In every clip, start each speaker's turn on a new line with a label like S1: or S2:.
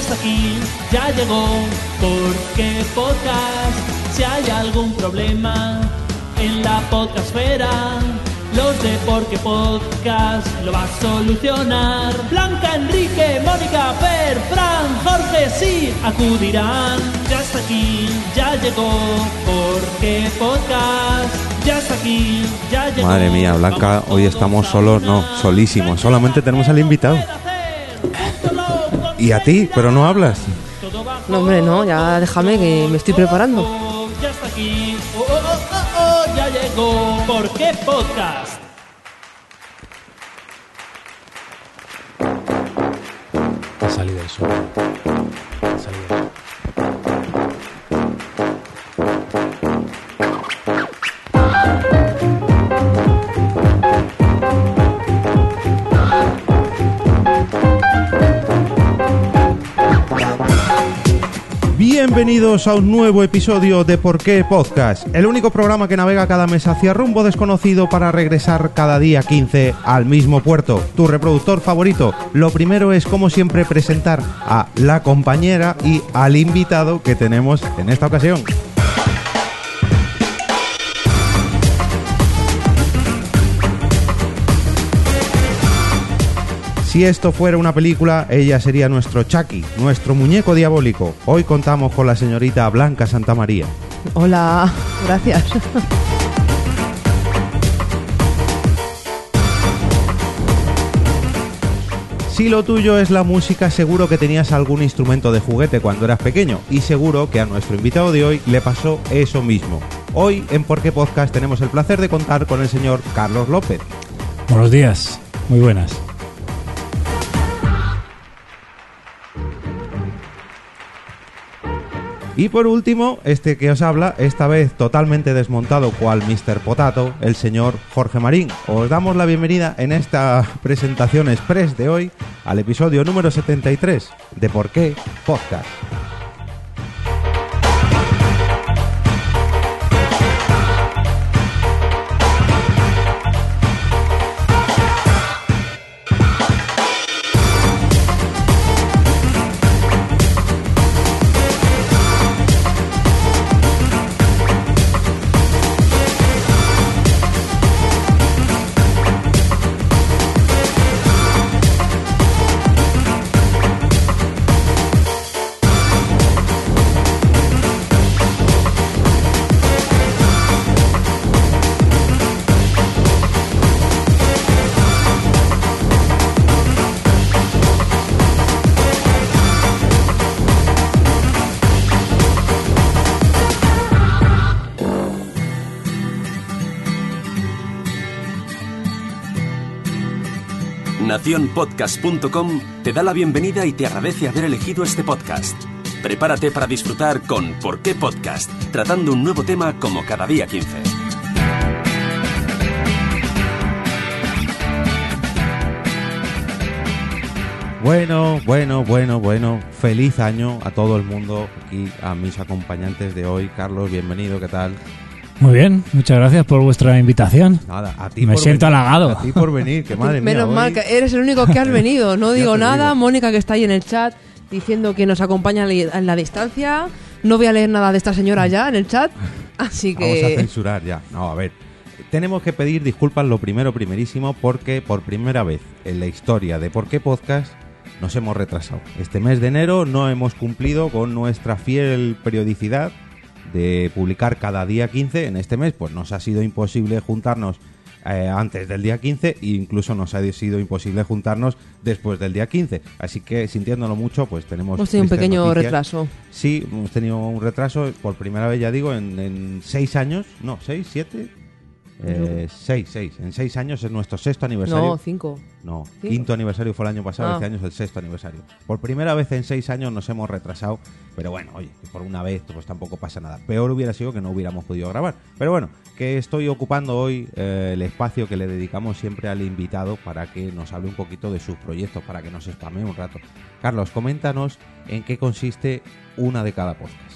S1: está aquí, ya llegó, porque podcast, si hay algún problema en la podcastfera, los de Porque Podcast lo va a solucionar. Blanca, Enrique, Mónica, Fer, Fran, Jorge, sí, acudirán. Ya está aquí, ya llegó, Porque Podcast, ya está aquí, ya llegó.
S2: Madre mía, Blanca,
S1: Vamos
S2: hoy estamos solos, no, solísimos. Solamente tenemos al invitado. Y a ti, pero no hablas.
S3: No, hombre, no, ya déjame que me estoy preparando.
S1: Ya está aquí. Oh, oh, oh, oh, oh, ya llegó. ¿Por qué podcast?
S4: Ha salido el
S2: Bienvenidos a un nuevo episodio de Por qué Podcast, el único programa que navega cada mes hacia rumbo desconocido para regresar cada día 15 al mismo puerto, tu reproductor favorito. Lo primero es, como siempre, presentar a la compañera y al invitado que tenemos en esta ocasión. Si esto fuera una película, ella sería nuestro Chucky, nuestro muñeco diabólico. Hoy contamos con la señorita Blanca Santamaría.
S3: Hola, gracias.
S2: Si lo tuyo es la música, seguro que tenías algún instrumento de juguete cuando eras pequeño y seguro que a nuestro invitado de hoy le pasó eso mismo. Hoy en Por qué Podcast tenemos el placer de contar con el señor Carlos López.
S4: Buenos días, muy buenas.
S2: Y por último, este que os habla, esta vez totalmente desmontado cual Mr. Potato, el señor Jorge Marín. Os damos la bienvenida en esta presentación express de hoy al episodio número 73 de Por qué Podcast.
S5: Naciónpodcast.com te da la bienvenida y te agradece haber elegido este podcast. Prepárate para disfrutar con ¿Por qué podcast? Tratando un nuevo tema como cada día 15.
S2: Bueno, bueno, bueno, bueno. Feliz año a todo el mundo y a mis acompañantes de hoy. Carlos, bienvenido, ¿qué tal?
S4: Muy bien, muchas gracias por vuestra invitación.
S2: Nada, a ti
S4: Me
S2: por
S4: siento
S2: venir.
S4: halagado.
S2: A ti por venir, que madre mía.
S3: Menos
S2: hoy-
S3: mal que eres el único que has venido. No digo nada.
S2: digo.
S3: Mónica que está ahí en el chat diciendo que nos acompaña en la distancia. No voy a leer nada de esta señora ya en el chat. Así
S2: Vamos a
S3: que...
S2: censurar ya. No, a ver. Tenemos que pedir disculpas lo primero, primerísimo, porque por primera vez en la historia de Por qué Podcast nos hemos retrasado. Este mes de enero no hemos cumplido con nuestra fiel periodicidad de publicar cada día 15. En este mes, pues nos ha sido imposible juntarnos eh, antes del día 15 e incluso nos ha sido imposible juntarnos después del día 15. Así que, sintiéndolo mucho, pues tenemos.
S3: Hemos tenido un pequeño
S2: noticias.
S3: retraso.
S2: Sí, hemos tenido un retraso por primera vez, ya digo, en, en seis años. No, seis, siete. Eh, seis, seis. En seis años es nuestro sexto aniversario.
S3: No, cinco.
S2: No,
S3: ¿Cinco?
S2: quinto aniversario fue el año pasado,
S3: Ah.
S2: este año es el sexto aniversario. Por primera vez en seis años nos hemos retrasado, pero bueno, oye, por una vez pues tampoco pasa nada. Peor hubiera sido que no hubiéramos podido grabar. Pero bueno, que estoy ocupando hoy eh, el espacio que le dedicamos siempre al invitado para que nos hable un poquito de sus proyectos, para que nos spamee un rato. Carlos, coméntanos en qué consiste una de cada podcast.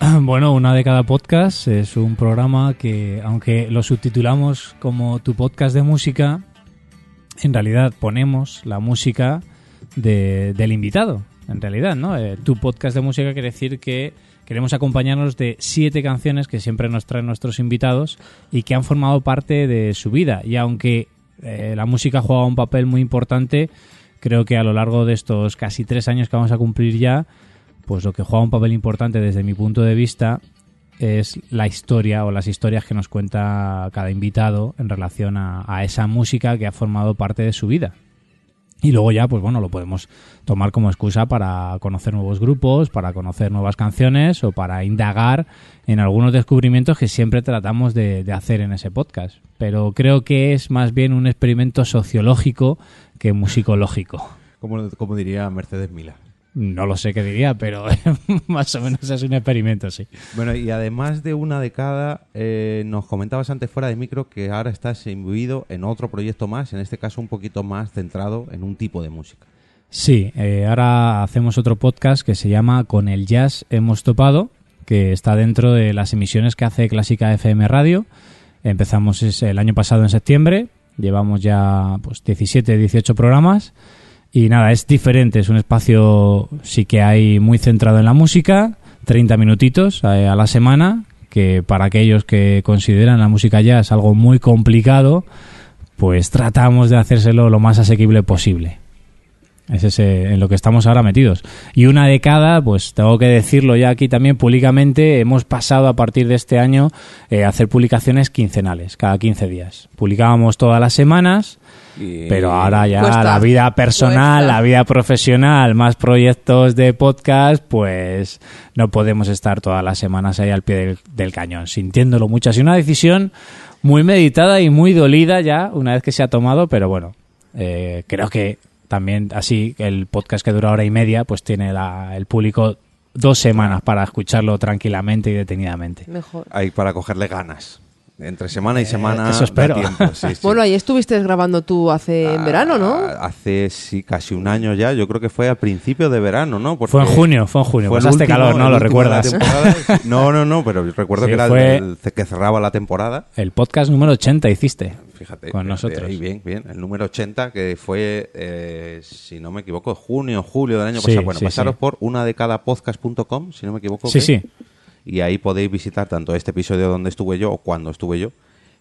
S4: Bueno, una de cada podcast es un programa que, aunque lo subtitulamos como tu podcast de música, en realidad ponemos la música de- del invitado. en realidad, ¿no? Eh, tu podcast de música quiere decir que queremos acompañarnos de siete canciones que siempre nos traen nuestros invitados y que han formado parte de su vida. Y aunque eh, la música juega un papel muy importante, creo que a lo largo de estos casi tres años que vamos a cumplir ya, pues lo que juega un papel importante desde mi punto de vista es la historia o las historias que nos cuenta cada invitado en relación a, esa música que ha formado parte de su vida. Y luego ya, pues bueno, lo podemos tomar como excusa para conocer nuevos grupos, para conocer nuevas canciones o para indagar en algunos descubrimientos que siempre tratamos de, de hacer en ese podcast. Pero creo que es más bien un experimento sociológico que musicológico.
S2: Como, como diría Mercedes Mila.
S4: No lo sé qué diría, pero más o menos es un experimento, sí.
S2: Bueno, y además de una década, eh, nos comentabas antes fuera de micro que ahora estás imbuido en otro proyecto más, en este caso un poquito más centrado en un tipo de música.
S4: Sí, eh, ahora hacemos otro podcast que se llama Con el Jazz hemos topado, que está dentro de las emisiones que hace Clásica FM Radio. Empezamos el año pasado en septiembre, llevamos ya pues 17, 18 programas. Y nada, es diferente, es un espacio sí que hay muy centrado en la música, 30 minutitos eh, a la semana, que para aquellos que consideran la música jazz algo muy complicado, pues tratamos de hacérselo lo más asequible posible. Es ese en lo que estamos ahora metidos. Y una década, pues tengo que decirlo ya aquí también públicamente, hemos pasado a partir de este año eh, a hacer publicaciones quincenales, cada 15 días. Publicábamos todas las semanas,
S2: Y-
S4: pero ahora ya
S3: Cuesta.
S4: la vida personal,
S3: Cuesta.
S4: la vida profesional, más proyectos de podcast, pues no podemos estar todas las semanas ahí al pie del, del cañón, sintiéndolo mucho. Ha sido una decisión muy meditada y muy dolida ya una vez que se ha tomado, pero bueno, eh, creo que también así el podcast que dura hora y media, pues tiene la- el público dos semanas para escucharlo tranquilamente y detenidamente.
S3: Mejor.
S2: Hay para cogerle ganas. Entre semana y semana.
S4: Eh, eso
S2: da
S4: espero.
S2: tiempo, sí, sí.
S3: Bueno, ahí estuviste grabando tú hace en verano, ¿no?
S2: Ah, Hace sí, casi un año ya. Yo creo que fue a principio de verano, ¿no? Porque
S4: Fue en junio, fue en junio,
S2: fue
S4: pasaste
S2: último-
S4: calor, ¿no? Lo recuerdas.
S2: No, no, no, pero recuerdo
S4: Sí,
S2: que era el que cerraba la temporada.
S4: El podcast número 80 hiciste.
S2: Fíjate.
S4: Con
S2: eh,
S4: nosotros.
S2: ahí bien, bien. El número 80, que fue, eh, si no me equivoco, junio, julio del año
S4: Sí,
S2: pasado. Bueno,
S4: sí,
S2: pasaros
S4: sí.
S2: por una podcast.com, si no me equivoco.
S4: Sí, sí.
S2: Y ahí podéis visitar tanto este episodio donde estuve yo o cuando estuve yo,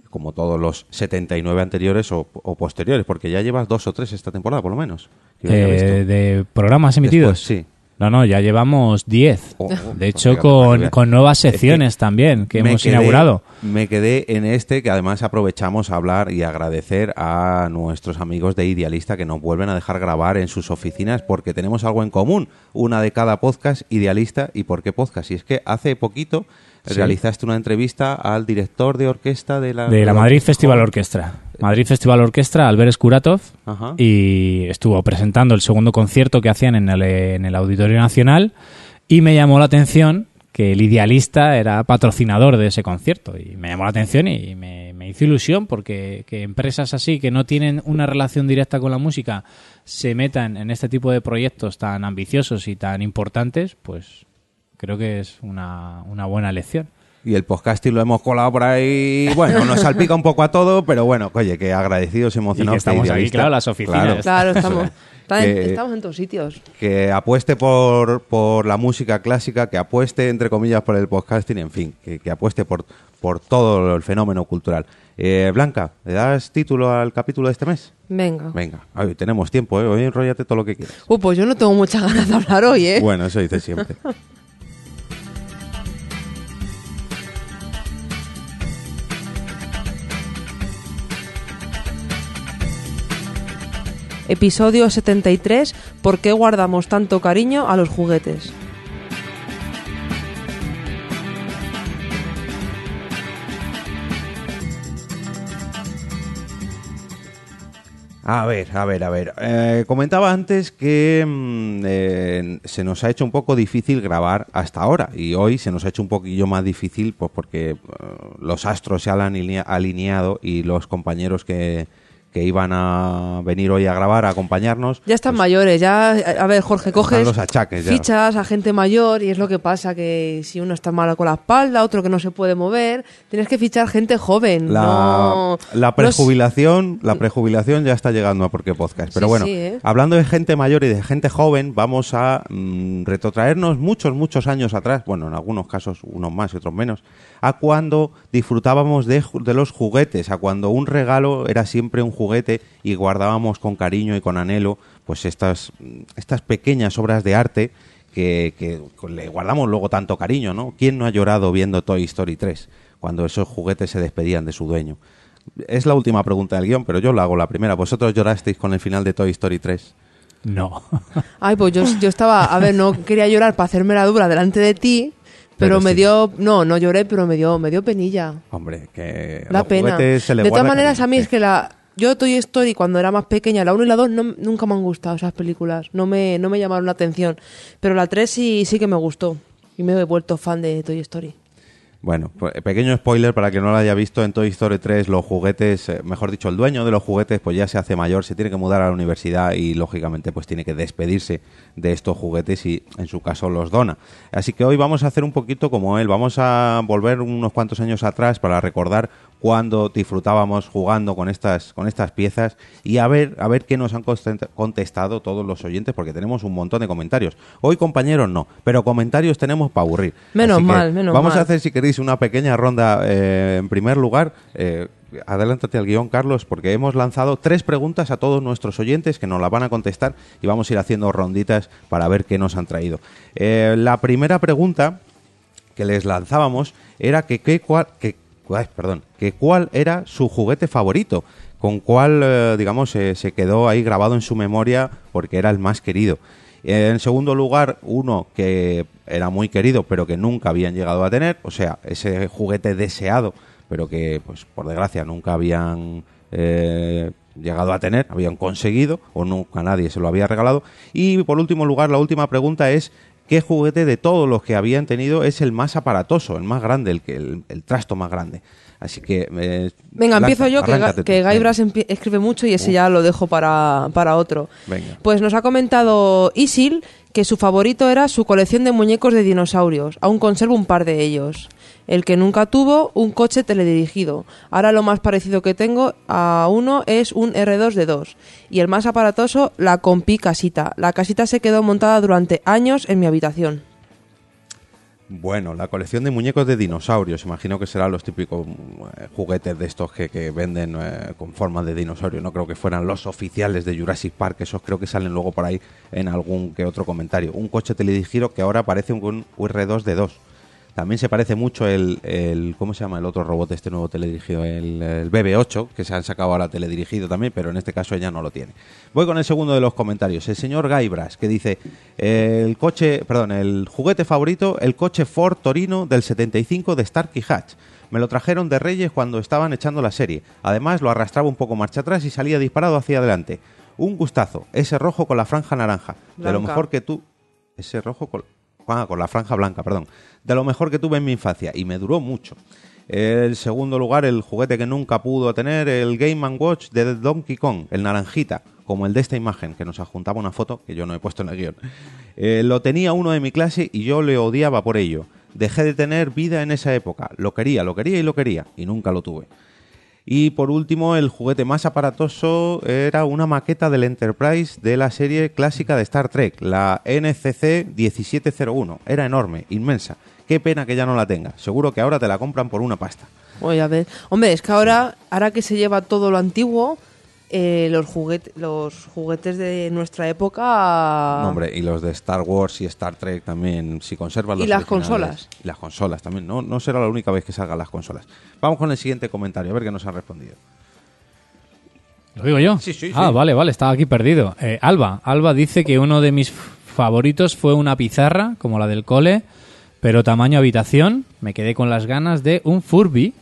S2: como todos los 79 anteriores o, o posteriores, porque ya llevas dos o tres esta temporada, por lo menos.
S4: Eh, de programas emitidos.
S2: Después, sí.
S4: No, no, ya llevamos 10.
S2: Oh, oh,
S4: de
S2: pues
S4: hecho, con, con nuevas
S2: Es que
S4: secciones también que hemos
S2: quedé-
S4: inaugurado.
S2: Me quedé en este que además aprovechamos a hablar y agradecer a nuestros amigos de Idealista que nos vuelven a dejar grabar en sus oficinas porque tenemos algo en común. Una de cada podcast, Idealista y por qué podcast. Y es que hace poquito
S4: Sí.
S2: realizaste una entrevista al director de orquesta de la...
S4: De la Madrid Festival Orquestra. Madrid Festival Orquestra, Albert Skuratov.
S2: Ajá.
S4: Y estuvo presentando el segundo concierto que hacían en el, en el Auditorio Nacional. Y me llamó la atención que el idealista era patrocinador de ese concierto. Y me llamó la atención y me, me hizo ilusión porque que empresas así que no tienen una relación directa con la música se metan en este tipo de proyectos tan ambiciosos y tan importantes, pues creo que es una, una buena lección.
S2: Y el podcasting lo hemos colado por ahí. Bueno, nos salpica un poco a todo, pero bueno, oye, que agradecidos, emocionados.
S4: Y que estamos aquí, claro, las oficinas.
S3: Claro, estamos, está en-
S2: Que-
S3: estamos en todos sitios.
S2: que apueste por, por la música clásica, que apueste, entre comillas, por el podcasting, en fin, que, que apueste por, por todo el fenómeno cultural. Eh, Blanca, ¿le das título al capítulo de este mes?
S3: Venga.
S2: Venga, hoy tenemos tiempo, ¿eh? hoy enróllate todo lo que quieras.
S3: Uh, pues yo no tengo muchas ganas de hablar hoy, ¿eh?
S2: Bueno, eso dice siempre.
S3: Episodio 73. ¿Por qué guardamos tanto cariño a los juguetes?
S2: A ver, a ver, a ver. Eh, comentaba antes que mm, eh, se nos ha hecho un poco difícil grabar hasta ahora y hoy se nos ha hecho un poquillo más difícil pues porque eh, los astros se han alinea- alineado y los compañeros que, que iban a venir hoy a grabar, a acompañarnos.
S3: Ya están
S2: pues,
S3: mayores, ya, a ver, Jorge, coges
S2: los achaques ya.
S3: fichas a gente mayor y es lo que pasa, que si uno está malo con la espalda, otro que no se puede mover, tienes que fichar gente joven.
S2: La,
S3: no-
S2: la
S3: no
S2: prejubilación, la prejubilación ya está llegando a Porque Podcast. Pero
S3: Sí,
S2: bueno,
S3: sí, ¿eh?
S2: hablando de gente mayor y de gente joven, vamos a mm, retrotraernos muchos, muchos años atrás, bueno, en algunos casos unos más y otros menos, a cuando disfrutábamos de, de los juguetes, a cuando un regalo era siempre un juguete y guardábamos con cariño y con anhelo pues estas, estas pequeñas obras de arte que, que le guardamos luego tanto cariño, ¿no? ¿Quién no ha llorado viendo Toy Story 3 cuando esos juguetes se despedían de su dueño? Es la última pregunta del guion, pero yo la hago la primera. ¿Vosotros llorasteis con el final de Toy Story 3?
S4: No.
S3: Ay, pues yo, yo estaba, a ver, no quería llorar para hacerme la dura delante de ti, pero,
S2: Pero
S3: me
S2: sí.
S3: dio, no, no lloré, pero me dio, me dio penilla.
S2: Hombre, que
S3: La pena.
S2: juguetes se le
S3: de todas maneras,
S2: cariño,
S3: a mí es que la. Yo Toy Story, cuando era más pequeña, la 1 y la 2 no- nunca me han gustado esas películas. No me, no me llamaron la atención. Pero la 3 sí, sí que me gustó. Y me he vuelto fan de Toy Story.
S2: Bueno, pues, pequeño spoiler para que no lo haya visto, en Toy Story 3 los juguetes, eh, mejor dicho, el dueño de los juguetes pues ya se hace mayor, se tiene que mudar a la universidad y lógicamente pues tiene que despedirse de estos juguetes y en su caso los dona. Así que hoy vamos a hacer un poquito como él, vamos a volver unos cuantos años atrás para recordar cuando disfrutábamos jugando con estas con estas piezas y a ver a ver qué nos han contestado todos los oyentes porque tenemos un montón de comentarios. Hoy compañeros no, pero comentarios tenemos para aburrir.
S3: Menos
S2: Así que
S3: mal, menos
S2: vamos
S3: mal.
S2: a hacer si queréis una pequeña ronda eh, en primer lugar. eh, adelántate al guion, Carlos, porque hemos lanzado tres preguntas a todos nuestros oyentes que nos las van a contestar y vamos a ir haciendo ronditas para ver qué nos han traído. Eh, la primera pregunta que les lanzábamos era que, qué cuál, que, perdón, que cuál era su juguete favorito, con cuál, eh, digamos, se quedó ahí grabado en su memoria porque era el más querido. En segundo lugar, uno que era muy querido pero que nunca habían llegado a tener, o sea, ese juguete deseado pero que, pues, por desgracia nunca habían eh, llegado a tener, habían conseguido o nunca nadie se lo había regalado. Y por último lugar, la última pregunta es ¿qué juguete de todos los que habían tenido es el más aparatoso, el más grande, el que el, el trasto más grande? Así que eh,
S3: Venga,
S2: lanza,
S3: empiezo yo, que, que. Guybrush escribe mucho y ese ya lo dejo para, para otro.
S2: Venga.
S3: Pues nos ha comentado Isil que su favorito era su colección de muñecos de dinosaurios. Aún conservo un par de ellos. El que nunca tuvo, un coche teledirigido. Ahora lo más parecido que tengo a uno es un R2D2. Y el más aparatoso, la Compi Casita. La casita se quedó montada durante años en mi habitación.
S2: Bueno, la colección de muñecos de dinosaurios, imagino que serán los típicos eh, juguetes de estos que, que venden eh, con forma de dinosaurio. No creo que fueran los oficiales de Jurassic Park, esos creo que salen luego por ahí en algún que otro comentario. Un coche teledirigido que ahora parece un, un R2D2. También se parece mucho el, el, ¿cómo se llama el otro robot este nuevo teledirigido? El, el BB-8, que se han sacado ahora teledirigido también, pero en este caso ella no lo tiene. Voy con el segundo de los comentarios. El señor Gaibras, que dice, el coche, perdón, el juguete favorito, el coche Ford Torino del 75 de Starkey Hatch. Me lo trajeron de Reyes cuando estaban echando la serie. Además, lo arrastraba un poco marcha atrás y salía disparado hacia adelante. Un gustazo, ese rojo con la franja naranja. De lo mejor que tú... Ese rojo con... Ah, con la franja blanca, perdón. De lo mejor que tuve en mi infancia y me duró mucho. El segundo lugar, el juguete que nunca pudo tener, el Game Watch de Donkey Kong, el naranjita, como el de esta imagen, que nos adjuntaba una foto que yo no he puesto en el guion. Eh, lo tenía uno de mi clase y yo le odiaba por ello. Dejé de tener vida en esa época. Lo quería, lo quería y lo quería, y nunca lo tuve. Y por último, el juguete más aparatoso era una maqueta del Enterprise de la serie clásica de Star Trek, la NCC 1701. Era enorme, inmensa. Qué pena que ya no la tenga. Seguro que ahora te la compran por una pasta.
S3: Voy a ver. Hombre, es que ahora, ahora que se lleva todo lo antiguo, eh, los, juguete, los juguetes de nuestra época...
S2: No, hombre, y los de Star Wars y Star Trek también, si conservan
S3: Y
S2: los
S3: las
S2: originales.
S3: consolas.
S2: Y las consolas también. No, no será la única vez que salgan las consolas. Vamos con el siguiente comentario, a ver qué nos han respondido.
S4: ¿Lo digo yo?
S2: Sí, sí,
S4: Ah,
S2: sí.
S4: vale, vale, estaba aquí perdido. Eh, Alba, Alba dice que uno de mis favoritos fue una pizarra, como la del cole, pero tamaño habitación. Me quedé con las ganas de un Furby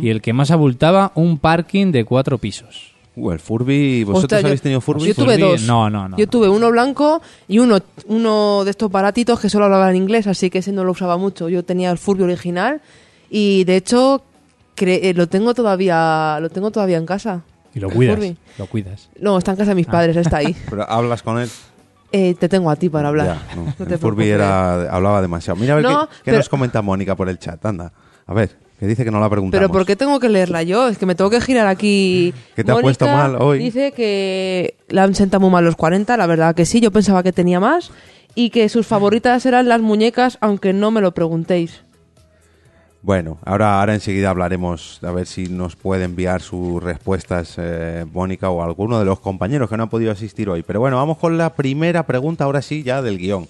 S4: y el que más abultaba, un parking de cuatro pisos.
S2: Uh, el Furby, ¿vosotros
S3: Ostras, yo-
S2: habéis tenido Furby?
S3: Yo tuve
S4: Furby?
S3: dos.
S4: No, no, no,
S3: Yo tuve uno blanco y uno, uno de estos baratitos que solo hablaba en inglés, así que ese no lo usaba mucho. Yo tenía el Furby original y de hecho cre- eh, lo tengo todavía lo tengo todavía en casa.
S4: Y lo cuidas.
S3: Furby.
S4: Lo cuidas.
S3: No, está en casa de
S4: Ah.
S3: mis padres, está ahí.
S2: Pero hablas con él.
S3: Eh, te tengo a ti para hablar.
S2: Ya, no.
S3: No te
S2: El Furby era, hablaba demasiado. Mira a ver
S3: No,
S2: qué, qué
S3: pero-
S2: nos comenta Mónica por el chat. Anda, a ver, que dice que no la preguntamos.
S3: Pero ¿por qué tengo que leerla yo? Es que me tengo que girar aquí.
S2: ¿Que te ha
S3: Mónica
S2: puesto mal hoy?
S3: Dice que le han sentado muy mal los 40, la verdad que sí, yo pensaba que tenía más. Y que sus favoritas eran las muñecas, aunque no me lo preguntéis.
S2: Bueno, ahora, ahora enseguida hablaremos, a ver si nos puede enviar sus respuestas eh, Mónica o alguno de los compañeros que no han podido asistir hoy. Pero bueno, vamos con la primera pregunta, ahora sí, ya del guion.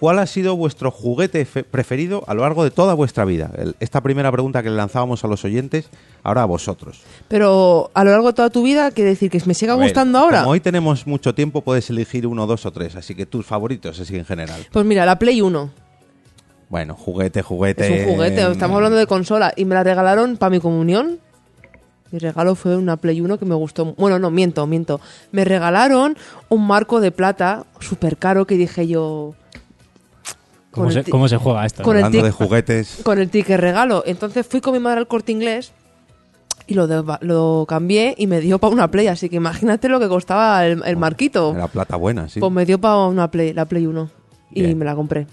S2: ¿Cuál ha sido vuestro juguete fe- preferido a lo largo de toda vuestra vida? El- esta primera pregunta que le lanzábamos a los oyentes, ahora a vosotros.
S3: Pero a lo largo de toda tu vida, quiere decir que me siga
S2: A ver,
S3: gustando ahora.
S2: Como hoy tenemos mucho tiempo, puedes elegir uno, dos o tres, así que tus favoritos, así en general.
S3: Pues mira, la Play 1.
S2: Bueno, juguete, juguete.
S3: Es un juguete, estamos hablando de consola. Y me la regalaron para mi comunión. Mi regalo fue una Play 1 que me gustó. Bueno, no, miento, miento. Me regalaron un marco de plata súper caro que dije yo.
S4: ¿Cómo, se,
S3: el ti-
S4: cómo se juega esto?
S3: con el
S2: Hablando
S3: tic-
S2: de juguetes.
S3: Con el ticket regalo. Entonces fui con mi madre al corte inglés y lo, de- lo cambié y me dio para una Play. Así que imagínate lo que costaba el, el marquito.
S2: Era plata buena, sí.
S3: Pues me dio para una Play, la Play 1. Y
S2: Bien.
S3: me la compré.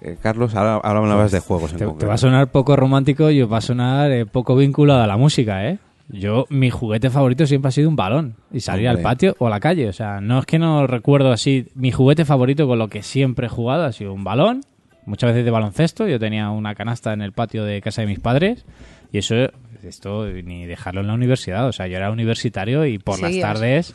S2: Eh, Carlos, ahora, ahora me hablabas de juegos en
S4: Te, te va a sonar poco romántico y os va a sonar eh, poco vinculado a la música, ¿eh? Yo, mi juguete favorito siempre ha sido un balón y salir
S2: Hombre.
S4: al patio o a la calle. O sea, no es que no recuerdo así. Mi juguete favorito con lo que siempre he jugado ha sido un balón, muchas veces de baloncesto. Yo tenía una canasta en el patio de casa de mis padres y eso, esto ni dejarlo en la universidad. O sea, yo era universitario y por las tardes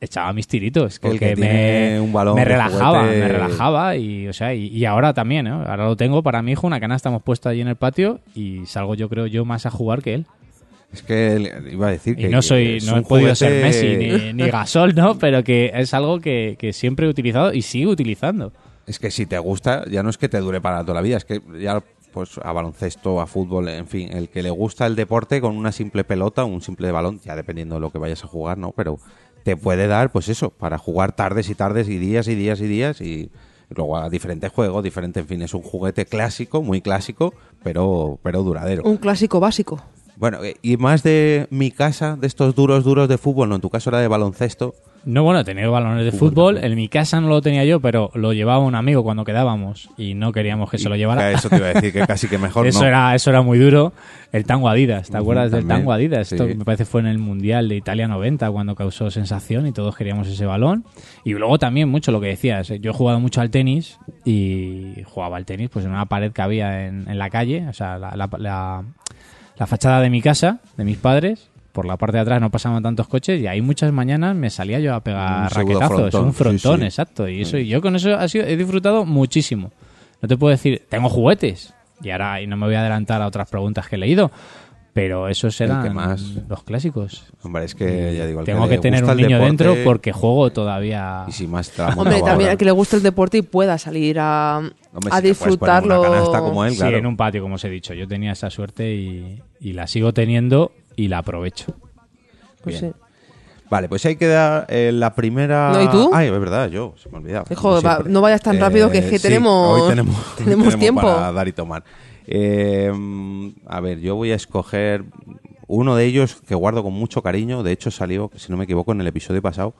S4: echaba mis tiritos
S2: El que
S4: me,
S2: un balón
S4: me relajaba,
S2: juguete-
S4: me relajaba y o sea y, y ahora también, ¿eh? ahora lo tengo para mi hijo una canasta hemos puesto allí en el patio y salgo yo creo yo más a jugar que él
S2: Es que iba a decir que
S4: y no soy no he podido ser Messi ni, ni Gasol no pero que es algo que, que siempre he utilizado y sigo utilizando
S2: Es que si te gusta, ya no es que te dure para toda la vida, es que ya pues a baloncesto, a fútbol, en fin, el que le gusta el deporte con una simple pelota, un simple balón, ya dependiendo de lo que vayas a jugar, ¿no? Pero te puede dar, pues eso, para jugar tardes y tardes y días y días y días y luego a diferentes juegos, diferente, en fin, es un juguete clásico, muy clásico, pero, pero duradero.
S3: Un clásico básico.
S2: Bueno, eh, y más de mi casa, de estos duros, duros de fútbol, no, en tu caso era de baloncesto,
S4: no bueno he tenido balones de
S2: Fútbol
S4: fútbol en mi casa no lo tenía yo pero lo llevaba un amigo cuando quedábamos y no queríamos que se lo llevara
S2: Eso te iba a decir que casi que mejor
S4: eso
S2: no.
S4: era eso era muy duro el tango Adidas ¿te acuerdas del tango Adidas? Esto me parece fue en el Mundial de Italia 90 cuando causó sensación y todos queríamos ese balón y luego también mucho lo que decías ¿eh? yo he jugado mucho al tenis y jugaba al tenis pues en una pared que había en, en la calle o sea la, la- la- la fachada de mi casa de mis padres por la parte de atrás no pasaban tantos coches y ahí muchas mañanas me salía yo a pegar
S2: Un
S4: raquetazos,
S2: frontón,
S4: un
S2: sí,
S4: frontón,
S2: sí.
S4: exacto. Y eso, y yo con eso ha sido, he disfrutado muchísimo. No te puedo decir, tengo juguetes. Y ahora y no me voy a adelantar a otras preguntas que he leído. Pero esos eran
S2: que más-
S4: los clásicos.
S2: Hombre, es que ya digo, al
S4: Tengo
S2: le
S4: que, tener un niño
S2: deporte,
S4: dentro porque juego todavía.
S2: Y si más
S3: Hombre, también al que le guste el deporte y pueda salir a,
S2: Hombre,
S3: a
S2: si
S3: disfrutarlo.
S2: Una como él,
S4: Sí,
S2: claro.
S4: en un patio, como os he dicho. Yo tenía esa suerte y, y la sigo teniendo y la aprovecho.
S3: Pues
S2: Bien.
S3: sí.
S2: Vale, pues ahí queda eh, la primera.
S3: No, ¿y tú?
S2: Ay, es verdad, yo, se me ha olvidado.
S3: Hijo, va-.
S2: Eh,
S3: no vayas tan rápido, que es que
S2: sí,
S3: tenemos-
S2: hoy tenemos,
S3: tenemos tiempo.
S2: para dar y tomar. Eh, a ver, yo voy a escoger uno de ellos que guardo con mucho cariño. De hecho, salió, si no me equivoco, en el episodio pasado.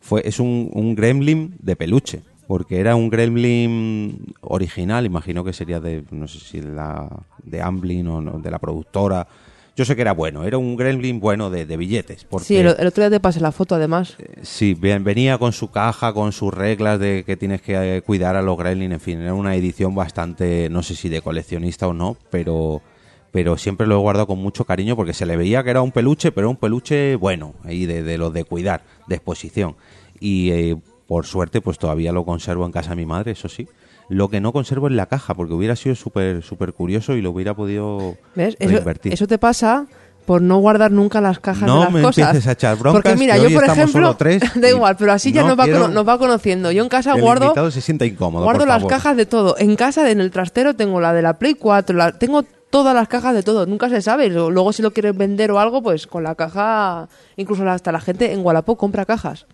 S2: Fue, es un, un gremlin de peluche. Porque era un gremlin original, imagino que sería de, no sé si de la, de Amblin o de la productora. Yo sé que era bueno, era un gremlin bueno de, de billetes. Porque,
S3: Sí, el, el otro día te pasé la foto, además.
S2: Sí, bien, venía con su caja, con sus reglas de que tienes que eh, cuidar a los Gremlin, en fin, era una edición bastante, no sé si de coleccionista o no, pero, pero siempre lo he guardado con mucho cariño porque se le veía que era un peluche, pero un peluche bueno, ahí de, de los de cuidar, de exposición. Y eh, por suerte, pues todavía lo conservo en casa de mi madre, eso sí. Lo que no conservo es la caja, porque hubiera sido súper súper curioso y lo hubiera podido
S3: ¿Ves? Eso,
S2: reinvertir.
S3: eso te pasa por no guardar nunca las cajas
S2: No
S3: de las
S2: me
S3: cosas.
S2: empieces a echar broncas,
S3: Porque mira,
S2: que
S3: yo
S2: hoy
S3: por ejemplo,
S2: tres
S3: da igual, pero así ya
S2: no
S3: nos, va,
S2: quiero
S3: cono- nos va conociendo. Yo en casa
S2: el
S3: guardo
S2: se sienta incómodo.
S3: guardo
S2: por
S3: las
S2: favor.
S3: cajas de todo. En casa, en el trastero, tengo la de la Play 4, la, tengo todas las cajas de todo. Nunca se sabe. Luego, si lo quieres vender o algo, pues con la caja, incluso hasta la gente en Wallapop compra cajas.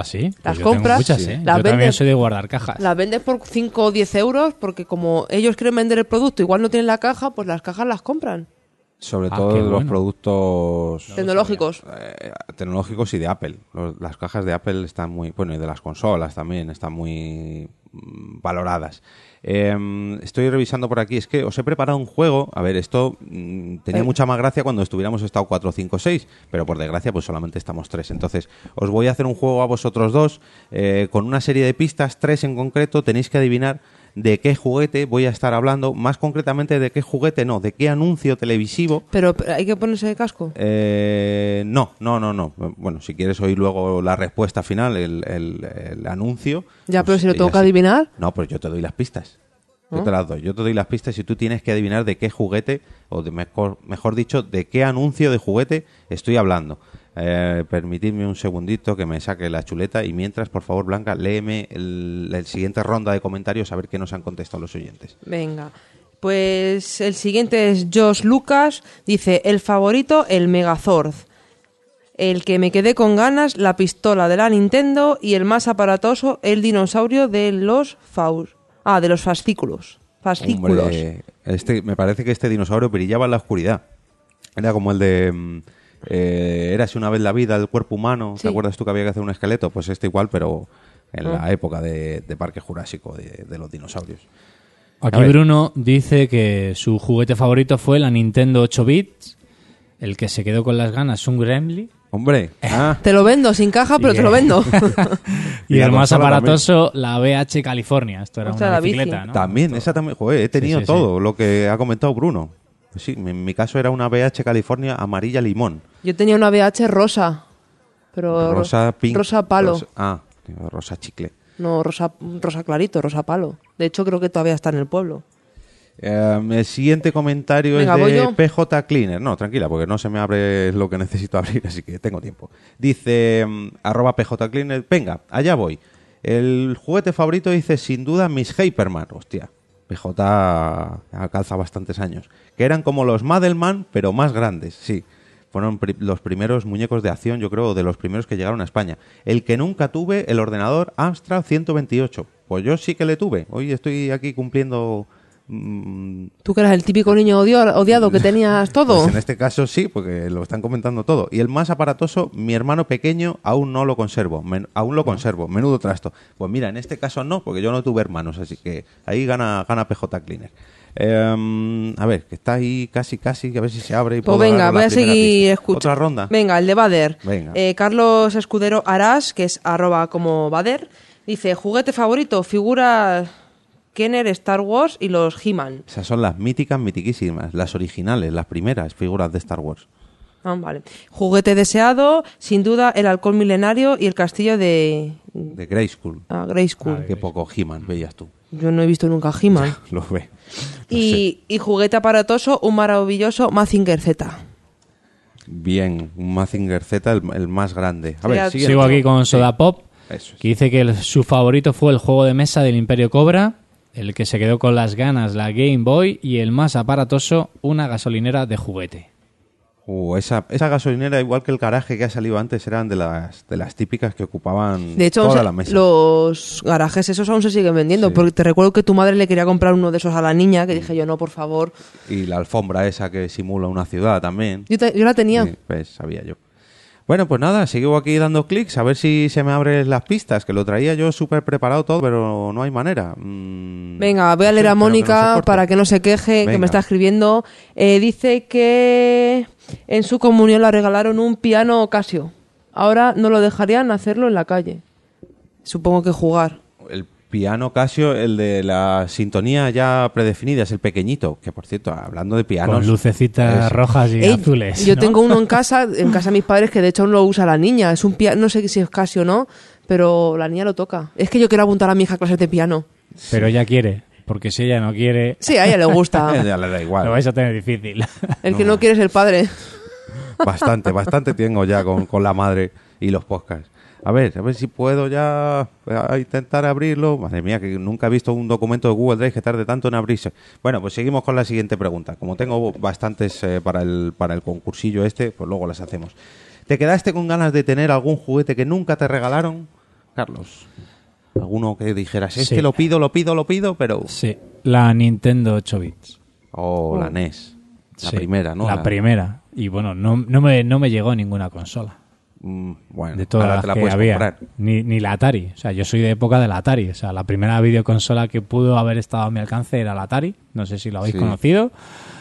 S4: ¿Ah, sí? Pues
S3: Las
S4: yo tengo
S3: compras,
S4: muchas,
S3: sí.
S4: ¿eh?
S3: las
S4: yo también
S3: vendes-
S4: soy de guardar cajas.
S3: Las vendes por 5 o 10 euros porque como ellos quieren vender el producto, igual no tienen la caja, pues las cajas las compran.
S2: Sobre
S4: Ah,
S2: todo los
S4: bueno.
S2: productos
S3: Tecnológicos.
S2: eh, tecnológicos y de Apple. Los- las cajas de Apple están muy, bueno, y de las consolas también están muy valoradas. Eh, estoy revisando por aquí, es que os he preparado un juego. A ver, esto mm, tenía
S3: Eh.
S2: mucha más gracia cuando estuviéramos estado 4, 5, 6, pero por desgracia pues solamente estamos 3. Entonces, os voy a hacer un juego a vosotros dos eh, con una serie de pistas, tres en concreto, tenéis que adivinar de qué juguete voy a estar hablando, más concretamente de qué juguete no, de qué anuncio televisivo
S3: Pero hay que ponerse de casco.
S2: eh, no, no, no, no. Bueno, si quieres oír luego la respuesta final, el, el- el anuncio.
S3: Ya,
S2: pues,
S3: pero si lo tengo que adivinar.
S2: No, pues yo te doy las pistas. Yo te las doy. Yo te doy las pistas y tú tienes que adivinar de qué juguete, o de mejor, mejor dicho, de qué anuncio de juguete estoy hablando. Eh, permitidme un segundito que me saque la chuleta y mientras, por favor, Blanca, léeme el, el siguiente ronda de comentarios a ver qué nos han contestado los oyentes.
S3: Venga. Pues el siguiente es Josh Lucas. Dice, el favorito, el Megazord. El que me quedé con ganas, la pistola de la Nintendo. Y el más aparatoso, el dinosaurio de los faus. Ah, de los fascículos. Fascículos.
S2: Hombre, este, me parece que este dinosaurio brillaba en la oscuridad. Era como el de... Eh, Érase una vez la vida, el cuerpo humano.
S3: Sí.
S2: ¿Te acuerdas tú que había que hacer un esqueleto? Pues este igual, pero en
S3: Ah.
S2: la época de, de Parque Jurásico, de, de los dinosaurios.
S4: Aquí
S2: ver.
S4: Bruno dice que su juguete favorito fue la Nintendo 8 bits, el que se quedó con las ganas un Gremlin
S2: Hombre, ah,
S3: Te lo vendo sin caja, pero te lo vendo.
S4: y,
S2: Y la
S4: el más
S2: consola
S4: aparatoso la BH California. Esto era
S3: Ostras,
S4: una
S3: la bici.
S4: bicicleta, ¿no?
S2: también, esa también. Joder, he tenido
S4: sí, sí.
S2: todo lo que ha comentado Bruno. Pues sí, en mi caso era una BH California amarilla limón.
S3: Yo tenía una VH rosa. Pero
S2: Rosa pink.
S3: Rosa palo.
S2: rosa- ah, rosa chicle.
S3: No, rosa, rosa clarito, rosa palo. De hecho, creo que todavía está en el pueblo.
S2: Eh, el siguiente comentario
S3: Venga,
S2: es
S3: ¿voy
S2: de? PJ Cleaner. No, tranquila, porque no se me abre lo que necesito abrir, así que tengo tiempo. Dice, mm, arroba PJ Cleaner, venga, allá voy. El juguete favorito dice, sin duda, Miss Hyperman. Hostia, PJ calza bastantes años. Que eran como los Madelman, pero más grandes, sí. Fueron los primeros muñecos de acción, yo creo, de los primeros que llegaron a España. El que nunca tuve, el ordenador Amstrad 128. Pues yo sí que le tuve. Hoy estoy aquí cumpliendo...
S3: Tú que eras el típico niño odiado que tenías todo.
S2: pues en este caso sí, porque lo están comentando todo. Y el más aparatoso, mi hermano pequeño, aún no lo conservo. Men- aún lo conservo. Menudo trasto. Pues mira, en este caso no, porque yo no tuve hermanos, así que ahí gana, gana PJ Cleaner. Eh, a ver, que está ahí casi, casi, a ver si se abre. Y
S3: Pues
S2: puedo
S3: venga, voy a seguir escuchando.
S2: Otra ronda.
S3: Venga, el de Bader.
S2: Venga.
S3: Eh, Carlos Escudero Arás, que es arroba como Bader, dice, juguete favorito, figuras Kenner, Star Wars y los He-Man.
S2: Esas son las míticas, mitiquísimas, las originales, las primeras figuras de Star Wars.
S3: Ah, vale. Juguete deseado, sin duda, el halcón milenario y el castillo de
S2: De Grayskull.
S3: ah, Grayskull.
S2: Qué poco He-Man veías tú.
S3: Yo no he visto nunca He-Man.
S2: Lo ve.
S3: y, y juguete aparatoso, un maravilloso Mazinger Z.
S2: Bien, un Mazinger Z, el, el más grande. A ver.
S4: Sigo aquí con Soda Pop,
S2: es.
S4: que dice que el- su favorito fue el juego de mesa del Imperio Cobra, el que se quedó con las ganas la Game Boy y el más aparatoso una gasolinera de juguete.
S2: Uh, esa, esa gasolinera, igual que el garaje que ha salido antes, eran de las, de las típicas que ocupaban
S3: De hecho,
S2: toda la mesa.
S3: los garajes esos aún se siguen vendiendo.
S2: Sí.
S3: Porque te recuerdo que tu madre le quería comprar uno de esos a la niña, que dije yo, no, por favor.
S2: Y la alfombra esa que simula una ciudad también.
S3: Yo, te- yo la tenía.
S2: Sí, pues sabía yo. Bueno, pues nada, sigo aquí dando clics a ver si se me abren las pistas, que lo traía yo súper preparado todo, pero no hay manera. Mm,
S3: Venga, voy a leer a
S2: que
S3: Mónica para que no se queje, que me está escribiendo. Eh, dice que en su comunión le regalaron un piano Casio. Ahora no lo dejarían hacerlo en la calle. Supongo que jugar.
S2: Piano Casio, el de la sintonía ya predefinida, es el pequeñito, que por cierto, hablando de pianos...
S4: Con lucecitas
S2: es-
S4: rojas y
S3: Ey,
S4: azules.
S3: Yo
S4: ¿no?
S3: tengo uno en casa, en casa de mis padres, que de hecho aún lo usa la niña. Es un piano, no sé si es Casio o no, pero la niña lo toca. Es que yo quiero apuntar a mi hija a clases de piano.
S4: Pero ella quiere, porque si ella no quiere,
S3: Sí, a ella le gusta.
S2: ya le da igual.
S4: lo vais a tener difícil.
S3: El que no quiere es el padre.
S2: Bastante, bastante tengo ya con, con la madre y los podcasts. A ver, a ver si puedo ya a intentar abrirlo. Madre mía, que nunca he visto un documento de Google Drive que tarde tanto en abrirse. Bueno, pues seguimos con la siguiente pregunta. Como tengo bastantes eh, para, el, para el concursillo este, pues luego las hacemos. ¿Te quedaste con ganas de tener algún juguete que nunca te regalaron, Carlos? ¿Alguno que dijeras, es
S4: Sí.
S2: que lo pido, lo pido, lo pido, pero...
S4: Sí, la Nintendo 8 bits.
S2: Oh, la NES. La
S4: Sí,
S2: primera, ¿no?
S4: La, primera. Y bueno, no, no, me, no me llegó ninguna consola.
S2: Mm, bueno,
S4: de todas
S2: ahora
S4: las
S2: te la
S4: que
S2: puedes
S4: había.
S2: comprar.
S4: Ni, ni la Atari. O sea, yo soy de época de la Atari. O sea, la primera videoconsola que pudo haber estado a mi alcance era la Atari. No sé si lo habéis
S2: Sí.
S4: conocido.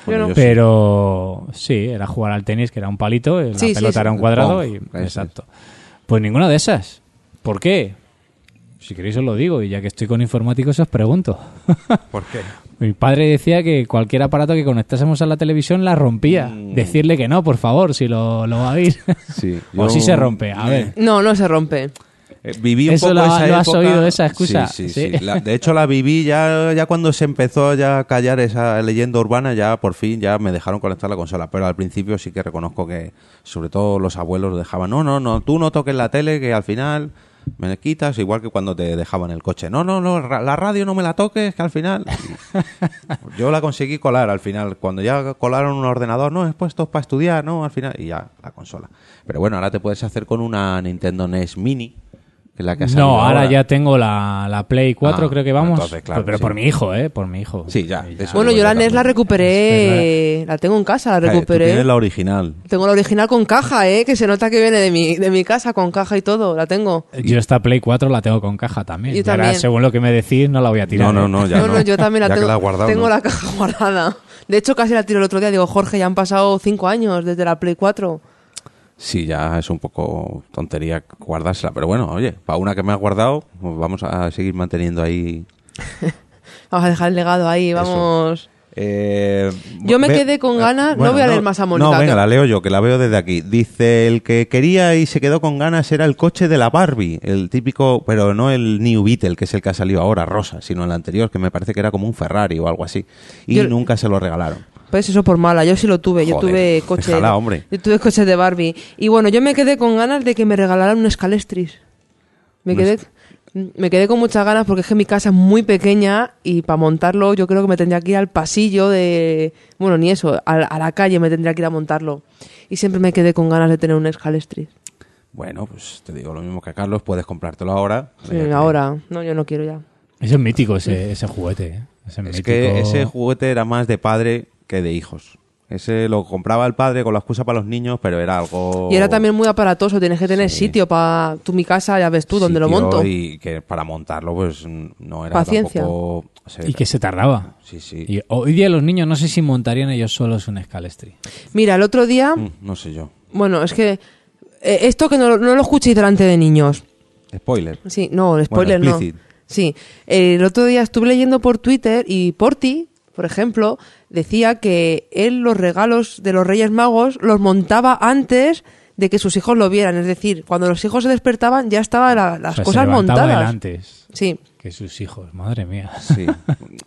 S2: Bueno, yo sí.
S4: Pero sí, era jugar al tenis, que era un palito, la
S3: Sí,
S4: pelota
S3: sí.
S4: era un cuadrado y exacto. Pues ninguna de esas. ¿Por qué? Si queréis os lo digo y ya que estoy con informáticos os pregunto.
S2: ¿Por qué?
S4: Mi padre decía que cualquier aparato que conectásemos a la televisión la rompía.
S2: Mm.
S4: Decirle que no, por favor, si lo, lo va a oír.
S2: Sí,
S4: o
S2: yo-
S4: si se rompe. A ver.
S3: No, no se rompe.
S2: Eh, Viví un
S4: Eso
S2: poco
S4: lo-
S2: esa
S4: lo has
S2: época-
S4: oído, esa excusa.
S2: Sí, sí,
S4: Sí.
S2: sí. La- de hecho, la viví ya, ya cuando se empezó ya a callar esa leyenda urbana, ya por fin ya me dejaron conectar la consola. Pero al principio sí que reconozco que, sobre todo los abuelos dejaban, no, no, no, tú no toques la tele, que al final me quitas, igual que cuando te dejaban el coche. No, no, no, la radio no me la toques, que al final... Yo la conseguí colar al final. Cuando ya colaron un ordenador, no, es puesto para estudiar, ¿no? Al final, y ya, la consola. Pero bueno, ahora te puedes hacer con una Nintendo NES Mini, la que ha salido
S4: No, ahora ya tengo la, la Play 4,
S2: Ah,
S4: creo que vamos.
S2: entonces, claro,
S4: pero
S2: sí.
S4: por mi hijo, ¿eh? Por mi hijo.
S2: Sí, ya,
S3: Bueno, yo la NES la recuperé. La tengo en casa, la
S2: Eh, tú
S3: recuperé.
S2: tienes la original.
S3: Tengo la original con caja, ¿eh? Que se nota que viene de mi, de mi casa con caja y todo. La tengo.
S4: Yo esta Play 4 la tengo con caja también.
S3: Yo
S4: Y ahora,
S3: también.
S4: según lo que me decís, no la voy a tirar.
S2: No, no,
S4: ¿eh?
S2: no, ya
S3: no,
S2: no.
S3: no, yo también la
S2: Ya
S3: tengo.
S2: la guardado,
S3: tengo
S2: ¿no?
S3: la caja guardada. De hecho, casi la tiro el otro día. Digo, Jorge, ya han pasado cinco años desde la Play 4.
S2: Sí, ya es un poco tontería guardársela. Pero bueno, oye, para una que me has guardado, pues vamos a seguir manteniendo ahí.
S3: Vamos a dejar el legado ahí, vamos.
S2: Eh,
S3: Yo me
S2: ve-
S3: quedé con
S2: eh,
S3: ganas- no voy a leer más a Mónica,
S2: No, venga,
S3: que-
S2: la leo yo, que la veo desde aquí. Dice, el que quería y se quedó con ganas era el coche de la Barbie, el típico, pero no el New Beetle, que es el que ha salido ahora, rosa, sino el anterior, que me parece que era como un Ferrari o algo así. Y
S3: Yo-
S2: nunca se lo regalaron.
S3: Pues eso por mala, yo sí lo tuve, yo tuve coche.
S2: déjala, hombre.
S3: Yo tuve coche de Barbie. Y bueno, yo me quedé con ganas de que me regalaran un Scalestris. Me quedé, me quedé con muchas ganas porque es que mi casa es muy pequeña y para montarlo yo creo que me tendría que ir al pasillo de... Bueno, ni eso, a, a la calle me tendría que ir a montarlo. Y siempre me quedé con ganas de tener un Scalestris.
S2: Bueno, pues te digo lo mismo que a Carlos, puedes comprártelo ahora.
S3: Sí, ahora, no, yo no quiero ya.
S4: Ese es mítico, ese, ese juguete. ¿eh? Ese
S2: Es
S4: mítico.
S2: que ese juguete era más de padre que de hijos. Ese lo compraba el padre con la excusa para los niños, pero era algo...
S3: Y era también muy aparatoso, tienes que tener.
S2: Sí.
S3: sitio para... Tú mi casa, ya ves tú, donde lo monto.
S2: Y que para montarlo, pues no era
S3: Paciencia.
S2: tampoco... o sea,
S4: Y que se tardaba.
S2: Sí, sí.
S4: Y hoy día los niños no sé si montarían ellos solos un Scalestri.
S3: Mira, el otro día...
S2: Mm, no sé yo.
S3: Bueno, es que eh, esto que no, no lo escuchéis delante de niños.
S2: Spoiler.
S3: Sí, no, spoiler
S2: Bueno,
S3: no. Sí, el otro día estuve leyendo por Twitter y Porti, por ejemplo, decía que él los regalos de los Reyes Magos los montaba antes de que sus hijos lo vieran. Es decir, cuando los hijos se despertaban ya estaban la- las
S4: O sea, se
S3: cosas montadas.
S4: antes
S3: Sí,
S4: que sus hijos. Madre mía.
S2: Sí.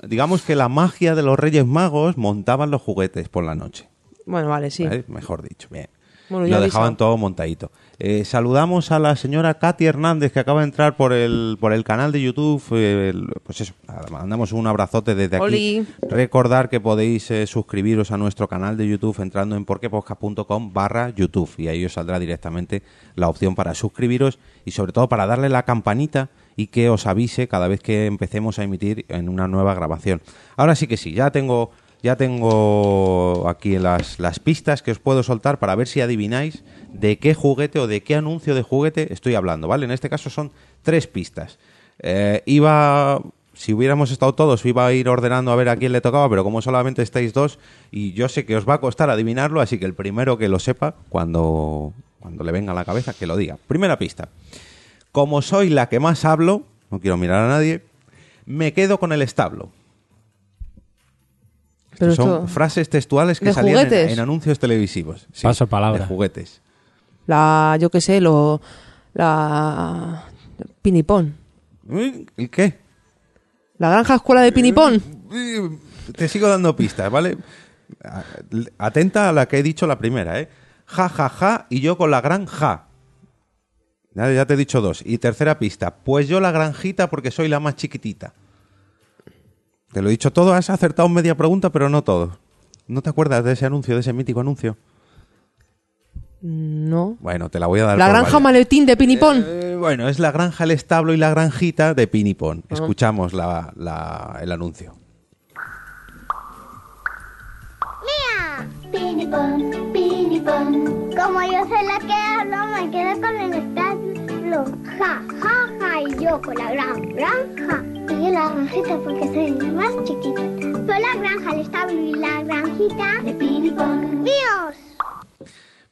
S2: Digamos que la magia de los Reyes Magos montaban los juguetes por la noche.
S3: bueno, vale, sí.
S2: ¿vale? Mejor dicho, bien.
S3: Bueno,
S2: lo dejaban todo montadito. Eh, saludamos a la señora Katy Hernández que acaba de entrar por el, por el canal de YouTube. eh, el- pues eso, nada, mandamos un abrazote desde aquí.
S3: Oli.
S2: Recordar que podéis eh, suscribiros a nuestro canal de YouTube entrando en porquepodcast.com barra YouTube y ahí os saldrá directamente la opción para suscribiros y sobre todo para darle la campanita y que os avise cada vez que empecemos a emitir en una nueva grabación. Ahora sí que sí, ya tengo ya tengo aquí las, las pistas que os puedo soltar para ver si adivináis de qué juguete o de qué anuncio de juguete estoy hablando, ¿vale? En este caso son tres pistas. Eh, iba, si hubiéramos estado todos, iba a ir ordenando a ver a quién le tocaba, pero como solamente estáis dos, y yo sé que os va a costar adivinarlo, así que el primero que lo sepa, cuando, cuando le venga a la cabeza, que lo diga. Primera pista. Como soy la que más hablo, no quiero mirar a nadie, me quedo con el establo.
S3: Pero
S2: Son
S3: esto-
S2: frases textuales que
S3: ¿De
S2: salían en, anuncios televisivos. Sí,
S4: Paso palabra.
S2: De juguetes.
S3: La, yo qué sé, lo... La... Pinipón.
S2: ¿El qué?
S3: La granja escuela de Pinipón.
S2: Eh, Te sigo dando pistas, ¿vale? Atenta a la que he dicho la primera, ¿eh? Ja, ja, ja, y yo con la gran ja. Ya, ya te he dicho dos. Y tercera pista, pues yo la granjita porque soy la más chiquitita. Te lo he dicho todo, has acertado media pregunta, pero no todo. ¿No te acuerdas de ese anuncio, de ese mítico anuncio?
S3: No.
S2: Bueno, te la voy a dar.
S3: La
S2: por
S3: granja
S2: válida.
S3: maletín de Pinipón.
S2: Eh, bueno, es la granja, el establo y la granjita de Pinipón. Escuchamos la- la- el anuncio.
S6: Pinipón, pinipón. Como yo soy la que hablo, me quedo con el establo. Ja, ja, ja, y yo con la gran granja. Y la granjita porque soy la más chiquita. Soy la granja, el establo y la granjita de Pinipón. ¡Míos!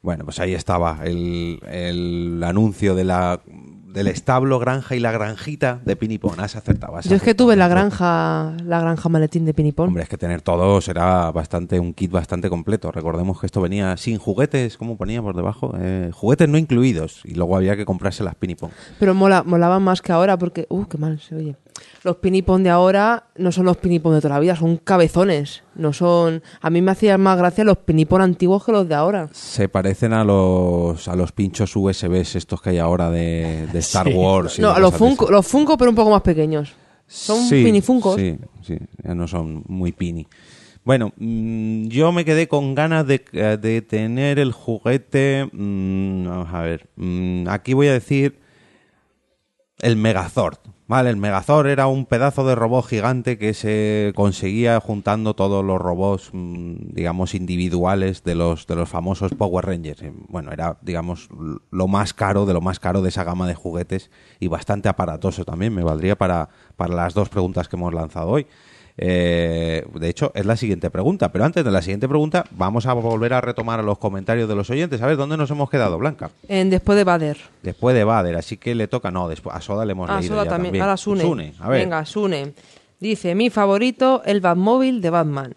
S2: Bueno, pues ahí estaba el, el anuncio de la, del establo, granja y la granjita de Pinipón. Has acertado. has
S3: Yo es que tuve la granja, la granja maletín de Pinipón.
S2: Hombre, es que tener todo será bastante un kit bastante completo. Recordemos que esto venía sin juguetes, ¿cómo ponía por debajo? Eh, juguetes no incluidos. Y luego había que comprarse las Pinipón.
S3: Pero mola, molaban más que ahora porque... Uh, qué mal se oye. Los pinipón de ahora no son los pinipón de toda la vida, son cabezones. No son... A mí me hacían más gracia los pinipón antiguos que los de ahora.
S2: Se parecen a los a los pinchos USBs estos que hay ahora de, de Star
S4: Sí.
S2: Wars. y
S3: No, a los Funko, los Funko pero un poco más pequeños. Son
S2: Sí,
S3: pinifuncos.
S2: Sí, sí, ya no son muy pini. Bueno, mm, yo me quedé con ganas de, eh, de tener el juguete. mm, vamos a ver. mm, aquí voy a decir el Megazord. Vale, el Megazord era un pedazo de robot gigante que se conseguía juntando todos los robots, mm, digamos, individuales de los, de los famosos Power Rangers. Eh, Bueno, era, digamos, lo más caro de lo más caro de esa gama de juguetes y bastante aparatoso también. Me valdría para, para las dos preguntas que hemos lanzado hoy. Eh, de hecho, es la siguiente pregunta. Pero antes de la siguiente pregunta, vamos a volver a retomar a los comentarios de los oyentes. A ver, ¿dónde nos hemos quedado, Blanca?
S3: En después de Bader.
S2: Después de Bader, así que le toca. No, después a Soda le hemos
S3: Ah,
S2: leído
S3: Soda
S2: ya
S3: también.
S2: también.
S3: Ahora Sune.
S2: a ver.
S3: Venga, Sune. Dice, mi favorito, el Batmóvil de Batman.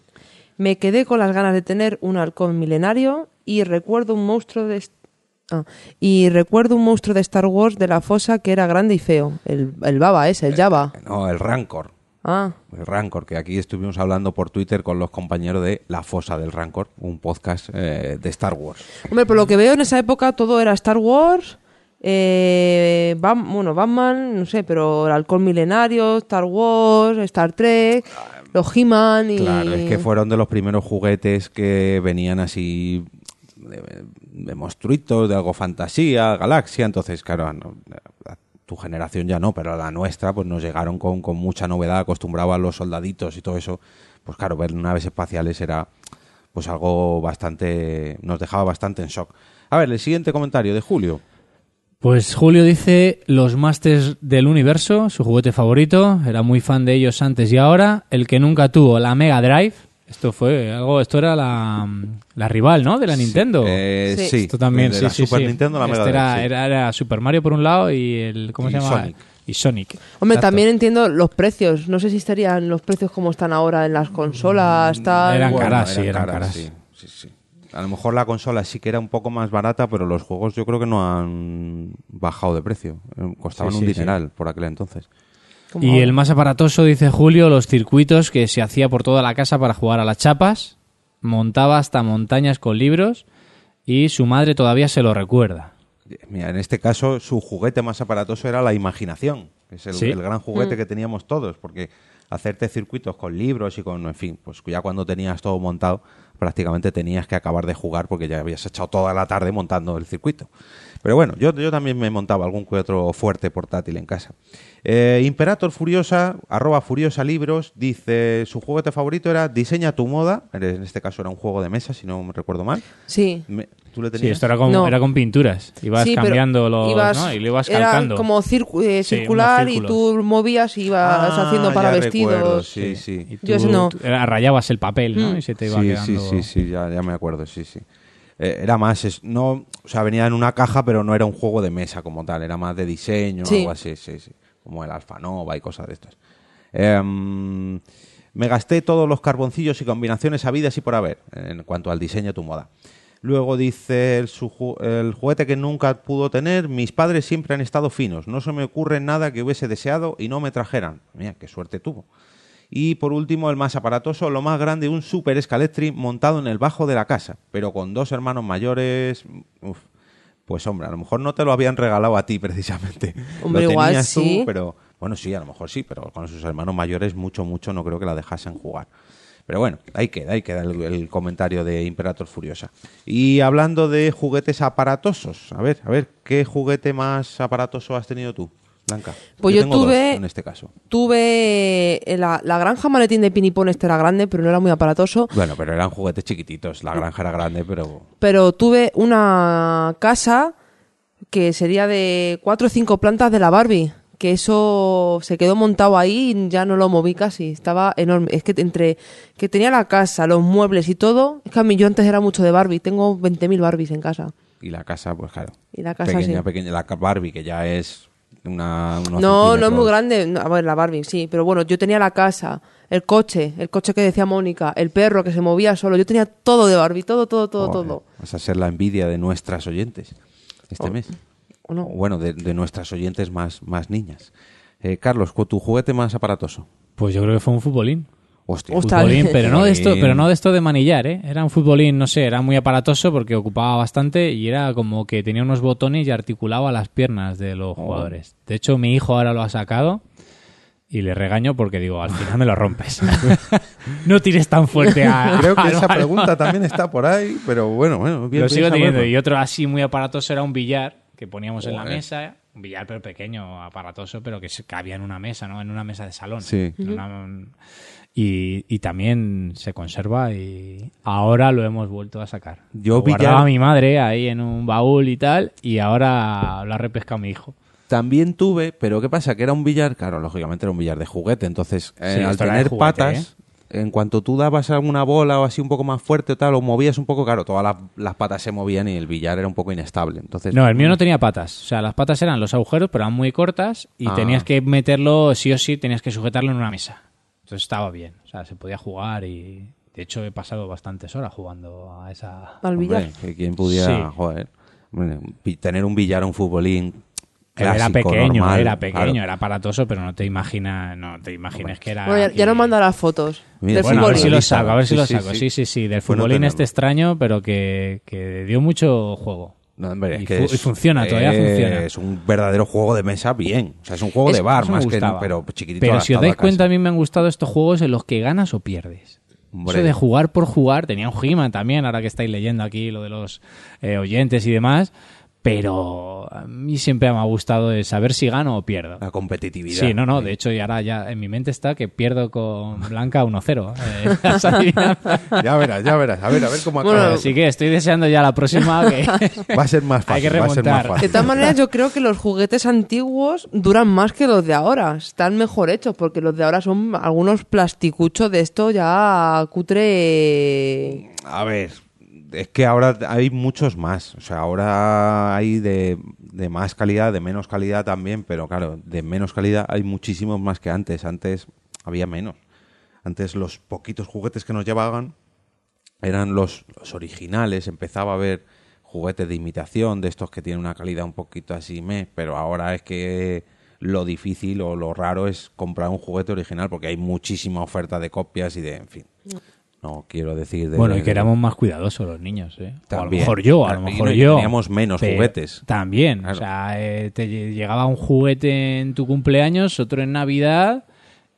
S3: Me quedé con las ganas de tener un halcón milenario y recuerdo un monstruo de... ah, y recuerdo un monstruo de Star Wars de la fosa que era grande y feo. El, el Baba ese, el Java.
S2: No, el Rancor.
S3: Ah,
S2: El Rancor, que aquí estuvimos hablando por Twitter con los compañeros de La Fosa del Rancor, un podcast eh, de Star Wars.
S3: Hombre, por lo que veo en esa época todo era Star Wars, eh, Bam- bueno, Batman, no sé, pero el halcón milenario, Star Wars, Star Trek, los He-Man y...
S2: Claro, es que fueron de los primeros juguetes que venían así de, de monstruitos, de algo fantasía, galaxia, entonces, claro, no- tu generación ya no, pero la nuestra pues nos llegaron con, con mucha novedad, acostumbraba a los soldaditos y todo eso, pues claro, ver naves espaciales era pues algo bastante, nos dejaba bastante en shock. A ver, el siguiente comentario de Julio.
S4: Pues Julio dice los Masters del Universo, su juguete favorito, era muy fan de ellos antes y ahora, el que nunca tuvo la Mega Drive, esto fue algo, esto era la, la rival, ¿no? De la Nintendo.
S2: Eh,
S3: Sí.
S2: sí,
S4: esto también,
S2: de
S4: sí,
S2: la
S4: sí,
S2: Super
S4: sí.
S2: Nintendo, la
S4: Este era, era, era Super Mario por un lado y el, ¿cómo
S2: Y
S4: se llama?
S2: Sonic.
S4: Y Sonic.
S3: Hombre,
S4: Exacto.
S3: también entiendo los precios. No sé si estarían los precios como están ahora en las consolas. Tal.
S4: Eran
S2: Bueno,
S4: caras, sí, eran caras.
S2: sí, sí, sí. A lo mejor la consola sí que era un poco más barata, pero los juegos yo creo que no han bajado de precio. Eh, Costaban
S4: Sí,
S2: un
S4: sí,
S2: dineral por aquel entonces.
S3: Como
S4: Y el más aparatoso, dice Julio, los circuitos que se hacía por toda la casa para jugar a las chapas, montaba hasta montañas con libros y su madre todavía se lo recuerda.
S2: Mira, en este caso su juguete más aparatoso era la imaginación, es el,
S4: Sí.
S2: el gran juguete que teníamos todos, porque hacerte circuitos con libros y con, en fin, pues ya cuando tenías todo montado, prácticamente tenías que acabar de jugar porque ya habías echado toda la tarde montando el circuito. Pero bueno, yo, yo también me montaba algún que otro fuerte portátil en casa. Eh, Imperator Furiosa, arroba Furiosa Libros, dice su juguete favorito era Diseña tu moda, en este caso era un juego de mesa, si no me recuerdo mal.
S3: Sí.
S2: Me- ¿Tú le
S4: Sí, esto era con,
S3: No.
S4: era con pinturas. Ibas
S3: Sí,
S4: cambiando los,
S3: ibas-
S4: ¿no? Y lo ibas
S3: era
S4: calcando.
S3: como eh, circular y tú movías y ibas
S2: Ah,
S3: haciendo para
S2: ya
S3: vestidos.
S2: recuerdo, sí, sí.
S4: Y
S3: Yo
S4: tú-
S3: ese no.
S4: tú- rayabas el papel, ¿no?
S3: Mm.
S4: Y se te iba
S2: sí,
S4: quedando...
S2: sí, sí, sí, ya, ya me acuerdo, sí, sí. Eh, era más, es- no, o sea, venía en una caja, pero no era un juego de mesa como tal, era más de diseño,
S3: Sí.
S2: algo así, sí, sí, como el Alfanova y cosas de estas. Em, me gasté todos los carboncillos y combinaciones habidas y por haber en cuanto al diseño de tu moda. Luego dice el, su el juguete que nunca pudo tener, mis padres siempre han estado finos, no se me ocurre nada que hubiese deseado y no me trajeran. Mira, qué suerte tuvo. Y por último, el más aparatoso, lo más grande, un Super Scalectri montado en el bajo de la casa, pero con dos hermanos mayores. Uf. Pues hombre, a lo mejor no te lo habían regalado a ti precisamente.
S3: Hombre,
S2: lo
S3: igual
S2: tenías tú,
S3: sí.
S2: pero bueno, sí, a lo mejor sí, pero con sus hermanos mayores mucho, mucho no creo que la dejasen jugar. Pero bueno, ahí queda, ahí queda el, el comentario de Imperator Furiosa. Y hablando de juguetes aparatosos, a ver, a ver, ¿qué juguete más aparatoso has tenido tú? Blanca?
S3: Pues yo
S2: dos
S3: tuve-
S2: en este caso.
S3: Tuve eh, la, la granja maletín de pinipón, este era grande, pero no era muy aparatoso.
S2: Bueno, pero eran juguetes chiquititos. La granja era grande, pero...
S3: Pero tuve una casa que sería de cuatro o cinco plantas de la Barbie. Que eso se quedó montado ahí y ya no lo moví casi. Estaba enorme. Es que entre que tenía la casa, los muebles y todo. Es que a mí yo antes era mucho de Barbie. Tengo 20.000 Barbies en casa.
S2: Y la casa, pues claro.
S3: Y la casa
S2: pequeña,
S3: sí.
S2: pequeña. La Barbie, que ya es una...
S3: No, no es muy grande. No, A ver, la Barbie, sí. Pero bueno, yo tenía la casa, el coche, el coche que decía Mónica, el perro que se movía solo. Yo tenía todo de Barbie. Todo, todo, todo,
S2: Joder,
S3: todo.
S2: Vas a ser la envidia de nuestras oyentes este
S3: Oh,
S2: mes.
S3: ¿O no?
S2: O Bueno, de, de nuestras oyentes más, más niñas. Eh, Carlos, ¿cu- ¿tu juguete más aparatoso?
S4: Pues yo creo que fue un futbolín.
S2: Hostia.
S4: Futbolín, pero no de esto, pero no de esto de manillar, ¿eh? Era un futbolín, no sé, era muy aparatoso porque ocupaba bastante y era como que tenía unos botones y articulaba las piernas de los
S2: Oh.
S4: jugadores. De hecho, mi hijo ahora lo ha sacado y le regaño porque digo, al final me lo rompes. no tires tan fuerte a.
S2: Creo que esa pregunta también está por ahí, pero bueno, bueno. Bien,
S4: Lo sigo teniendo. Y otro así muy aparatoso era un billar que poníamos en la mesa. Un billar pero pequeño, aparatoso, pero que cabía en una mesa, ¿no? En una mesa de salón.
S2: Sí.
S4: Una- y, y también se conserva y ahora lo hemos vuelto a sacar.
S2: Yo
S4: Lo
S2: billar-
S4: guardaba mi madre ahí en un baúl y tal y ahora lo ha repescado mi hijo.
S2: También tuve, pero ¿qué pasa? Que era un billar, claro, lógicamente era un billar de juguete, entonces eh, al tener
S4: juguete,
S2: patas, en cuanto tú dabas alguna bola o así un poco más fuerte o tal, o movías un poco, claro, todas las, las patas se movían y el billar era un poco inestable. Entonces,
S4: No, el mío no tenía patas. O sea, las patas eran los agujeros, pero eran muy cortas y
S2: Ah.
S4: tenías que meterlo, sí o sí, tenías que sujetarlo en una mesa. Entonces estaba bien. O sea, se podía jugar y... De hecho, he pasado bastantes horas jugando a esa...
S3: Al
S2: Hombre,
S3: billar.
S2: que quien pudiera,
S4: Sí.
S2: joder, hombre, tener un billar o un futbolín
S4: era pequeño,
S2: normal,
S4: era pequeño,
S2: claro.
S4: era aparatoso, pero no te imaginas, no te imagines que era...
S3: Bueno, ya, ya nos manda las fotos
S2: Mira,
S3: del
S2: bueno,
S4: a ver si lo saco, a ver si
S2: sí,
S4: lo saco.
S2: sí.
S4: Sí, sí, sí, del
S2: Bueno
S4: futbolín este extraño, pero que, que dio mucho juego.
S2: No, hombre,
S4: Y
S2: es que
S4: fu-
S2: es-
S4: y funciona, todavía
S2: es
S4: funciona.
S2: un verdadero juego de mesa bien. O sea, es un juego
S4: Es-
S2: de bar, más que
S4: gustaba.
S2: pero chiquitito.
S4: Pero si os dais cuenta, a mí me han gustado estos juegos en los que ganas o pierdes.
S2: Hombre.
S4: Eso de jugar por jugar, tenía un He-Man también, ahora que estáis leyendo aquí lo de los eh, oyentes y demás, pero a mí siempre me ha gustado de saber si gano o pierdo.
S2: La competitividad.
S4: Sí, no, no, de hecho y ahora ya en mi mente está que pierdo con Blanca 1-0. eh.
S2: Ya verás, ya verás. A ver, a ver cómo
S3: Bueno,
S2: acaba.
S4: Así que estoy deseando ya la próxima que...
S2: Va a ser más
S4: Hay
S2: fácil.
S4: que
S2: va a ser más
S4: remontar.
S2: fácil.
S3: De todas maneras, yo creo que los juguetes antiguos duran más que los de ahora. Están mejor hechos, porque los de ahora son algunos plasticuchos de esto ya cutre.
S2: A ver, es que ahora hay muchos más. O sea, ahora hay de, más calidad, de menos calidad también, pero claro, de menos calidad hay muchísimos más que antes. Antes había menos. Antes los poquitos juguetes que nos llevaban eran los, los originales. Empezaba a haber juguetes de imitación, de estos que tienen una calidad un poquito así, me, pero ahora es que lo difícil o lo raro es comprar un juguete original porque hay muchísima oferta de copias y de, en fin. No quiero decir de...
S4: Bueno, y que éramos más cuidadosos los niños, ¿eh? O a lo
S2: También.
S4: mejor yo, a lo mejor
S2: no-
S4: yo.
S2: teníamos menos juguetes.
S4: También.
S2: Claro.
S4: O sea, eh, te lle- llegaba un juguete en tu cumpleaños, otro en Navidad,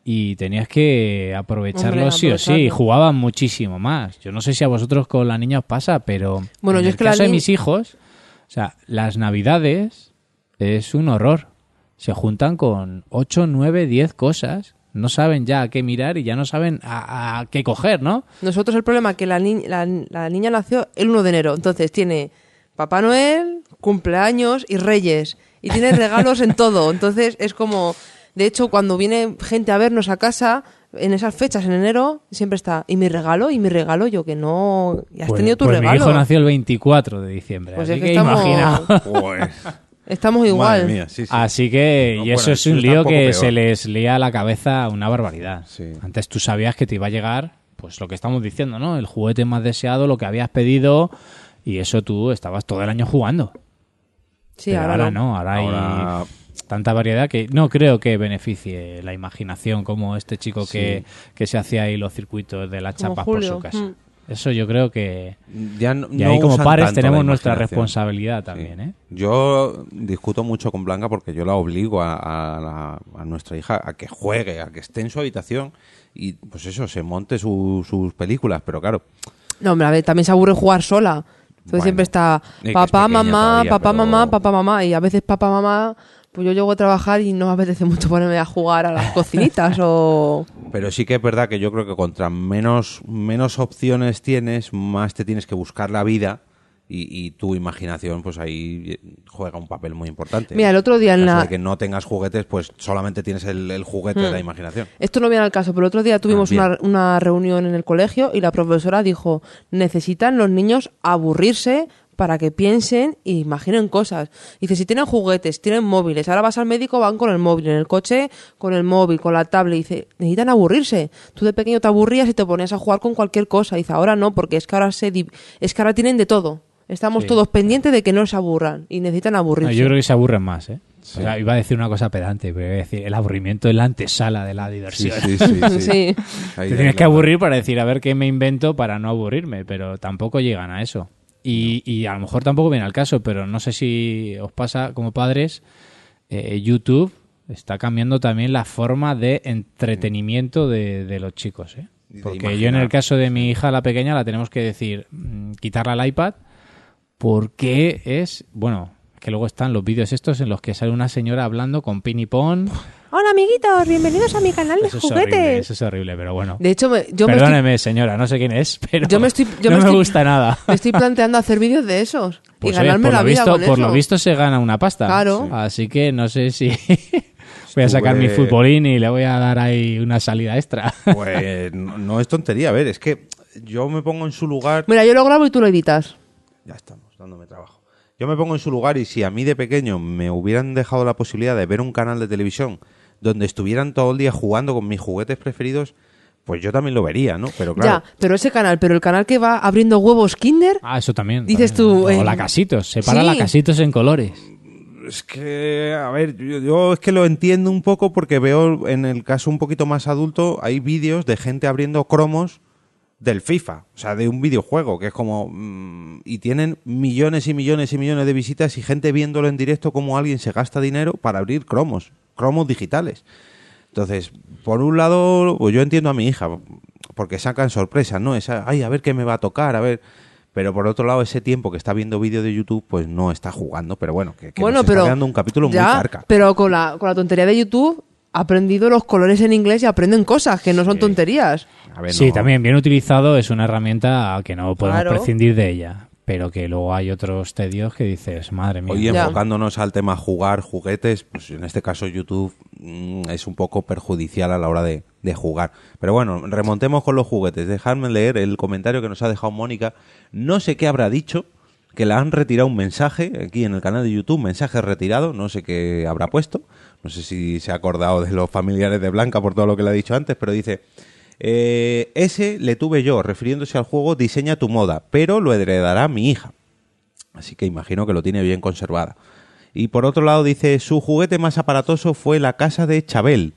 S4: y tenías que aprovecharlo
S3: Hombre,
S4: sí o sí. Jugaban muchísimo más. Yo no sé si a vosotros con la niña os pasa, pero.
S3: Bueno,
S4: en
S3: yo
S4: el
S3: es que la
S4: caso de mis hijos, o sea, las Navidades es un horror. Se juntan con 8, 9, 10 cosas. No saben ya a qué mirar y ya no saben a, a qué coger, ¿no?
S3: Nosotros el problema es que la, ni- la, la niña nació el 1 de enero, entonces tiene Papá Noel, cumpleaños y Reyes. Y tiene regalos en todo. Entonces es como. De hecho, cuando viene gente a vernos a casa, en esas fechas, en enero, siempre está. ¿Y mi regalo? ¿Y mi regalo? Yo que no. ¿Y has
S4: Pues-
S3: tenido tu
S4: pues
S3: regalo?
S4: mi hijo nació el 24 de diciembre.
S3: Pues
S4: así
S3: es que
S4: que,
S3: estamos-
S4: imagina.
S2: Pues,
S3: Estamos igual.
S2: Madre mía, sí, sí.
S4: Así que,
S2: No,
S4: y eso
S2: bueno,
S4: es un lío que
S2: peor.
S4: se les lía a la cabeza una barbaridad.
S2: Sí.
S4: Antes tú sabías que te iba a llegar, pues lo que estamos diciendo, ¿no? El juguete más deseado, lo que habías pedido, y eso tú estabas todo el año jugando.
S3: Sí,
S4: Pero
S3: ahora, no.
S4: ahora hay tanta variedad que no creo que beneficie la imaginación como este chico que, que se hacía ahí los circuitos de las
S3: Como
S4: chapas por su casa.
S3: mm.
S4: Eso yo creo que...
S2: ya no,
S4: Y
S2: no
S4: ahí como pares tenemos nuestra responsabilidad
S2: Sí.
S4: también, ¿eh?
S2: Yo discuto mucho con Blanca porque yo la obligo a, a la- a nuestra hija a que juegue, a que esté en su habitación y pues eso, se monte su- sus películas, pero claro,
S3: No, hombre, a ver, también se aburre jugar sola. Entonces
S2: Bueno,
S3: siempre está
S2: es
S3: papá, mamá,
S2: todavía,
S3: papá,
S2: pero-
S3: mamá, papá, mamá. Y a veces papá, mamá, Pues yo llego a trabajar y no me apetece mucho ponerme a jugar a las cocinitas o...
S2: Pero sí que es verdad que yo creo que contra menos, menos opciones tienes, más te tienes que buscar la vida y, y tu imaginación, pues ahí juega un papel muy importante.
S3: Mira, el otro día en
S2: caso
S3: la-
S2: de que no tengas juguetes, pues solamente tienes el, el juguete de la imaginación.
S3: Esto no viene al caso, pero el otro día tuvimos
S2: Ah,
S3: una, una reunión en el colegio y la profesora dijo, necesitan los niños aburrirse para que piensen e imaginen cosas. Dice, si tienen juguetes, tienen móviles, ahora vas al médico, van con el móvil, en el coche con el móvil, con la tablet. Dice, necesitan aburrirse. Tú de pequeño te aburrías y te ponías a jugar con cualquier cosa. Dice, ahora no, porque es que ahora, se es que ahora tienen de todo. Estamos
S4: Sí.
S3: todos pendientes de que no se aburran y necesitan
S4: No,
S3: aburrirse.
S4: yo creo que se aburren más, ¿eh? O sea, iba a decir una cosa pedante, pero iba a decir, el aburrimiento es la antesala de la diversión.
S2: sí, sí. sí.
S4: Te tienes que aburrir para decir, a ver qué me invento para no aburrirme, pero tampoco llegan a eso. Y, y a lo mejor tampoco viene al caso, pero no sé si os pasa como padres, eh, YouTube está cambiando también la forma de entretenimiento de, de los chicos. ¿eh? Porque yo en el caso de mi hija, la pequeña, la tenemos que decir, mm, quitarle al iPad porque es, bueno, que luego están los vídeos estos en los que sale una señora hablando con pin y pon.
S3: Hola amiguitos, bienvenidos a mi canal de
S4: Eso es horrible,
S3: juguetes.
S4: eso es horrible, pero bueno.
S3: De hecho, me- yo me estoy
S4: Perdóneme, señora, no sé quién es, pero
S3: Yo me estoy- yo
S4: no
S3: me
S4: me,
S3: estoy-
S4: gusta nada.
S3: Me estoy planteando hacer vídeos de esos
S4: Pues,
S3: y
S4: oye,
S3: ganarme
S4: por
S3: la
S4: lo
S3: vida
S4: visto,
S3: con
S4: por
S3: eso.
S4: lo visto se gana una pasta.
S3: Claro.
S4: Así que no sé si voy a sacar mi
S2: Estuve-
S4: futbolín y le voy a dar ahí una salida extra.
S2: Pues no, no es tontería, a ver, es que yo me pongo en su lugar.
S3: Mira, yo lo grabo y tú lo editas.
S2: Ya estamos, dándome trabajo. Yo me pongo en su lugar y si a mí de pequeño me hubieran dejado la posibilidad de ver un canal de televisión donde estuvieran todo el día jugando con mis juguetes preferidos, pues yo también lo vería, ¿no? Pero claro,
S3: Ya, pero ese canal, pero el canal que va abriendo huevos Kinder,
S4: Ah, eso también.
S3: Dices
S4: también.
S3: tú,
S4: O
S3: eh,
S4: la casitos, separa
S3: sí.
S4: la casitos en colores.
S2: es que, a ver, yo, yo es que lo entiendo un poco porque veo en el caso un poquito más adulto, hay vídeos de gente abriendo cromos del FIFA, o sea, de un videojuego, que es como... mm, y tienen millones y millones y millones de visitas y gente viéndolo en directo como alguien se gasta dinero para abrir cromos, cromos digitales. Entonces, por un lado, pues yo entiendo a mi hija, porque sacan sorpresas, ¿no? Esa, ay, a ver qué me va a tocar, a ver... Pero por otro lado, ese tiempo que está viendo vídeo de YouTube, pues no está jugando, pero bueno, que, que
S3: bueno,
S2: nos
S3: pero
S2: está quedando un capítulo
S3: ya,
S2: muy carca.
S3: pero con la, con la tontería de YouTube ha aprendido los colores en inglés y aprenden cosas que no son tonterías.
S2: A ver,
S4: Sí, también bien utilizado es una herramienta que no podemos
S3: Claro.
S4: prescindir de ella. Pero que luego hay otros tedios que dices, madre mía.
S3: Ya.
S2: enfocándonos al tema jugar juguetes, pues en este caso YouTube mm, es un poco perjudicial a la hora de, de jugar. Pero bueno, remontemos con los juguetes. Dejadme leer el comentario que nos ha dejado Mónica. No sé qué habrá dicho, que le han retirado un mensaje aquí en el canal de YouTube, mensaje retirado, no sé qué habrá puesto. No sé si se ha acordado de los familiares de Blanca por todo lo que le ha dicho antes, pero dice... eh, ese le tuve yo, refiriéndose al juego Diseña tu moda, pero lo heredará mi hija. Así que imagino que lo tiene bien conservada. Y por otro lado dice, su juguete más aparatoso fue la casa de Chabel,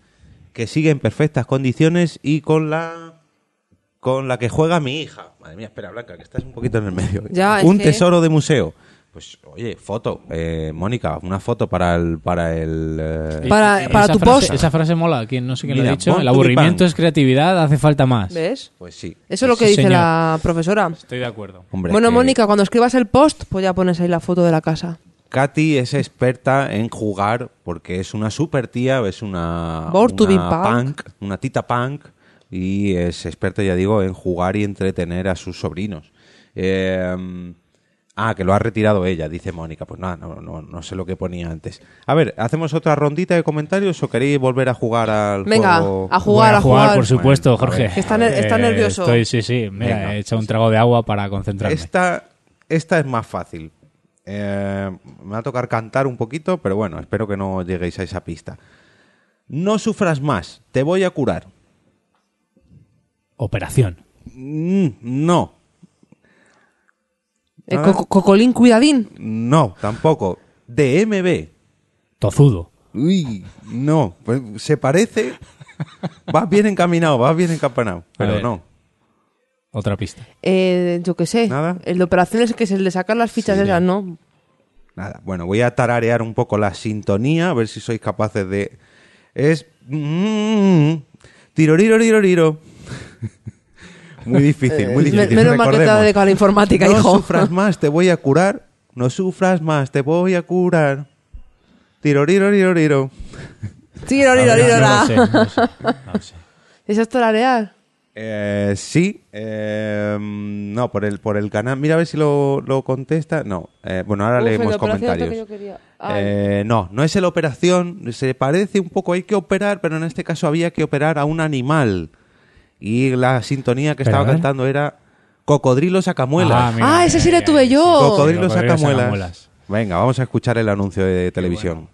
S2: que sigue en perfectas condiciones y con la con la que juega mi hija. Madre mía, espera, Blanca, que estás un poquito en el medio.
S3: Ya,
S2: un
S3: que-
S2: tesoro de museo. Pues, oye, foto. Eh, Mónica, una foto para el... Para el eh,
S3: Para-
S4: Eh,
S3: tu
S4: frase-
S3: post.
S4: Esa frase mola, ¿quién, no sé quién lo
S2: Mira,
S4: ha dicho. El aburrimiento es creatividad, hace falta más.
S3: ¿Ves?
S2: Pues sí.
S3: Eso es lo que
S4: Sí,
S3: dice
S4: señor.
S3: la profesora.
S4: Estoy de acuerdo.
S2: Hombre,
S3: bueno,
S2: que
S3: Mónica, cuando escribas el post, pues ya pones ahí la foto de la casa.
S2: Katy es experta en jugar porque es una super tía, es una,
S3: Born to
S2: una
S3: be punk.
S2: una tita punk y es experta, ya digo, en jugar y entretener a sus sobrinos. Eh, ah, que lo ha retirado ella, dice Mónica. Pues nada, no, no, no sé lo que ponía antes. A ver, ¿hacemos otra rondita de comentarios o queréis volver a jugar al
S3: Venga,
S2: juego?
S3: a jugar,
S4: Voy
S3: a jugar.
S4: por supuesto,
S2: Bueno, a
S4: Jorge.
S3: está está nervioso.
S4: Estoy, sí, sí. Mira,
S2: Venga.
S4: he echado un trago de agua para concentrarme.
S2: Esta, esta es más fácil. Eh, me va a tocar cantar un poquito, pero bueno, espero que no lleguéis a esa pista. No sufras más, te voy a curar.
S4: Operación.
S2: Mm, no,
S3: El
S2: Ah.
S3: coco- cocolín cuidadín.
S2: no, tampoco. DMB.
S4: Tozudo.
S2: Uy, no, pues se parece. Vas bien encaminado, vas bien encampanado, pero no.
S4: Otra pista.
S3: Eh, yo qué sé.
S2: Nada.
S3: El de operaciones que es el de sacar las fichas
S2: Sí.
S3: esas, ¿no?
S2: Nada, bueno, voy a tararear un poco la sintonía, a ver si sois capaces de... Es... mm, Tiroriroriririro. Muy difícil, muy
S3: Me-
S2: difícil.
S3: menos mal que te ha
S2: recordemos.
S3: dedicado a la informática,
S2: no
S3: hijo.
S2: sufras más, te voy a curar. No sufras más, te voy a curar. Tiroriroriroriro.
S3: Tiro, tiro, tiro,
S4: no no lo sé, no lo sé.
S3: ¿Es esto la real?
S2: Eh, sí, eh, no, por el, por el canal. Mira a ver si lo, lo contesta. No, eh, bueno, ahora
S3: Uf,
S2: leemos comentarios.
S3: que yo.
S2: Eh, no, no es el operación. Se parece un poco, hay que operar, pero en este caso había que operar a un animal. Y la sintonía que
S4: Pero
S2: estaba cantando era Cocodrilo Sacamuelas.
S3: Ah, ese sí le tuve yo.
S2: Cocodrilo
S4: Cocodrilo
S2: Sacamuelas.
S4: Sacamuelas.
S2: Venga, vamos a escuchar el anuncio de televisión.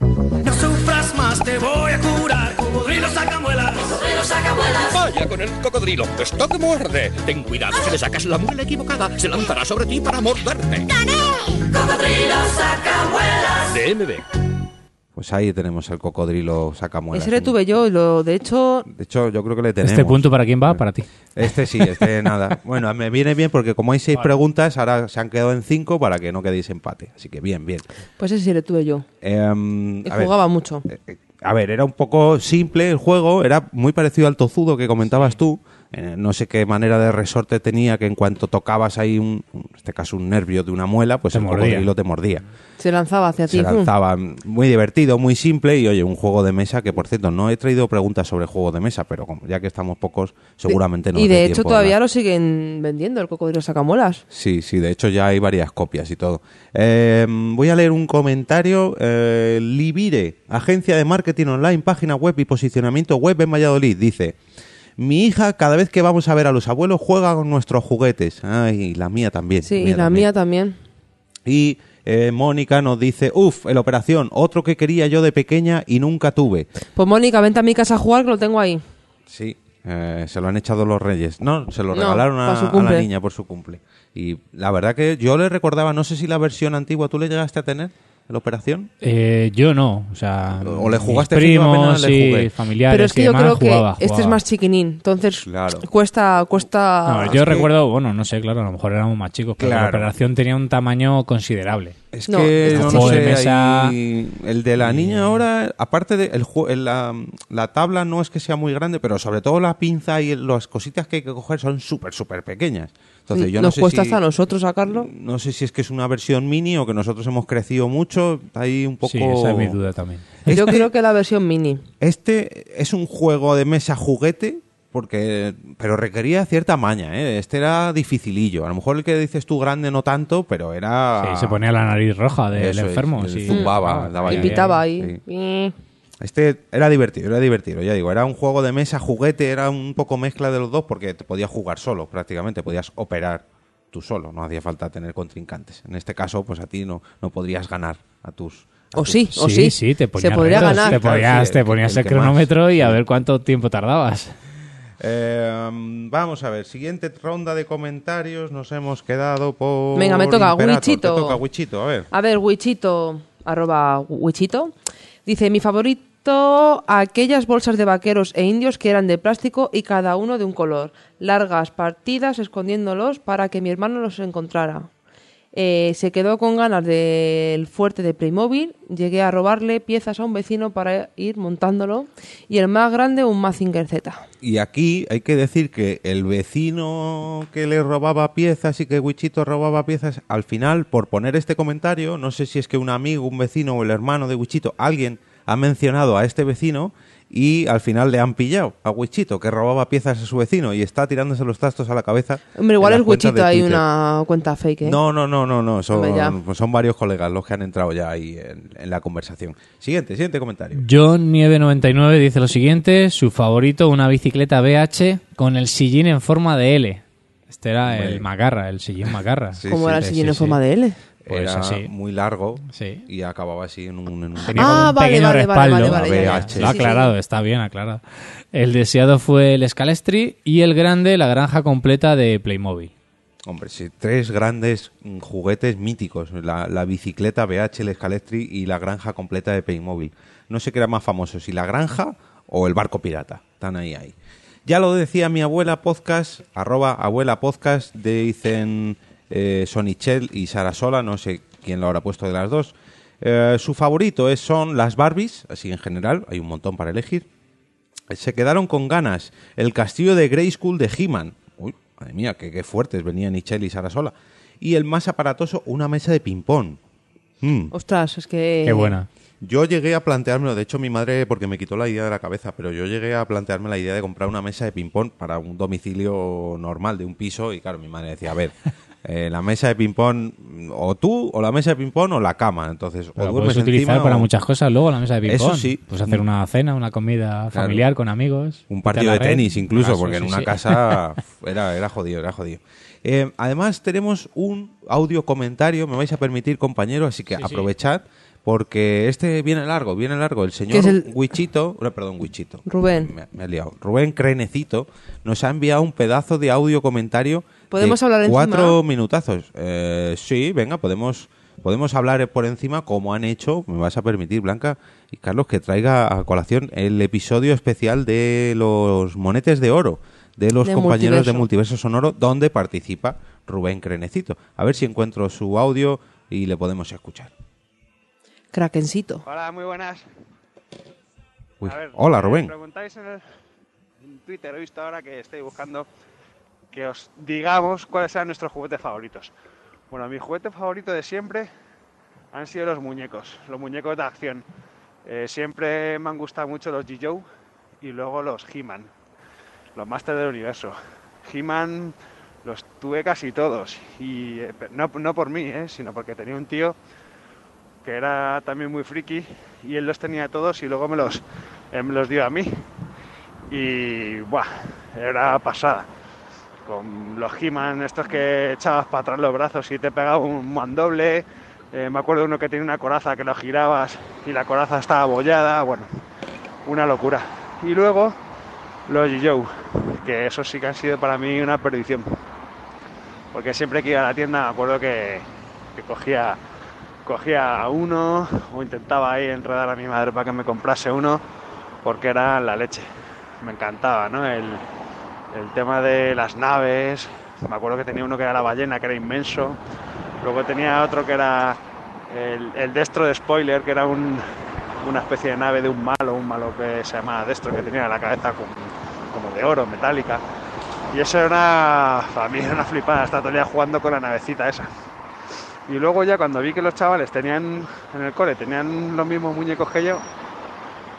S7: No sufras más, te voy a curar. Cocodrilo sacamuelas. Cocodrilo sacamuelas.
S8: Vaya con el cocodrilo, está que muerde. Ten cuidado, si le sacas la muela equivocada, se lanzará sobre ti para morderte.
S7: Cocodrilo sacamuelas.
S8: DMB.
S2: Pues ahí tenemos el cocodrilo Sacamuelas.
S3: Ese le tuve yo y lo, de hecho,
S2: De hecho, yo creo que le tenemos.
S4: ¿Este punto para quién va? Para ti.
S2: Este sí, este nada. Bueno, me viene bien porque como hay seis preguntas, ahora se han quedado en cinco para que no quedéis empate. Así que bien, bien.
S3: pues ese sí le tuve yo.
S2: Em,
S3: Y
S2: a ver,
S3: jugaba mucho.
S2: eh, eh, a ver, era un poco simple el juego, era muy parecido al tozudo que comentabas tú. Eh, no sé qué manera de resorte tenía que en cuanto tocabas ahí, un, en este caso un nervio de una muela, pues
S4: Te
S2: el
S4: mordía.
S2: cocodrilo te mordía.
S3: Se lanzaba hacia ti.
S2: Se lanzaba muy divertido, muy simple y oye, un juego de mesa que por cierto no he traído preguntas sobre juegos de mesa, pero como ya que estamos pocos, seguramente no.
S3: Y de hecho todavía lo siguen vendiendo, el cocodrilo sacamuelas.
S2: Sí, sí, de hecho ya hay varias copias y todo. Eh, voy a leer un comentario. Eh, Libire, agencia de marketing online, página web y posicionamiento web en Valladolid, dice... Mi hija, cada vez que vamos a ver a los abuelos, juega con nuestros juguetes. Ay, la mía también.
S3: Sí, y la mía también.
S2: Y eh, Mónica nos dice, uff, el Operación, otro que quería yo de pequeña y nunca tuve.
S3: Pues Mónica, vente a mi casa a jugar que lo tengo ahí.
S2: Sí, eh, se lo han echado los reyes. No, se lo
S3: No,
S2: regalaron a, a la niña por su cumple. Y la verdad que yo le recordaba, no sé si la versión antigua, ¿tú le llegaste a tener? ¿La operación?
S4: Eh, yo no, o sea,
S2: O le
S4: mis
S2: jugaste
S4: primos
S2: le jugué.
S4: familiares
S3: Pero es que yo creo que
S4: jugaba,
S3: este es más chiquinín. Entonces
S2: Claro.
S3: cuesta... cuesta
S4: No, yo
S2: es que-
S4: recuerdo, bueno, no sé, claro, a lo mejor éramos más chicos, pero
S2: Claro.
S4: la operación tenía un tamaño considerable.
S2: Es
S3: No,
S2: que no,
S3: es
S2: no
S4: juego de mesa.
S2: ahí- el de la niña ahora, aparte de el el- la, la tabla no es que sea muy grande, pero sobre todo la pinza y las cositas que hay que coger son súper, súper pequeñas. Entonces yo no
S3: Nos
S2: sé
S3: cuesta
S2: si,
S3: hasta a nosotros sacarlo.
S2: no sé si es que es una versión mini o que nosotros hemos crecido mucho, hay un poco...
S4: Sí, esa es mi duda también.
S3: Yo
S2: Este-
S3: creo que la versión mini.
S2: Este es un juego de mesa juguete, porque pero requería cierta maña, ¿eh? Este era dificilillo. A lo mejor el que dices tú grande no tanto, pero era...
S4: Sí, se ponía la nariz roja del
S2: es,
S4: enfermo.
S2: y
S4: sí.
S2: zumbaba,
S4: Ah,
S2: daba
S3: Y
S2: ahí.
S3: pitaba
S2: sí.
S3: ahí.
S2: Este era divertido, era divertido, ya digo, era un juego de mesa juguete, era un poco mezcla de los dos porque te podías jugar solo prácticamente, podías operar tú solo, no hacía falta tener contrincantes. En este caso, pues a ti no, no podrías ganar a tus... a
S3: O
S2: tus-
S3: sí, o sí.
S4: sí, te ponías
S3: Se podría
S4: retos,
S3: ganar.
S4: Te
S2: Claro,
S4: ponías,
S2: sí,
S4: te
S2: el-
S4: ponías
S2: el
S4: el,
S2: más.
S4: cronómetro y a ver cuánto tiempo tardabas.
S2: Eh, vamos a ver, siguiente ronda de comentarios, nos hemos quedado por...
S3: Venga, me toca. Wichito.
S2: Te toca, Wichito, a ver.
S3: A ver, Wichito, arroba Wichito, dice, mi favorito, aquellas bolsas de vaqueros e indios que eran de plástico y cada uno de un color. Largas partidas escondiéndolos para que mi hermano los encontrara. Eh, se quedó con ganas del fuerte de Playmobil, llegué a robarle piezas a un vecino para ir montándolo y el más grande un Mazinger Z.
S2: Y aquí hay que decir que el vecino que le robaba piezas y que Wichito robaba piezas, al final, por poner este comentario, no sé si es que un amigo, un vecino o el hermano de Wichito, alguien ha mencionado a este vecino y al final le han pillado a Wichito, que robaba piezas a su vecino y está tirándose los trastos a la cabeza.
S3: Hombre, igual es Wichito, hay una cuenta fake, ¿eh?
S2: No, no, no, no, no. Son, son varios colegas los que han entrado ya ahí en, en la conversación. Siguiente, siguiente comentario.
S4: John Nieve99 dice lo siguiente, su favorito, una bicicleta BH con el sillín en forma de L. Este era el Macarra, el sillín Macarra.
S2: Sí,
S3: Como era el sillín
S4: sí,
S3: en
S4: sí.
S3: forma de L.
S4: Pues
S2: Era
S4: así.
S2: muy largo
S4: Sí.
S2: y acababa así en un... en un-
S4: Tenía
S3: Ah,
S4: un
S3: vale,
S4: pequeño
S3: vale, vale,
S4: respaldo.
S3: vale, vale, ya, ya.
S2: VH.
S3: Sí,
S4: Lo ha
S3: sí,
S4: aclarado, está bien aclarado. El deseado fue el Scalestri y el grande, la granja completa de Playmobil.
S2: Hombre, sí, tres grandes juguetes míticos. La, la bicicleta BH, el Scalestri y la granja completa de Playmobil. No sé qué era más famoso, si la granja o el barco pirata. Están ahí, ahí. Ya lo decía mi abuela podcast, arroba abuela podcast, de dicen eh, Sonichel y Sara Sola, no sé quién lo habrá puesto de las dos. Eh, su favorito es, son las Barbies, así en general, hay un montón para elegir. Se quedaron con ganas el castillo de Grayskull de He-Man. Uy, madre mía, qué, qué fuertes venían Michelle y Sara Sola. Y el más aparatoso, una mesa de ping-pong. Mm.
S3: Ostras, es que...
S4: Qué buena.
S2: Yo llegué a planteármelo, de hecho mi madre, porque me quitó la idea de la cabeza, pero yo llegué a plantearme la idea de comprar una mesa de ping-pong para un domicilio normal de un piso y claro, mi madre decía, a ver, eh, la mesa de ping-pong o tú, o la mesa de ping-pong o la cama, entonces o
S4: Pero
S2: duermes
S4: puedes utilizar
S2: encima
S4: para
S2: o-
S4: muchas cosas luego la mesa de ping
S2: Eso sí.
S4: Puedes hacer una cena, una comida familiar con amigos.
S2: Un partido de
S4: red.
S2: tenis incluso,
S4: Ah, sí,
S2: porque en una
S4: sí.
S2: casa era, era jodido, era jodido. Eh, además tenemos un audio comentario, me vais a permitir compañero, así que
S4: Sí, sí.
S2: aprovechad, porque este viene largo, viene largo. El señor
S3: ¿Qué es el-
S2: Wichito, no, perdón, Wichito.
S3: Rubén.
S2: Me, me he liado. Rubén Crenecito nos ha enviado un pedazo de audio comentario.
S3: ¿Podemos
S2: de
S3: hablar encima?
S2: Cuatro minutazos. Eh, sí, venga, podemos... Podemos hablar por encima como han hecho, me vas a permitir, Blanca y Carlos, que traiga a colación el episodio especial de los monetes de oro de los
S3: De
S2: compañeros de
S3: Multiverso.
S2: Sonoro, donde participa Rubén Crenecito. A ver si encuentro su audio y le podemos escuchar.
S3: Krakencito.
S9: Hola, muy buenas.
S2: Uy,
S9: A ver,
S2: Hola,
S9: me
S2: Rubén.
S9: preguntáis en, el- en Twitter, he visto ahora que estoy buscando que os digamos cuáles eran nuestros juguetes favoritos. Bueno, mi juguete favorito de siempre han sido los muñecos, los muñecos de acción. Eh, siempre me han gustado mucho los G-Joe y luego los He-Man, los Masters del Universo. He-Man los tuve casi todos y eh, no, no por mí, eh, sino porque tenía un tío que era también muy friki y él los tenía todos y luego me los, eh, me los dio a mí. Y buah, era pasada. Con los He-Man, estos que echabas para atrás los brazos y te pegaba un mandoble. Eh, me acuerdo uno que tenía una coraza que lo girabas y la coraza estaba abollada. Bueno, una locura. Y luego los G-Joe, que esos sí que han sido para mí una perdición. Porque siempre que iba a la tienda me acuerdo que, que cogía cogía uno o intentaba ahí enredar a mi madre para que me comprase uno porque era la leche. Me encantaba, ¿no? El, el tema de las naves. Me acuerdo que tenía uno que era la ballena, que era inmenso. Luego tenía otro que era el, Destro de Spoiler, que era un- una especie de nave de un malo, un malo que se llamaba Destro, que tenía la cabeza como, de oro, metálica. Y eso era para mí era una flipada, estar todo jugando con la navecita esa. Y luego ya cuando vi que los chavales tenían en el cole, tenían los mismos muñecos que yo,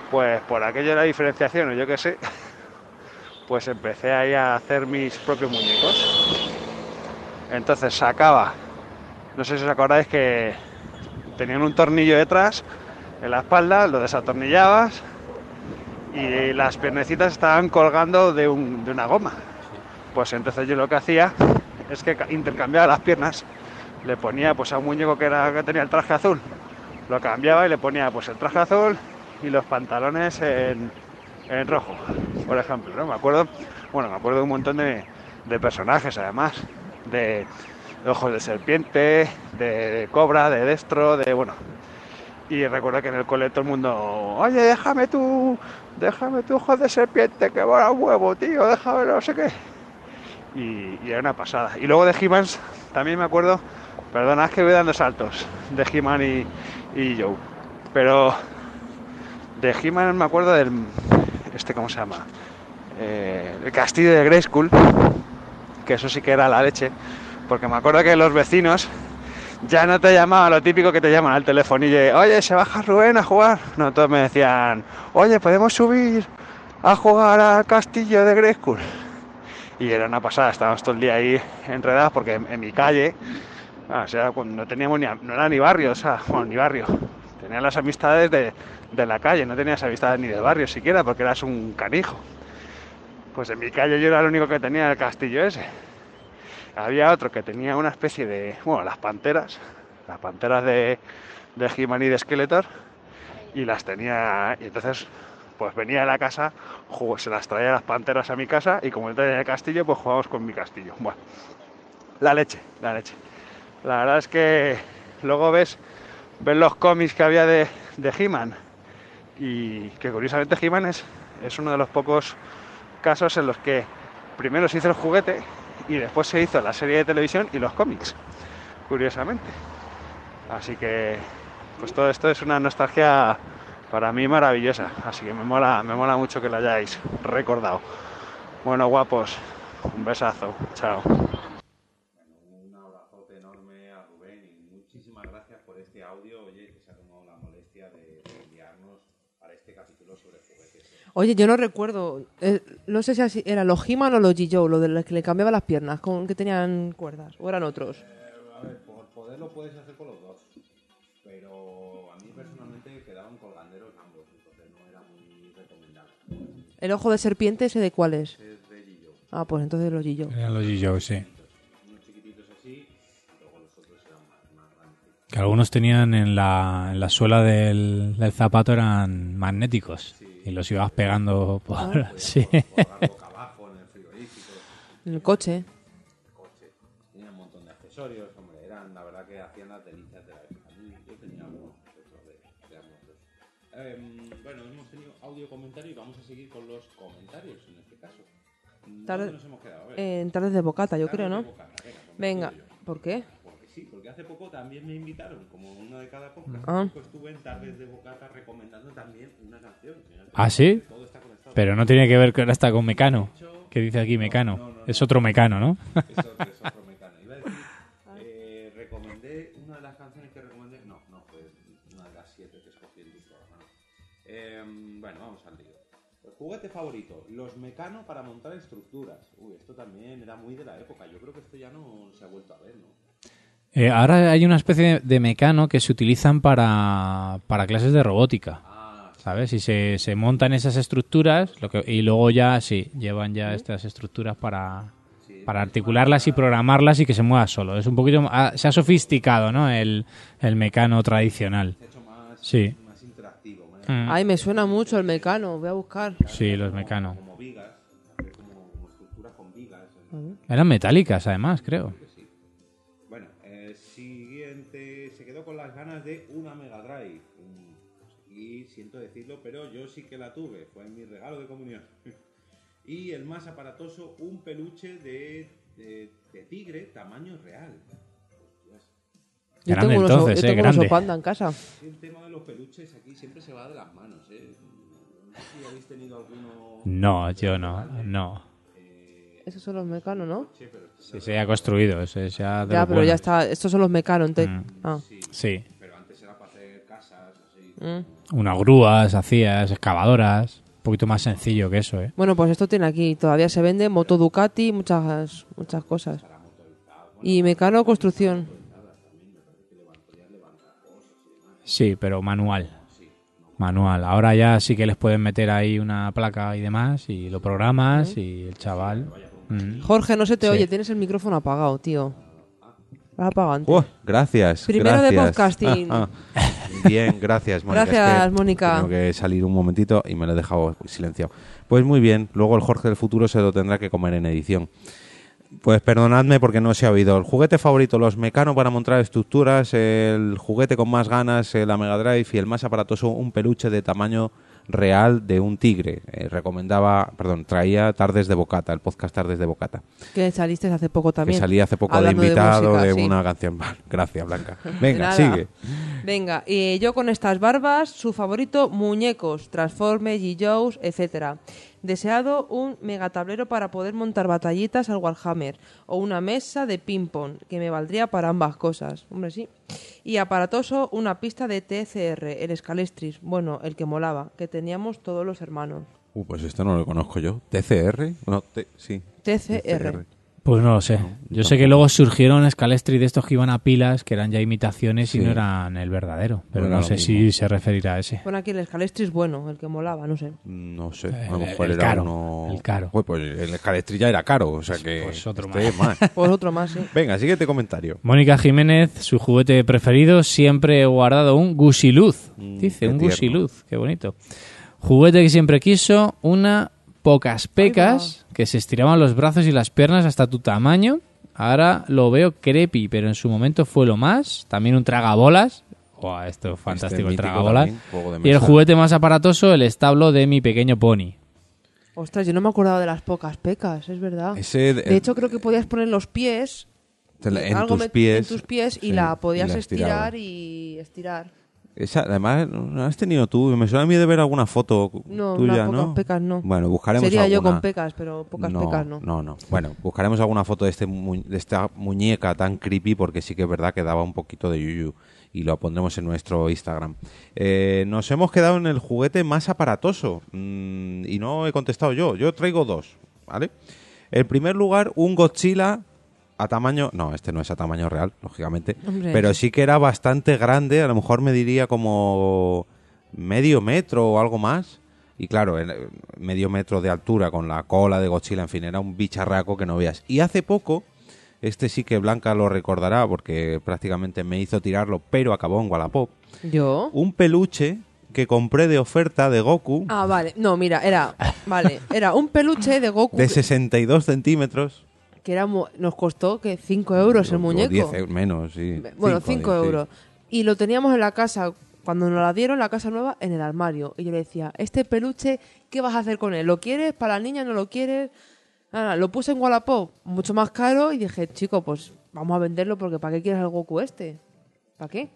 S9: pues por aquello de la diferenciación o yo qué sé, pues empecé ahí a hacer mis propios muñecos. Entonces sacaba, no sé si os acordáis que tenían un tornillo detrás en la espalda, lo desatornillabas y las piernecitas estaban colgando de, un- de una goma. Pues entonces yo lo que hacía es que ca- intercambiaba las piernas le ponía pues a un muñeco que, era, que tenía el traje azul, lo cambiaba y le ponía pues el traje azul y los pantalones en, en rojo, por ejemplo, ¿no? Me acuerdo, bueno, me acuerdo de un montón de, de personajes además, de, ojos de serpiente, de, cobra, de destro, de bueno. Y recuerdo que en el cole todo el mundo, oye, déjame tú, déjame tu ojos de serpiente, que va huevo, tío, déjame no sé qué y, y era una pasada. Y luego de he también me acuerdo, perdona, es que voy dando saltos de He-Man y, y Joe, pero de He-Man me acuerdo del, este, ¿cómo se llama? Eh, el castillo de Grayskull, que eso sí que era la leche, porque me acuerdo que los vecinos ya no te llamaban lo típico que te llaman al telefonillo, oye, se baja Rubén a jugar. No, todos me decían, oye, podemos subir a jugar al castillo de Grayskull y era una pasada, estábamos todo el día ahí enredados porque en, mi calle, o sea, no teníamos ni, no era ni barrio, o sea, ni barrio, tenía las amistades de, de la calle, no tenías amistades ni de barrio siquiera porque eras un canijo. Pues en mi calle yo era el único que tenía el castillo ese. Había otro que tenía una especie de, bueno, las panteras, las panteras de, de He-Man y de Skeletor, y las tenía, y entonces pues venía a la casa, se las traía las panteras a mi casa y como él tenía el castillo, pues jugábamos con mi castillo. Bueno, la leche, la leche. La verdad es que luego ves, ves los cómics que había de, de He-Man y que curiosamente He-Man es, es uno de los pocos casos en los que primero se hizo el juguete y después se hizo la serie de televisión y los cómics, curiosamente. Así que pues todo esto es una nostalgia para mí maravillosa, así que me mola, me mola mucho que lo hayáis recordado. Bueno, guapos, un besazo, chao.
S2: Un abrazote enorme a Rubén y muchísimas gracias por este audio
S3: Oye, yo no recuerdo. eh, no sé si así- era los He-Man o los G-Joe, lo de los que le cambiaba las piernas, con que tenían cuerdas. O eran otros.
S2: A ver, por poder lo puedes hacer con los dos. Pero a mí personalmente quedaban colganderos ambos, entonces no era muy recomendable.
S3: El ojo de serpiente, ¿ese de cuál es? Ah, pues entonces los G-Joe.
S4: Eran los G-Joe, sí.
S2: Unos chiquititos así, y luego los otros eran más, más grandes.
S4: Que algunos tenían en la, en la suela del, del zapato eran magnéticos. Y los ibas pegando por... Sí.
S2: Boca abajo en el frigorífico,
S3: En el coche.
S2: coche. Tenía un montón de accesorios, hombre, eran la verdad que hacían las delicias de la época. A mí- Yo tenía algunos de de, de ambos dos. Em, bueno, hemos tenido audio comentario y vamos a seguir con los comentarios en este caso.
S3: Tarde-
S2: ¿Dónde nos hemos quedado? A ver.
S3: En tardes de bocata, yo
S2: Tardes
S3: creo, ¿no?
S2: Bocata, venga,
S3: Venga. ¿por qué?
S2: Sí, porque hace poco también me invitaron, como una de cada podcast.
S3: Ah.
S2: Poco estuve en Tardes de Bocata recomendando también una canción.
S4: ¿Ah, sí?
S2: Todo está conectado.
S4: Pero no tiene que ver con esta con Mecano. Que dice aquí Mecano. Es otro Mecano, ¿no?
S2: Es otro, es otro mecano. Iba a decir, eh, recomendé una de las canciones que recomendé. No, no, fue una de las siete que escogí en programa. no. Eh, bueno, vamos al lío. Juguete favorito, los mecano para montar estructuras. Uy, esto también era muy de la época. Yo creo que esto ya no se ha vuelto a ver, ¿no?
S4: Eh, ahora hay una especie de, Mecano que se utilizan para, para clases de robótica. ¿Sabes? Y se, se montan esas estructuras lo que, y luego ya, sí, llevan ya estas estructuras para, para articularlas y programarlas y que se mueva solo. Es un poquito... ah, se ha sofisticado, ¿no? El, el Mecano tradicional.
S2: Se ha hecho más,
S4: Sí. Mm.
S3: Ay, me suena mucho el mecano, voy a buscar.
S4: Sí, los Mecano.
S2: Como vigas, hacer como, como estructuras con vigas. ¿eh?
S4: Eran metálicas, además, creo.
S2: Ganas de una Mega Drive. Mm, Y siento decirlo, pero yo sí que la tuve. Fue mi regalo de comunión. y el más aparatoso, un peluche de, de, de tigre tamaño real.
S3: Yo
S4: Grande
S3: tengo, unos,
S4: entonces,
S3: yo
S4: eh,
S3: tengo panda en casa.
S2: El tema de los peluches aquí siempre se va de las manos. ¿eh? No sé si habéis tenido alguno.
S4: No, yo no, no.
S3: Esos son los mecanos, ¿no?
S2: Sí, pero
S4: Sí, se ha construido, ese ya
S3: pero ya está. Estos son los mecanos.
S4: Mm.
S3: Ah.
S4: Sí.
S3: Mm.
S4: Unas grúas, hacías, excavadoras. Un poquito más sencillo que eso, ¿eh?
S3: Bueno, pues esto tiene aquí. Todavía se vende Moto Ducati, muchas, muchas cosas. Y mecano construcción.
S4: Sí, pero manual. Manual. Ahora ya sí que les pueden meter ahí una placa y demás y lo programas y el chaval... Mm.
S3: Jorge, no se te
S4: Sí.
S3: oye, tienes el micrófono apagado, tío. Antes.
S2: Oh, gracias.
S3: Primero de
S2: gracias.
S3: podcasting.
S2: Bien, gracias, Mónica.
S3: Gracias,
S2: Es que
S3: Mónica.
S2: Tengo que salir un momentito y me lo he dejado silenciado. Pues muy bien, luego el Jorge del futuro se lo tendrá que comer en edición. Pues perdonadme porque no se ha oído. El juguete favorito, los Mecano para montar estructuras, el juguete con más ganas, eh, la Mega Drive y el más aparatoso, un peluche de tamaño real de un tigre. Eh, recomendaba, perdón, traía Tardes de Bocata, el podcast Tardes de Bocata.
S3: Que saliste hace poco también.
S2: Que salí hace poco de invitado de,
S3: música, sí.
S2: una canción. Gracias, Blanca. Venga, sigue.
S3: Venga, y yo con estas barbas, su favorito, muñecos, Transformers, G-Joes, etcétera. Deseado un megatablero para poder montar batallitas al Warhammer o una mesa de ping-pong, que me valdría para ambas cosas. Hombre, sí. Y aparatoso, una pista de TCR, el Scalestris, bueno, el que molaba, que teníamos todos los hermanos.
S2: Uh, pues esto no lo conozco yo. ¿TCR? No, T- sí.
S3: TCR.
S4: Pues no lo sé. Yo sé que luego surgieron Scalestri de estos que iban a pilas, que eran ya imitaciones y no eran el verdadero. Pero
S2: No
S4: sé
S2: mismo.
S4: si se referirá a ese.
S3: Pon aquí el Scalestris bueno, el que molaba, no sé.
S2: No sé.
S4: Eh,
S2: A lo mejor
S4: el
S2: era
S4: caro,
S2: uno...
S4: el caro.
S2: Uy, pues el escalestri ya era caro, o sea que...
S4: Pues otro
S2: este
S4: más.
S3: Pues otro más, sí.
S2: Venga, siguiente comentario.
S4: Mónica Jiménez, su juguete preferido, siempre he guardado un gusiluz.
S2: Mm,
S4: Dice, un
S2: tierno.
S4: gusiluz, qué bonito. Juguete que siempre quiso, una pocas pecas, que se estiraban los brazos y las piernas hasta tu tamaño. Ahora lo veo creepy, pero en su momento fue lo más. También un tragabolas. Buah, esto es fantástico, el tragabolas.
S2: también,
S4: Y el juguete más aparatoso, el establo de mi pequeño pony.
S3: Ostras, yo no me acordaba de las pocas pecas, es verdad.
S2: Ese
S3: De hecho, creo que podías poner los pies,
S2: en
S3: algo
S2: tus pies,
S3: en tus pies y
S2: sí,
S3: la podías
S2: la
S3: estirar y estirar.
S2: Esa, además, ¿no has tenido tú? Me suena a mí de ver alguna foto
S3: No,
S2: tuya,
S3: unas pocas
S2: ¿no?
S3: pecas no.
S2: Bueno, buscaremos
S3: Sería yo con pecas, pero pocas
S2: no,
S3: pecas no.
S2: No, no. Bueno, buscaremos alguna foto de, este mu- de esta muñeca tan creepy porque sí que es verdad que daba un poquito de yuyu. y lo pondremos en nuestro Instagram. Eh, nos hemos quedado en el juguete más aparatoso mm, y no he contestado yo. Yo traigo dos, ¿vale? En primer lugar, un Godzilla a tamaño... No, este no es a tamaño real, lógicamente.
S3: Hombre.
S2: Pero sí que era bastante grande, a lo mejor me diría como medio metro o algo más. Y claro, en- medio metro de altura con la cola de Godzilla, en fin, era un bicharraco que no veas. Y hace poco, este sí que Blanca lo recordará porque prácticamente me hizo tirarlo, pero acabó en Wallapop.
S3: ¿Yo?
S2: Un peluche que compré de oferta de Goku
S3: Ah, vale. No, mira, era... Vale, era un peluche de Goku
S2: de
S3: que-
S2: 62 centímetros.
S3: Que era mu- nos costó que 5 euros el muñeco.
S2: 10 euros menos, sí.
S3: Bueno,
S2: Cinco,
S3: 5
S2: sí.
S3: euros. Y lo teníamos en la casa, cuando nos la dieron, la casa nueva, en el armario. Y yo le decía, este peluche, ¿qué vas a hacer con él? ¿Lo quieres para la niña? ¿No lo quieres? Nada, lo puse en Wallapop, mucho más caro, y dije, chico, pues vamos a venderlo porque ¿para qué quieres el Goku este? ¿Para qué?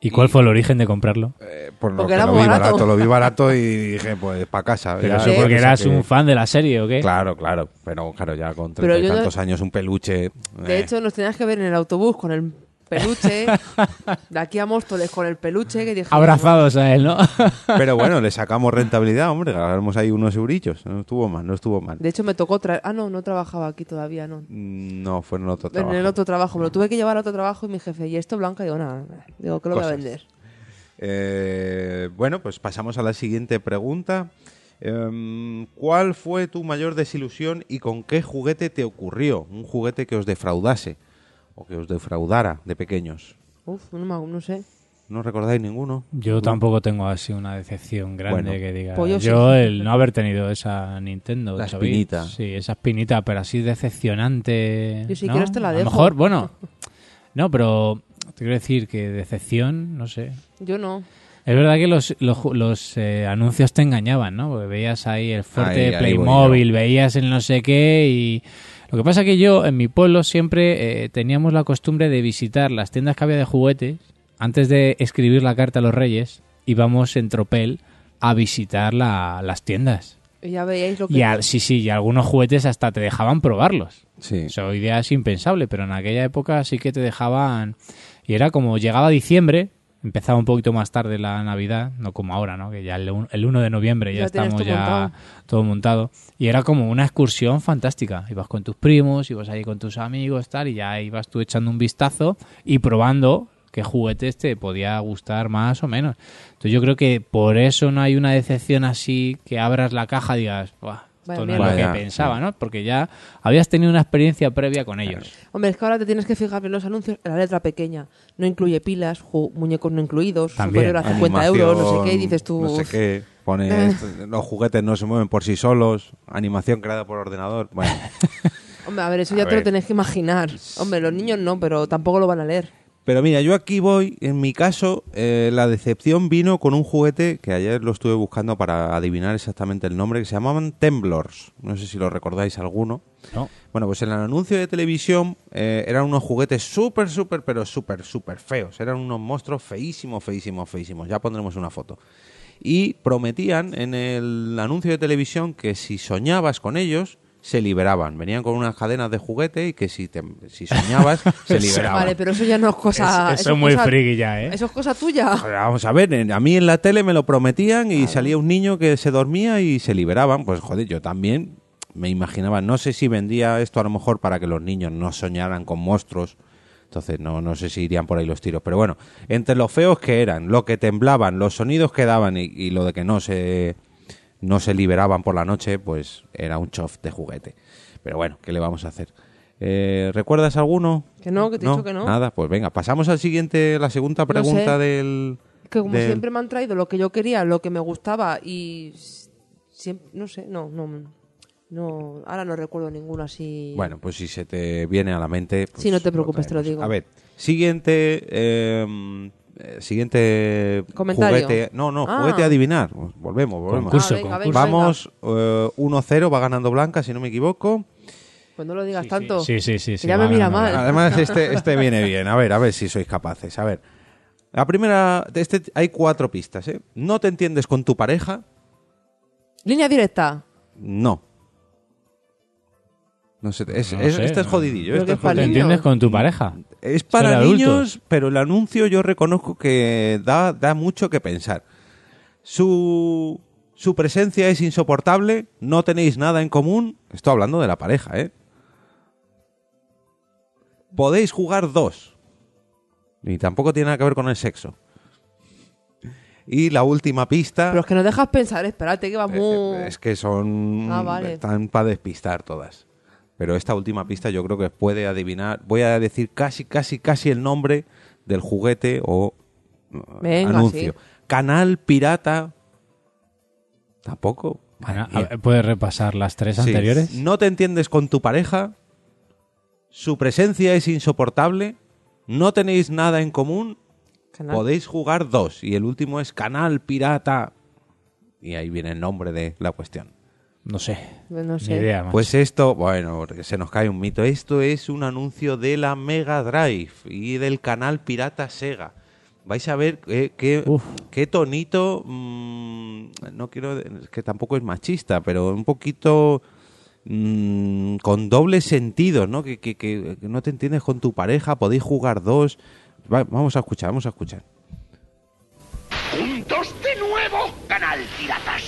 S4: ¿Y cuál fue el origen de comprarlo?
S2: Eh, por lo
S3: Porque
S2: que
S3: era
S2: lo
S3: muy
S2: vi
S3: barato.
S2: barato, lo vi barato y dije, pues para casa.
S4: Pero
S2: Ya-
S4: eso
S3: Sí.
S4: porque eras un fan de la serie, ¿o qué?
S2: Claro, claro. Pero claro, ya con treinta y
S3: yo no-
S2: tantos años un peluche.
S3: De
S2: eh.
S3: hecho, nos tenías que ver en el autobús con el peluche, de aquí a Móstoles con el peluche, que dije...
S4: Abrazados a él, ¿no?
S2: Pero bueno, le sacamos rentabilidad, hombre. Ganamos ahí unos eurillos. No estuvo mal, no estuvo mal.
S3: De hecho, me tocó traer... Ah, no, no trabajaba aquí todavía, no.
S2: No, fue en otro trabajo.
S3: En el otro trabajo. Me lo tuve que llevar a otro trabajo y mi jefe, ¿y esto blanca? Digo, nada, digo que lo voy a vender.
S2: Eh, bueno, pues pasamos a la siguiente pregunta. Em, ¿Cuál fue tu mayor desilusión y con qué juguete te ocurrió? Un juguete que os defraudase o que os defraudara de pequeños.
S3: Uf, no, me- no sé.
S2: ¿No recordáis ninguno?
S4: Yo tampoco tengo así una decepción grande
S2: Bueno.
S4: que diga.
S3: Pues yo
S4: yo
S3: sí.
S4: el no haber tenido esa Nintendo.
S2: La
S4: 8 bits,
S2: espinita.
S4: Sí, esa espinita, pero así decepcionante.
S3: Yo si
S4: ¿no?
S3: quieres te la
S4: A
S3: dejo.
S4: lo mejor, bueno. No, pero te quiero decir que decepción, no sé.
S3: Yo no.
S4: Es verdad que los, los, ju- los, eh, anuncios te engañaban, ¿no? Porque veías ahí el fuerte
S2: Ahí-
S4: de
S2: ahí voy
S4: Playmobil, veías el no sé qué y... Lo que pasa que yo en mi pueblo siempre eh, teníamos la costumbre de visitar las tiendas que había de juguetes. Antes de escribir la carta a los reyes, íbamos en tropel a visitar la- las tiendas.
S3: Y ya veíais lo que...
S4: Y al- sí, sí, y algunos juguetes hasta te dejaban probarlos.
S2: Sí.
S4: Eso hoy día es impensable, pero en aquella época sí que te dejaban. Y era como llegaba diciembre, empezaba un poquito más tarde la Navidad, no como ahora, ¿no? Que ya el, un- el 1 de noviembre ya,
S3: Ya
S4: estamos ya
S3: montado.
S4: todo montado. Y era como una excursión fantástica. Ibas con tus primos, ibas ahí con tus amigos, tal, y ya ibas tú echando un vistazo y probando qué juguetes te podía gustar más o menos. Entonces yo creo que por eso no hay una decepción así que abras la caja y digas, "Buah,
S3: Vaya
S4: esto no es
S3: mierda".
S4: lo que pensaba. ¿no? Porque ya habías tenido una experiencia previa con ellos.
S3: Hombre, es que ahora te tienes que fijar en los anuncios en la letra pequeña. No incluye pilas, muñecos no incluidos,
S4: También.
S3: superior a 50 euros, no sé qué, y dices tú...
S2: No sé qué. Pone
S3: Eh.
S2: esto, los juguetes no se mueven por sí solos. Animación creada por ordenador. Bueno,
S3: Hombre, a ver, eso
S2: A
S3: ya te
S2: ver.
S3: lo tenés que imaginar. Hombre, los niños no, pero tampoco lo van a leer.
S2: Pero mira, yo aquí voy, en mi caso, eh, la decepción vino con un juguete que ayer lo estuve buscando para adivinar exactamente el nombre, que se llamaban Temblors. No sé si lo recordáis alguno.
S4: ¿no?
S2: Bueno, pues en el anuncio de televisión eh, eran unos juguetes súper, súper, pero súper, súper feos. Eran unos monstruos feísimos, feísimos, feísimos. Ya pondremos una foto. Y prometían en el anuncio de televisión que si soñabas con ellos, se liberaban. Venían con unas cadenas de juguete y que si, te- si soñabas, se liberaban.
S3: Vale, pero eso ya no es cosa...
S4: Es- eso es muy
S3: cosa-
S4: friki ya, ¿eh?
S3: Eso es cosa tuya.
S2: Joder, Vamos a ver, en- a mí en la tele me lo prometían y salía un niño que se dormía y se liberaban. Pues joder, yo también me imaginaba, no sé si vendía esto a lo mejor para que los niños no soñaran con monstruos. Entonces no, no sé si irían por ahí los tiros. Pero bueno, entre los feos que eran, lo que temblaban, los sonidos que daban y, y lo de que no se, no se liberaban por la noche, pues era un chof de juguete. Pero bueno, ¿qué le vamos a hacer? Eh, ¿Recuerdas alguno?
S3: Que no, que te he dicho que no.
S2: Nada, pues venga, pasamos al siguiente, la segunda pregunta
S3: sé.
S2: del...
S3: Que como
S2: del-
S3: siempre me han traído lo que yo quería, lo que me gustaba y... Siempre, no sé, no, no... no ahora no recuerdo ninguno así...
S2: Bueno, pues si se te viene a la mente... pues
S3: Sí, no te preocupes, te lo digo.
S2: A ver, siguiente... eh, eh, siguiente
S3: Comentario.
S2: juguete... No, no,
S3: Ah.
S2: juguete a adivinar. Volvemos, volvemos.
S4: Concurso,
S3: Ah, venga,
S4: concurso.
S3: venga,
S2: Vamos, eh, 1-0, va ganando Blanca, si no me equivoco.
S3: Pues no lo digas
S4: Sí,
S3: tanto.
S4: Sí, sí, sí. sí,
S3: ya me
S4: va
S3: mira
S4: ganando.
S3: mal.
S2: Además, este, este viene bien. A ver, a ver si sois capaces. A ver. La primera... Este, hay cuatro pistas, ¿eh? No te entiendes con tu pareja.
S3: Línea directa.
S2: No. No sé, es,
S4: No
S2: es-
S4: sé,
S2: este es
S4: no.
S2: jodidillo.
S3: Creo
S2: este
S3: que
S2: es
S3: es para
S4: ¿Te
S2: jodidillo.
S4: entiendes con tu pareja?
S2: Es para niños, pero el anuncio yo reconozco que da, da mucho que pensar. Su, su presencia es insoportable, no tenéis nada en común. Estoy hablando de la pareja, ¿eh? Podéis jugar dos. Y tampoco tiene nada que ver con el sexo. Y la última pista.
S3: Pero es que no dejas pensar, espérate que va muy...
S2: Eh, Es que son.
S3: Ah, vale.
S2: Están para despistar todas. Pero esta última pista yo creo que puede adivinar. Voy a decir casi, casi, casi el nombre del juguete o uh,
S3: Venga,
S2: anuncio.
S3: sí.
S2: Canal Pirata. Tampoco.
S4: Bueno, ver, ¿Puedes repasar las tres
S2: Sí.
S4: anteriores?
S2: No te entiendes con tu pareja. Su presencia es insoportable. No tenéis nada en común.
S3: Canal.
S2: Podéis jugar dos. Y el último es Canal Pirata. Y ahí viene el nombre de la cuestión.
S4: No sé.
S3: No
S4: Ni
S3: sé.
S4: idea, macho.
S2: Pues esto, bueno, porque se nos cae un mito. Esto es un anuncio de la Mega Drive y del canal Pirata Sega. Vais a ver qué, qué, qué tonito. mm, no quiero. es que tampoco es machista, pero un poquito. mm, con doble sentido, ¿no? Que, que- que- que no te entiendes con tu pareja, podéis jugar dos. Va- vamos a escuchar, vamos a escuchar.
S8: ¡Juntos de nuevo! Canal Pirata Sega.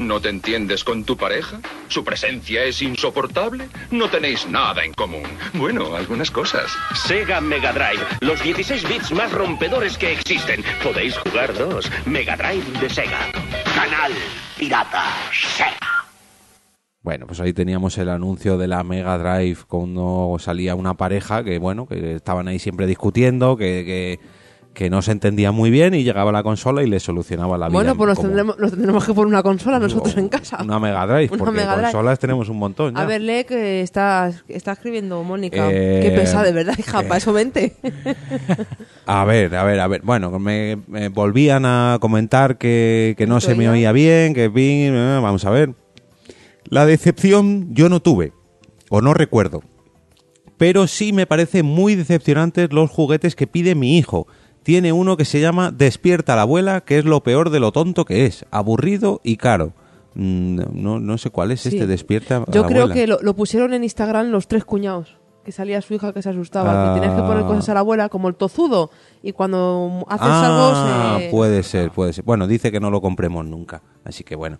S8: ¿No te entiendes con tu pareja? ¿Su presencia es insoportable? No tenéis nada en común. Bueno, algunas cosas.
S10: Sega Mega Drive, los 16 bits más rompedores que existen. Podéis jugar dos. Mega Drive de Sega. Canal Pirata Sega.
S2: Bueno, pues ahí teníamos el anuncio de la Mega Drive cuando salía una pareja que, bueno, que estaban ahí siempre discutiendo, que, que, que no se entendía muy bien y llegaba la consola y le solucionaba la vida.
S3: Bueno, pues nos
S2: como
S3: tendremos, nos tendremos que poner una consola nosotros en casa.
S2: Una Mega Drive,
S3: Una
S2: porque
S3: Mega Drive.
S2: consolas tenemos un montón. ya.
S3: A ver, lee que está, está escribiendo Mónica.
S2: Eh,
S3: Qué pesada, de verdad, hija,
S2: eh.
S3: para eso vente.
S2: A ver, a ver, a ver. Bueno, me, me volvían a comentar que, que no
S3: ¿Esto
S2: se me oía bien, que ping, eh, vamos a ver. La decepción yo no tuve, o no recuerdo. Pero sí me parece muy decepcionantes los juguetes que pide mi hijo. Tiene uno que se llama Despierta la abuela, que es lo peor de lo tonto que es, aburrido y caro. Mm, No, no sé cuál es
S3: Sí.
S2: este Despierta a
S3: Yo
S2: la
S3: creo
S2: abuela.
S3: que lo, lo pusieron en Instagram los tres cuñados. Que salía su hija que se asustaba.
S2: Ah.
S3: Que tenías que poner cosas a la abuela, como el tozudo. Y cuando haces
S2: Ah,
S3: algo se...
S2: puede ser, puede ser. Bueno, dice que no lo compremos nunca, así que bueno.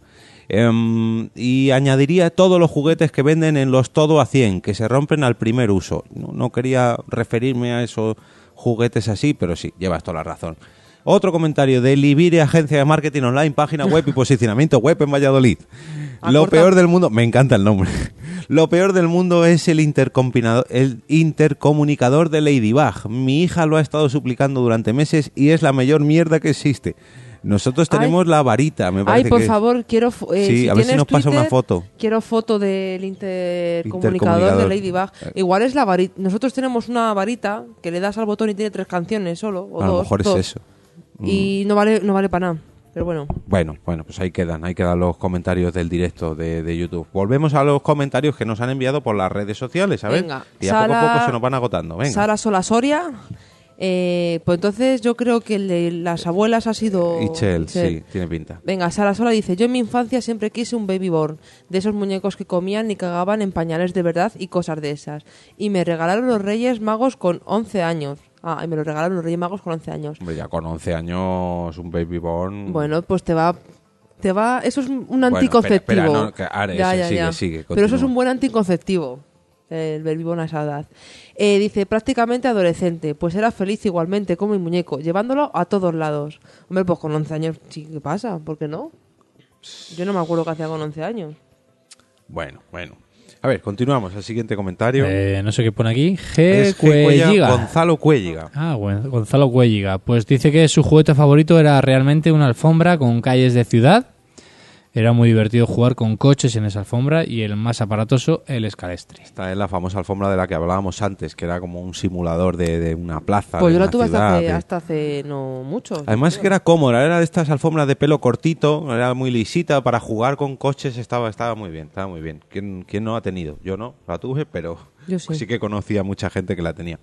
S2: Em, y añadiría todos los juguetes que venden en los todo a 100, que se rompen al primer uso. No, no quería referirme a esos juguetes así, pero sí, llevas toda la razón. Otro comentario de Libire, agencia de marketing online, página web y posicionamiento web en Valladolid. Lo
S3: Acorta.
S2: peor del mundo, me encanta el nombre. Lo peor del mundo es el, el intercomunicador de Ladybug. Mi hija lo ha estado suplicando durante meses y es la mayor mierda que existe. Nosotros
S3: Ay.
S2: tenemos la varita, me parece
S3: Ay, por
S2: que-
S3: favor, quiero... eh,
S2: Sí, a ver si nos pasa una
S3: Twitter,
S2: foto.
S3: Quiero foto del intercomunicador
S2: Intercomunicador.
S3: de Ladybug.
S2: Eh.
S3: Igual es la varita. Nosotros tenemos una varita que le das al botón y tiene tres canciones solo. O
S2: A lo
S3: dos,
S2: mejor
S3: dos.
S2: es eso. Mm.
S3: Y no vale, no vale para nada. Pero bueno.
S2: Bueno, bueno, pues ahí quedan, ahí quedan los comentarios del directo de, de YouTube. Volvemos a los comentarios que nos han enviado por las redes sociales, a ver.
S3: Venga,
S2: Y a poco a poco se nos van agotando. Venga.
S3: Sara Solasoria. Eh, pues entonces yo creo que el de las abuelas ha sido...
S2: Ichel, sí, tiene pinta.
S3: Venga, Sara Sola dice, yo en mi infancia siempre quise un baby born, de esos muñecos que comían y cagaban en pañales de verdad y cosas de esas. Y me regalaron los Reyes Magos con 11 años. Ah, y me lo regalaron los Reyes Magos con 11 años.
S2: Hombre, ya con 11 años, un baby born.
S3: Bueno, pues te va... Te va, eso es un
S2: Bueno,
S3: anticonceptivo.
S2: espera, espera, no, que ahora ese, sigue, sigue,
S3: Pero eso es un buen anticonceptivo, el born a esa edad. Eh, dice, prácticamente adolescente, pues era feliz igualmente como mi muñeco, llevándolo a todos lados. Hombre, pues con 11 años, sí, ¿qué pasa? ¿Por qué no? Yo no me acuerdo qué hacía con 11 años.
S2: Bueno, bueno. A ver, continuamos. El siguiente comentario.
S4: Eh, no sé qué pone aquí. G. Cuelliga.
S2: Gonzalo Cuelliga.
S4: Ah, Gon- Gonzalo Cuelliga. Pues dice que su juguete favorito era realmente una alfombra con calles de ciudad. Era muy divertido jugar con coches en esa alfombra y el más aparatoso, el escalestre.
S2: Esta es la famosa alfombra de la que hablábamos antes, que era como un simulador de, de una plaza.
S3: Pues
S2: de
S3: yo la tuve hasta hace,
S2: de-
S3: hasta hace no mucho.
S2: Además que era cómoda, era de estas alfombras de pelo cortito, era muy lisita para jugar con coches, estaba, estaba muy bien, estaba muy bien. ¿Quién, quién no ha tenido? Yo no, la tuve, pero
S3: Yo sí.
S2: que conocía mucha gente que la tenía.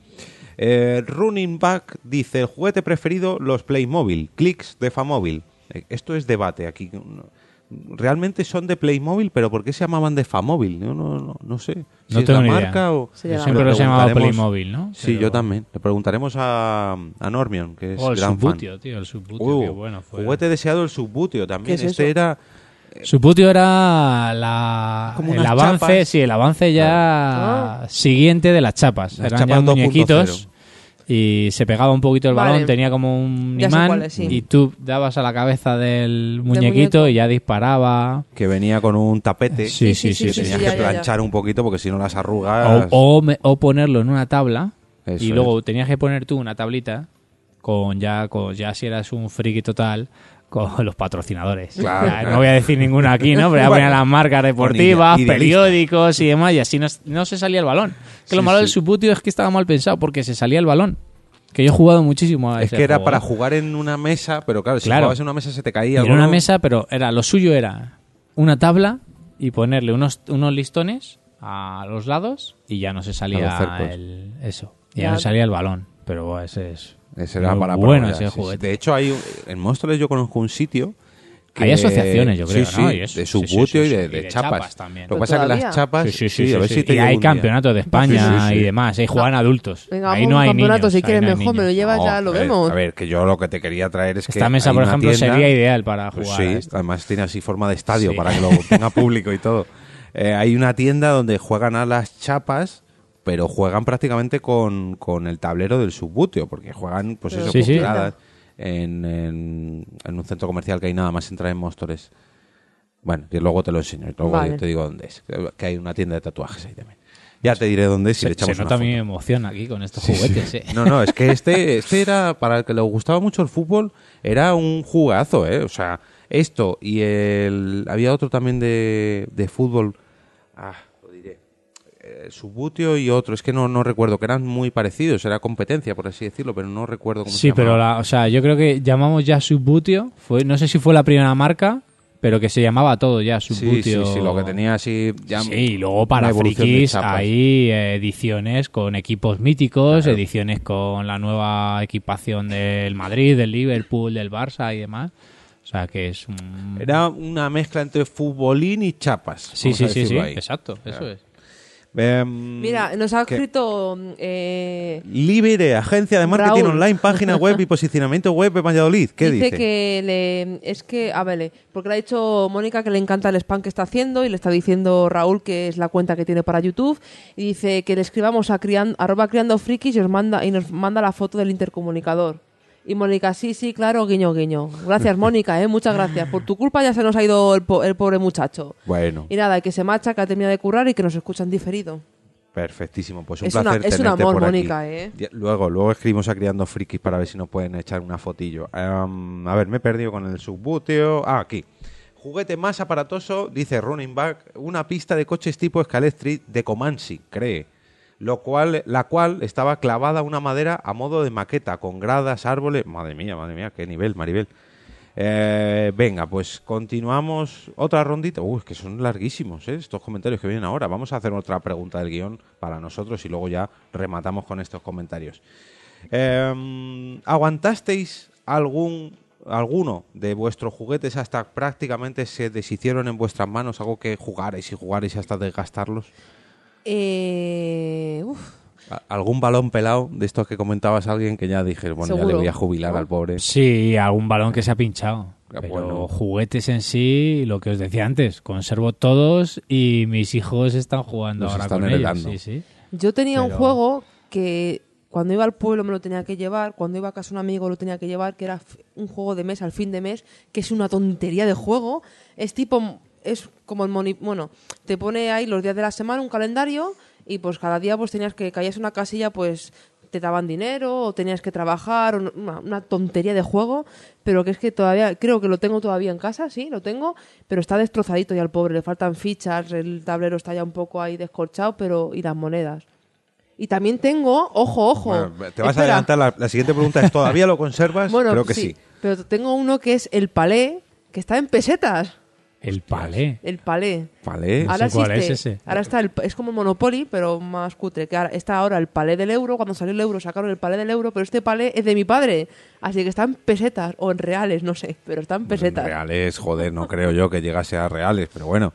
S2: Eh, Running Back dice, el juguete preferido, los Playmobil, Clicks de Famóvil. Eh, Esto es debate aquí. Realmente son de Playmobil, pero ¿por qué se llamaban de Famóvil? No, no, no, no sé. Si
S4: No
S2: es
S4: tengo
S2: la
S4: ni idea.
S2: marca o...
S3: Se llama-
S4: Siempre llamado
S2: preguntaremos-
S4: Playmobil, ¿no?
S2: Sí,
S4: Pero-
S2: yo también. Le preguntaremos a, a Normion, que es
S4: Oh, el
S2: gran fan.
S4: Subbutio, tío, el Subbutio,
S2: Uh,
S4: qué bueno fue.
S2: Juguete deseado el Subbutio también.
S3: ¿Qué es
S2: este
S3: eso?
S2: era...
S4: Subbutio era la,
S2: Como
S4: el avance,
S2: chapas.
S4: sí, el avance ya siguiente de las chapas.
S2: Las
S4: Eran
S2: chapas
S4: ya
S2: 2.0.
S4: muñequitos y se pegaba un poquito el
S3: Vale.
S4: balón, tenía como un
S3: Ya
S4: imán
S3: cuáles, sí.
S4: y tú dabas a la cabeza del muñequito y ya disparaba.
S2: que venía con un tapete.
S4: Sí, sí, sí, sí,
S2: tenías
S3: sí,
S2: que
S3: ya, ya, ya.
S2: planchar un poquito porque si no las
S4: O,
S2: arrugas...
S4: o me- o ponerlo en una tabla
S2: Eso
S4: y luego
S2: es.
S4: tenías que poner tú una tablita con ya, con ya si eras un friki total con los patrocinadores.
S2: Claro,
S4: Ya,
S2: claro.
S4: No voy a decir ninguno aquí, ¿no? Pero ya
S2: Bueno.
S4: ponían las marcas deportivas, periódicos y demás, y así no, no se salía el balón. Que lo malo
S2: sí.
S4: del Subbutio es que estaba mal pensado porque se salía el balón. Que yo he jugado muchísimo a
S2: Es
S4: ese
S2: que era
S4: juego,
S2: para jugar en una mesa, pero claro, si
S4: Claro.
S2: jugabas en una mesa se te caía.
S4: Era una
S2: balón.
S4: mesa, pero era lo suyo era una tabla y ponerle unos, unos listones a los lados y ya no se
S2: A
S4: salía el, eso. Ya,
S3: Ya.
S4: no salía el balón. Pero bueno, ese es.
S2: Ese era
S4: muy
S2: para
S4: bueno ese
S2: sí,
S4: juguete.
S2: De hecho, hay un- en Móstoles yo conozco un sitio. que-
S4: Hay asociaciones, yo creo,
S2: sí,
S4: ¿no?
S2: sí,
S4: Y eso,
S2: de
S4: sí, sí,
S2: subbutio
S4: sí,
S2: y
S4: sí,
S2: de,
S4: y
S2: de
S4: de
S2: chapas.
S4: chapas también.
S2: Lo que
S3: ¿Pero
S2: pasa es que
S3: todavía?
S2: las chapas.
S4: Sí, sí, sí,
S2: a ver
S4: sí,
S2: si
S4: sí.
S2: te
S4: Y
S2: llevo
S4: hay
S2: un día.
S4: campeonatos de España
S2: Sí, sí, sí.
S4: y demás. Ahí juegan adultos.
S3: Venga,
S4: ahí
S3: vamos
S4: no
S3: a un
S4: hay
S3: campeonato,
S4: niños.
S3: si
S4: ahí
S3: quieres
S4: no hay
S3: mejor, me lo
S4: niños.
S3: llevas
S2: No,
S3: ya, lo
S2: a ver,
S3: vemos.
S2: A ver, que yo lo que te quería traer es que.
S4: Esta mesa,
S2: hay
S4: por
S2: una
S4: ejemplo,
S2: tienda-
S4: sería ideal para
S2: Pues
S4: jugar. a
S2: sí,
S4: esto.
S2: además tiene así forma de estadio
S4: Sí.
S2: para que lo tenga público y todo. Eh, hay una tienda donde juegan a las chapas, pero juegan prácticamente con, con el tablero del subbutio, porque juegan, pues eso,
S4: Sí, sí.
S2: bucladas en, en, en un centro comercial que hay nada más entrar en Móstoles. Bueno, y luego te lo enseño, y luego
S3: Vale.
S2: yo te digo dónde es, que hay una tienda de tatuajes ahí también. Ya te diré dónde es y
S4: Se,
S2: le
S4: se
S2: echamos
S4: nota
S2: una
S4: mi
S2: foto.
S4: emoción aquí con estos
S2: Sí, sí.
S4: juguetes. eh.
S2: No, no, es que este, este era, para el que le gustaba mucho el fútbol, era un jugazo, ¿eh? O sea, esto y el... Había otro también de, de fútbol, ah, Subbutio y otro, es que no, no recuerdo, que eran muy parecidos, era competencia, por así decirlo, pero no recuerdo cómo se
S4: Sí, pero
S2: llamaba.
S4: la, o sea, yo creo que llamamos ya Subbutio. Fue, no sé si fue la primera marca, pero que se llamaba todo ya
S2: Sí,
S4: Subbutio.
S2: sí, sí, lo que tenía así... Ya
S4: Sí, y luego para frikis hay eh, ediciones con equipos míticos,
S2: Claro.
S4: ediciones con la nueva equipación del Madrid, del Liverpool, del Barça y demás. O sea que es un...
S2: Era una mezcla entre futbolín y chapas.
S4: Sí, sí, sí, sí,
S2: ahí.
S4: exacto, eso es.
S2: Em,
S3: Mira, nos ha escrito eh,
S2: Libere, agencia de marketing
S3: Raúl.
S2: online, página web y posicionamiento web de Valladolid. ¿Qué
S3: dice,
S2: dice?
S3: que le, es que, a ver, porque le ha dicho Mónica que le encanta el spam que está haciendo y le está diciendo Raúl que es la cuenta que tiene para YouTube y dice que le escribamos a crian, arroba criando frikis y, os manda, y nos manda la foto del intercomunicador. Y Mónica, sí, sí, claro, guiño, guiño. Gracias, Mónica, ¿eh? muchas gracias. Por tu culpa ya se nos ha ido el, po- el pobre muchacho.
S2: Bueno,
S3: Y nada, que se marcha, que ha terminado de currar y que nos escuchan diferido.
S2: perfectísimo. Pues un
S3: Es una-
S2: placer
S3: es un
S2: tenerte
S3: amor,
S2: por aquí.
S3: Mónica, ¿eh?
S2: Luego, luego escribimos a Criando Frikis para ver si nos pueden echar una fotillo. A ver, me he perdido con el subbuteo. Ah, aquí. Juguete más aparatoso, dice Running Back, una pista de coches tipo Scalestri de Comanche, cree. Lo cual, la cual estaba clavada a una madera a modo de maqueta, con gradas, árboles. Madre mía, madre mía, qué nivel, Maribel. Eh, venga, pues continuamos otra rondita. Uy, que son larguísimos ¿eh? estos comentarios que vienen ahora. Vamos a hacer otra pregunta del guion para nosotros y luego ya rematamos con estos comentarios. Eh, ¿Aguantasteis algún alguno de vuestros juguetes hasta prácticamente se deshicieron en vuestras manos? Algo que jugarais y jugarais hasta desgastarlos.
S3: Eh, uf,
S2: ¿A- ¿Algún balón pelado de estos que comentabas a alguien que ya dije, bueno, ya le voy a jubilar al pobre?
S4: Sí, algún balón que se ha pinchado.
S2: Ah,
S4: Pero
S2: bueno.
S4: juguetes en sí, lo que os decía antes, conservo todos y mis hijos están jugando
S2: Los
S4: ahora
S2: están
S4: con
S2: heredando.
S4: ellos. Sí, sí.
S3: Yo tenía un juego que cuando iba al pueblo me lo tenía que llevar, cuando iba a casa un amigo lo tenía que llevar, que era un juego de mesa al fin de mes, que es una tontería de juego. Es tipo, es como el bueno, te pone ahí los días de la semana un calendario y pues cada día pues tenías que caías en una casilla pues te daban dinero o tenías que trabajar o una, una tontería de juego pero que es que todavía creo que lo tengo todavía en casa sí lo tengo pero está destrozadito ya al pobre le faltan fichas el tablero está ya un poco ahí descorchado pero y las monedas y también tengo ojo ojo
S2: Bueno, te vas a adelantar. La, la siguiente pregunta es: ¿todavía lo conservas?
S3: bueno
S2: Creo que sí.
S3: pero tengo uno que es el palé que está en pesetas
S4: El palé.
S3: El palé.
S2: Palé.
S3: Ahora
S4: ¿cuál
S3: existe-
S4: es ese?
S3: Ahora está el, es como Monopoly, pero más cutre. Que ahora, está ahora el palé del euro. Cuando salió el euro sacaron el palé del euro, pero este palé es de mi padre. Así que está en pesetas o en reales, no sé, pero está en pesetas.
S2: Reales, joder, no creo yo que llegase a reales, pero bueno.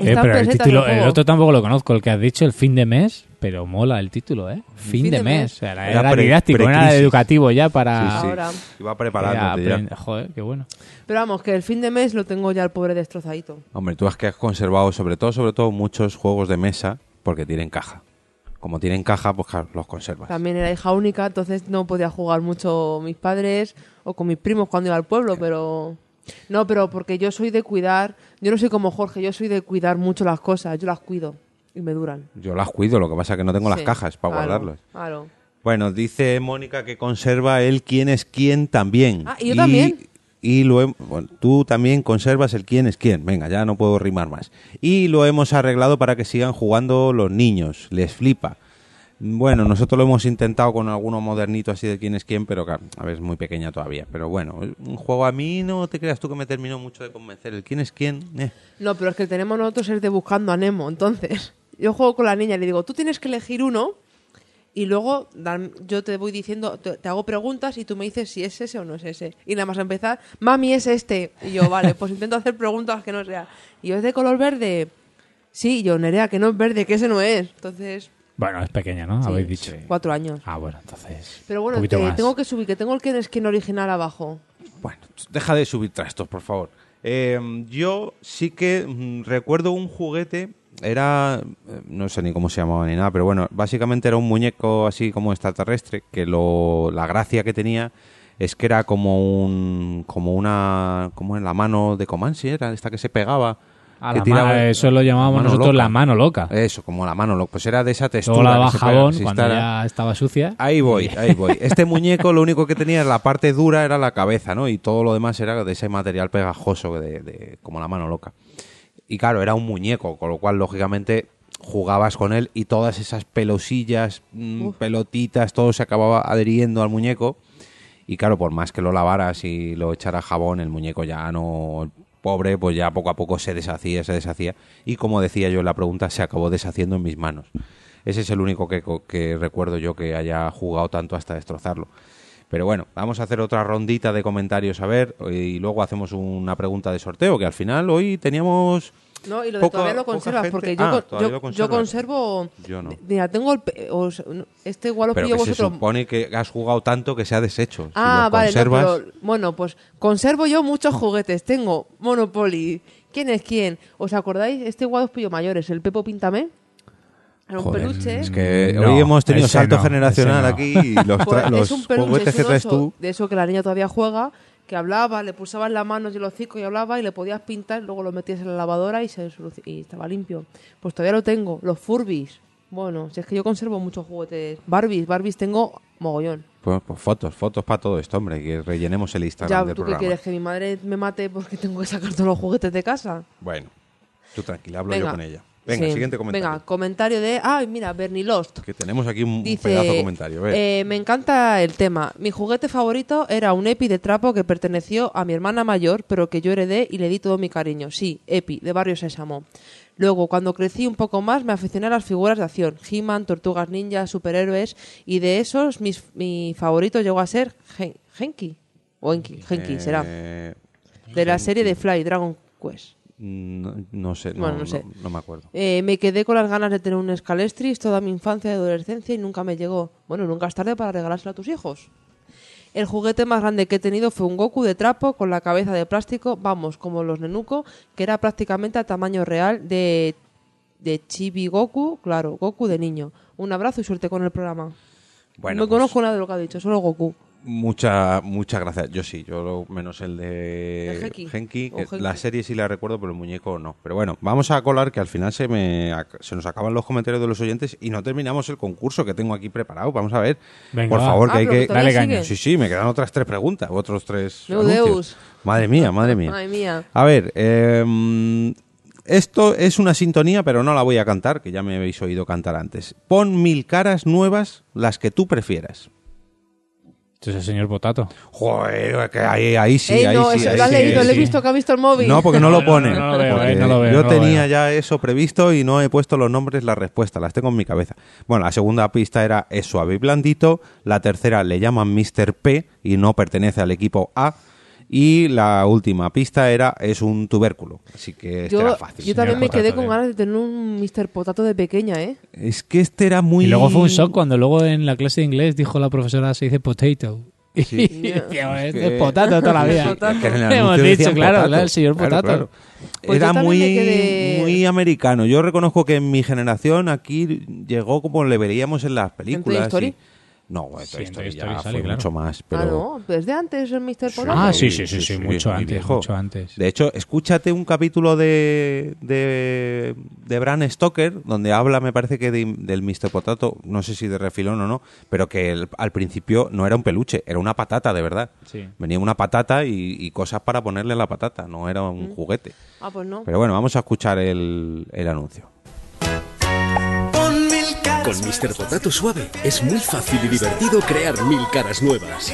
S4: Eh, pero el, título,
S3: el
S4: otro tampoco lo conozco, el que has dicho, el fin de mes, pero mola el título, ¿eh? Fin, de, mes. O sea, era,
S2: Era
S4: era
S2: pre-
S4: didáctico, era educativo ya para...
S2: Sí, sí.
S3: Ahora.
S2: Iba
S4: ya
S2: preparándote ya.
S4: aprende- Joder, qué bueno.
S3: Pero vamos, que el fin de mes lo tengo ya el pobre destrozadito.
S2: Hombre, tú has que has conservado sobre todo, sobre todo muchos juegos de mesa porque tienen caja. Como tienen caja, pues claro, los conservas.
S3: También era hija única, entonces no podía jugar mucho mis padres o con mis primos cuando iba al pueblo, pero... No, pero porque yo soy de cuidar, yo no soy como Jorge, yo soy de cuidar mucho las cosas, yo las cuido y me duran.
S2: Yo las cuido, lo que pasa es que no tengo las cajas para
S3: claro,
S2: guardarlas.
S3: Claro.
S2: Bueno, dice Mónica que conserva el quién es quién también.
S3: Ah, y yo también.
S2: Y lo bueno, tú también conservas el quién es quién. Venga, ya no puedo rimar más. Y lo hemos arreglado para que sigan jugando los niños. Les flipa. Bueno, nosotros lo hemos intentado con alguno modernito así de quién es quién, pero claro, a ver, es muy pequeña todavía. Pero bueno, un juego a mí no te creas tú que me terminó mucho de convencer. El quién es quién, eh.
S3: No, pero es que el tenemos nosotros es de buscando a Nemo, entonces yo juego con la niña y le digo, tú tienes que elegir uno y luego yo te voy diciendo, te, hago preguntas y tú me dices si es ese o no es ese. Y nada más empezar, mami es este. Y yo, vale, pues intento hacer preguntas que no sea. Y yo, ¿es de color verde? Sí, y yo, Nerea, que no es verde, que ese no es. Entonces,
S4: Bueno, es pequeña, ¿no?
S3: Sí.
S4: Habéis dicho.
S3: cuatro años.
S4: Ah, bueno, entonces...
S3: Pero bueno, te- tengo que subir, que tengo el que skin original abajo.
S2: Bueno, deja de subir trastos, por favor. Eh, yo sí que mm, recuerdo un juguete, era, eh, no sé ni cómo se llamaba ni nada, pero bueno, básicamente era un muñeco así como extraterrestre, que lo, la gracia que tenía es que era como un, como una, como en la mano de Comanche, era esta que se pegaba. Que
S4: la
S2: tiraba-
S4: ma- eso lo llamábamos nosotros
S2: loca.
S4: la mano loca.
S2: Eso, como la mano loca. Pues era de esa textura.
S4: Luego la jabón cuando ya estaba sucia.
S2: Ahí voy, ahí voy. Este muñeco lo único que tenía la parte dura era la cabeza, ¿no? Y todo lo demás era de ese material pegajoso, de, de- como la mano loca. Y claro, era un muñeco, con lo cual, lógicamente, jugabas con él y todas esas pelosillas, mm, pelotitas, todo se acababa adheriendo al muñeco. Y claro, por más que lo lavaras y lo echaras jabón, el muñeco ya no... Pobre, pues ya poco a poco se deshacía, se deshacía. Y como decía yo en la pregunta, se acabó deshaciendo en mis manos. Ese es el único que, que recuerdo yo que haya jugado tanto hasta destrozarlo. Pero bueno, vamos a hacer otra rondita de comentarios a ver y luego hacemos una pregunta de sorteo, que al final hoy teníamos...
S3: No, y lo de todavía lo conservas,
S2: gente.
S3: porque yo,
S2: Ah,
S3: con- yo,
S2: lo
S3: yo conservo...
S2: Yo no.
S3: Mira, tengo el... os- este igual lo
S2: Pero
S3: pillo
S2: que se
S3: vosotros...
S2: supone que has jugado tanto que se ha deshecho. Si
S3: Ah,
S2: lo
S3: vale, no,
S2: conservas-
S3: pero, bueno, pues conservo yo muchos juguetes. Tengo Monopoly. ¿Quién es quién? ¿Os acordáis? Este igual os pillo mayores, el Pepo Píntame. Era un
S2: Joder,
S3: peluche.
S2: Es que
S4: No,
S2: hoy hemos tenido salto
S4: no,
S2: generacional
S4: no.
S2: aquí y los,
S3: Pues
S2: los
S3: un peluche,
S2: juguetes
S3: es
S2: que traes tú.
S3: De eso que la niña todavía juega, que hablaba, le pulsabas las manos y el hocico y hablaba y le podías pintar, luego lo metías en la lavadora y, se y estaba limpio. Pues todavía lo tengo. Los Furbies. Bueno, si es que yo conservo muchos juguetes. Barbies, Barbies tengo mogollón.
S2: Pues, pues fotos, fotos para todo esto, hombre, que rellenemos el Instagram
S3: Ya,
S2: del
S3: ¿tú qué quieres? ¿Que mi madre me mate porque tengo que sacar todos los juguetes de casa?
S2: Bueno, tú tranquila, hablo
S3: Venga.
S2: yo con ella. Venga,
S3: Sí.
S2: siguiente comentario.
S3: Venga, comentario de... Ay, mira, Bernie Lost.
S2: Que tenemos aquí un,
S3: Dice,
S2: pedazo de comentario.
S3: Eh, me encanta el tema. Mi juguete favorito era un Epi de trapo que perteneció a mi hermana mayor, pero que yo heredé y le di todo mi cariño. Sí, Epi, de Barrio Sésamo. Luego, cuando crecí un poco más, me aficioné a las figuras de acción. He-Man, Tortugas Ninja, superhéroes. Y de esos, mis, mi favorito llegó a ser Gen- Genki. O Enki, Genki, será.
S2: Eh,
S3: De la serie de Fly, Dragon Quest.
S2: No, no sé, no,
S3: Bueno, no
S2: no-
S3: sé.
S2: no me acuerdo.
S3: Eh, me quedé con las ganas de tener un Scalestris toda mi infancia y adolescencia y nunca me llegó. Bueno, nunca es tarde para regalárselo a tus hijos. El juguete más grande que he tenido fue un Goku de trapo con la cabeza de plástico, vamos, como los Nenuco, que era prácticamente a tamaño real de, de Chibi Goku, claro, Goku de niño. Un abrazo y suerte con el programa.
S2: Bueno,
S3: no
S2: pues-
S3: conozco nada de lo que ha dicho, solo Goku.
S2: Mucha, muchas gracias. Yo sí, yo lo- menos el de
S3: Genki.
S2: Que la serie sí la recuerdo, pero el muñeco no. Pero bueno, vamos a colar que al final se me se nos acaban los comentarios de los oyentes y no terminamos el concurso que tengo aquí preparado. Vamos a ver.
S4: Venga,
S2: Por favor, que
S3: Ah,
S2: hay que
S4: Dale caña.
S2: Sí, sí, me quedan otras tres preguntas, otros tres.
S3: Deus.
S2: Madre mía, madre mía.
S3: Ay, mía.
S2: A ver, eh, esto es una sintonía, pero no la voy a cantar, que ya me habéis oído cantar antes. Pon mil caras nuevas, las que tú prefieras.
S4: Entonces el señor Potato.
S2: Joder, que ahí, ahí sí,
S3: Ey,
S2: ahí
S3: no,
S2: sí.
S3: eso
S2: ahí
S3: lo has
S2: sí,
S3: leído,
S2: ahí
S3: le he
S2: sí.
S3: visto que ha visto el móvil.
S2: No, porque no lo pone.
S4: no lo veo,
S2: Porque
S4: eh, no lo veo,
S2: Yo tenía
S4: veo.
S2: ya eso previsto y no he puesto los nombres, las respuestas, las tengo en mi cabeza. Bueno, la segunda pista era es suave y blandito. La tercera le llaman Mr. P y no pertenece al equipo A. Y la última pista era es un tubérculo. Así que este
S3: Yo,
S2: era fácil.
S3: yo también me
S4: Potato,
S3: quedé con ganas de tener un Mr. Potato de pequeña, ¿eh?
S2: Es que este era muy.
S4: Y luego fue un shock cuando luego en la clase de inglés dijo la profesora se dice potato. Y decíamos, este
S2: que-
S4: es potato toda la vida.
S2: Es que en el
S4: Hemos dicho, claro,
S2: potato.
S4: claro, el señor
S2: Claro,
S4: Potato.
S2: claro.
S3: Pues
S2: Era muy,
S3: quedé-
S2: muy americano. Yo reconozco que en mi generación aquí llegó como le veríamos en las
S3: Toy
S2: películas.
S3: Story?
S2: y- No, bueno,
S4: Sí,
S2: Toy
S4: en
S2: Story ya
S4: sale,
S2: fue
S4: claro.
S2: mucho más. Pero...
S3: Ah, no, desde antes el Mr. Potato.
S4: Ah, sí, sí, sí, sí, mucho antes,
S2: viejo.
S4: mucho antes.
S2: De hecho, escúchate un capítulo de, de, de Bran Stoker donde habla, me parece que de- del Mr. Potato, no sé si de refilón o no, pero que el- al principio no era un peluche, era una patata, de verdad.
S4: Sí.
S2: Venía una patata y, y cosas para ponerle a la patata, no era un juguete.
S3: Ah, pues no.
S2: Pero bueno, vamos a escuchar el, el anuncio.
S11: Con Mr. Potato Suave es muy fácil y divertido crear mil caras nuevas.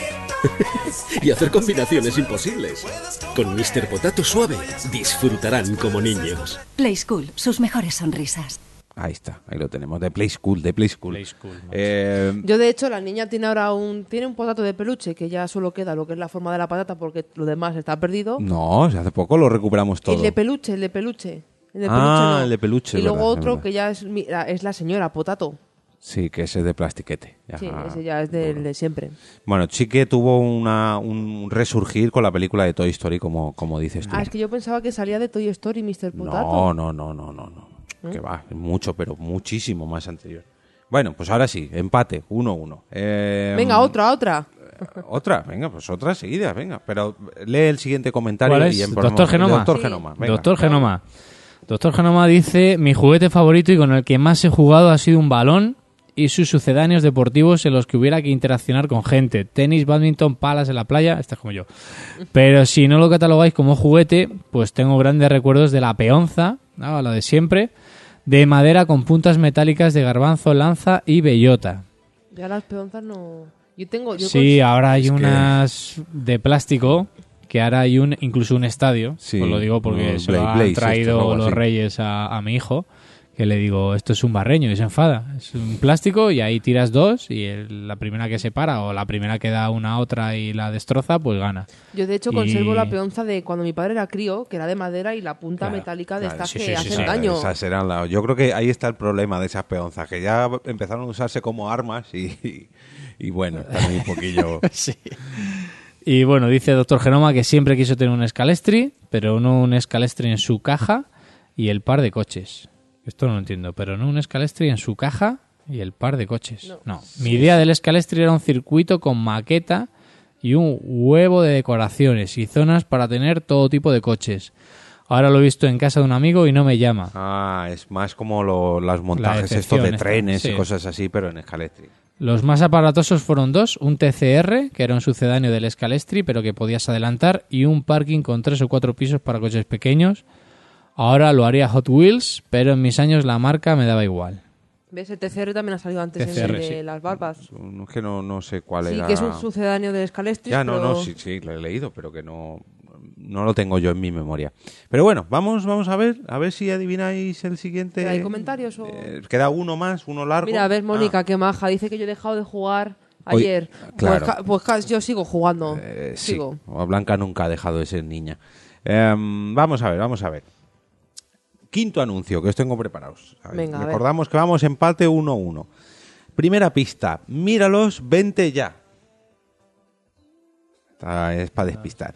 S11: y hacer combinaciones imposibles. Con Mr. Potato Suave disfrutarán como niños.
S12: Play School, sus mejores sonrisas.
S2: Ahí está, ahí lo tenemos, de Play School, de Play School.
S4: Play School, vamos.
S2: Eh,
S3: Yo, de hecho, la niña tiene ahora un... Tiene un potato de peluche que ya solo queda lo que es la forma de la patata porque lo demás está perdido.
S2: no, o sea, hace poco lo recuperamos todo.
S3: El de peluche, el de peluche. El de
S2: Ah,
S3: peluche no.
S2: el de peluche,
S3: Y luego
S2: verdad,
S3: otro que ya es, mi- la- es la señora Potato.
S2: Sí, que ese es de plastiquete. Ya.
S3: Sí, ese ya es del de siempre.
S2: Bueno, sí que tuvo una, un resurgir con la película de Toy Story, como, como dices tú.
S3: Ah, es que yo pensaba que salía de Toy Story Mr. Potato.
S2: no, no, no, no, no, no. Que va, mucho, pero muchísimo más anterior. Bueno, pues ahora sí, empate, 1-1. Eh,
S3: Venga, otra, otra.
S2: Otra, venga, pues otra seguida, venga. Pero lee el siguiente comentario
S4: ¿Cuál
S2: y
S4: es?
S2: en
S4: Doctor Genoma.
S2: Doctor
S3: Sí.
S2: Genoma, venga.
S4: Doctor Genoma. Doctor Genoma dice, mi juguete favorito y con el que más he jugado ha sido un balón y sus sucedáneos deportivos en los que hubiera que interaccionar con gente. Tenis, badminton, palas en la playa, esta es como yo. Pero si no lo catalogáis como juguete, pues tengo grandes recuerdos de la peonza, ¿no? la de siempre, de madera con puntas metálicas de garbanzo, lanza y bellota.
S3: Ya las peonzas no... Yo tengo... Yo
S4: Sí, ahora hay
S2: Es que-
S4: unas de plástico que ahora hay un incluso un estadio.
S2: Sí,
S4: Os lo digo porque
S2: no,
S4: se lo
S2: Blade-
S4: han
S2: Blaze, esto,
S4: traído
S2: algo
S4: los
S2: así.
S4: reyes a, a mi hijo. Que le digo, esto es un barreño y se enfada. Es un plástico y ahí tiras dos y el- la primera que se para o la primera que da una a otra y la destroza, pues gana.
S3: Yo de hecho
S4: Y-
S3: conservo la peonza de cuando mi padre era crío, que era de madera y la punta
S4: Claro,
S3: metálica de
S2: Claro,
S3: estas
S4: sí,
S3: que
S4: sí, sí,
S3: hacen
S4: sí.
S3: daño.
S2: Esas eran la- Yo creo que ahí está el problema de esas peonzas, que ya empezaron a usarse como armas y, y, y bueno, están un poquillo...
S4: Y bueno, dice Doctor Genoma que siempre quiso tener un Scalestri, pero no un Scalestri en su caja y el par de coches. Esto no lo entiendo, pero no un Scalestri en su caja y el par de coches. No. Mi idea del Scalestri era un circuito con maqueta y un huevo de decoraciones y zonas para tener todo tipo de coches. Ahora lo he visto en casa de un amigo y no me llama.
S2: Ah, es más como lo- los montajes estos de trenes
S4: sí.
S2: y cosas así, pero en Scalestri.
S4: Los más aparatosos fueron dos, un TCR, que era un sucedáneo del Scalestri, pero que podías adelantar, y un parking con tres o cuatro pisos para coches pequeños. Ahora lo haría Hot Wheels, pero en mis años la marca me daba igual.
S3: ¿Ves? El TCR también ha salido antes en el de
S4: sí.
S3: las barbas.
S2: No, es que no, no sé cuál
S3: Sí,
S2: era...
S3: que es un sucedáneo del Scalestri.
S2: Ya, no,
S3: pero...
S2: no, sí, sí, lo he leído, pero que no, no lo tengo yo en mi memoria. Pero bueno, vamos, vamos a ver, a ver si adivináis el siguiente.
S3: ¿Hay comentarios o...?
S2: Eh, queda uno más, uno largo.
S3: Mira, a ver, Mónica,
S2: Ah,
S3: qué maja. Dice que yo he dejado de jugar
S2: Hoy-
S3: ayer.
S2: claro.
S3: Pues, pues, yo sigo jugando.
S2: eh, sí,
S3: sigo.
S2: Blanca nunca ha dejado de ser niña. Em, vamos a ver, vamos a ver. Quinto anuncio que os tengo preparados. A ver,
S3: Venga, a ver.
S2: Recordamos que vamos empate 1-1. Primera pista, míralos, vente ya. Esta es para despistar.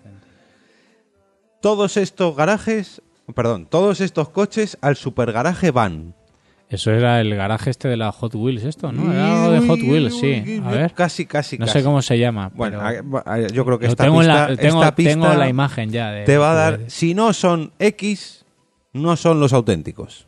S2: Todos estos garajes, perdón, todos estos coches al supergaraje van.
S4: Eso era el garaje este de la Hot Wheels, esto, ¿no? Era algo de Hot Wheels, sí. A ver.
S2: Casi, casi,
S4: No sé cómo se llama.
S2: Bueno, yo creo que esta
S4: tengo en
S2: pista,
S4: la, tengo,
S2: esta pista
S4: tengo la imagen ya. de-
S2: te va a dar,
S4: de-
S2: si no son X, no son los auténticos.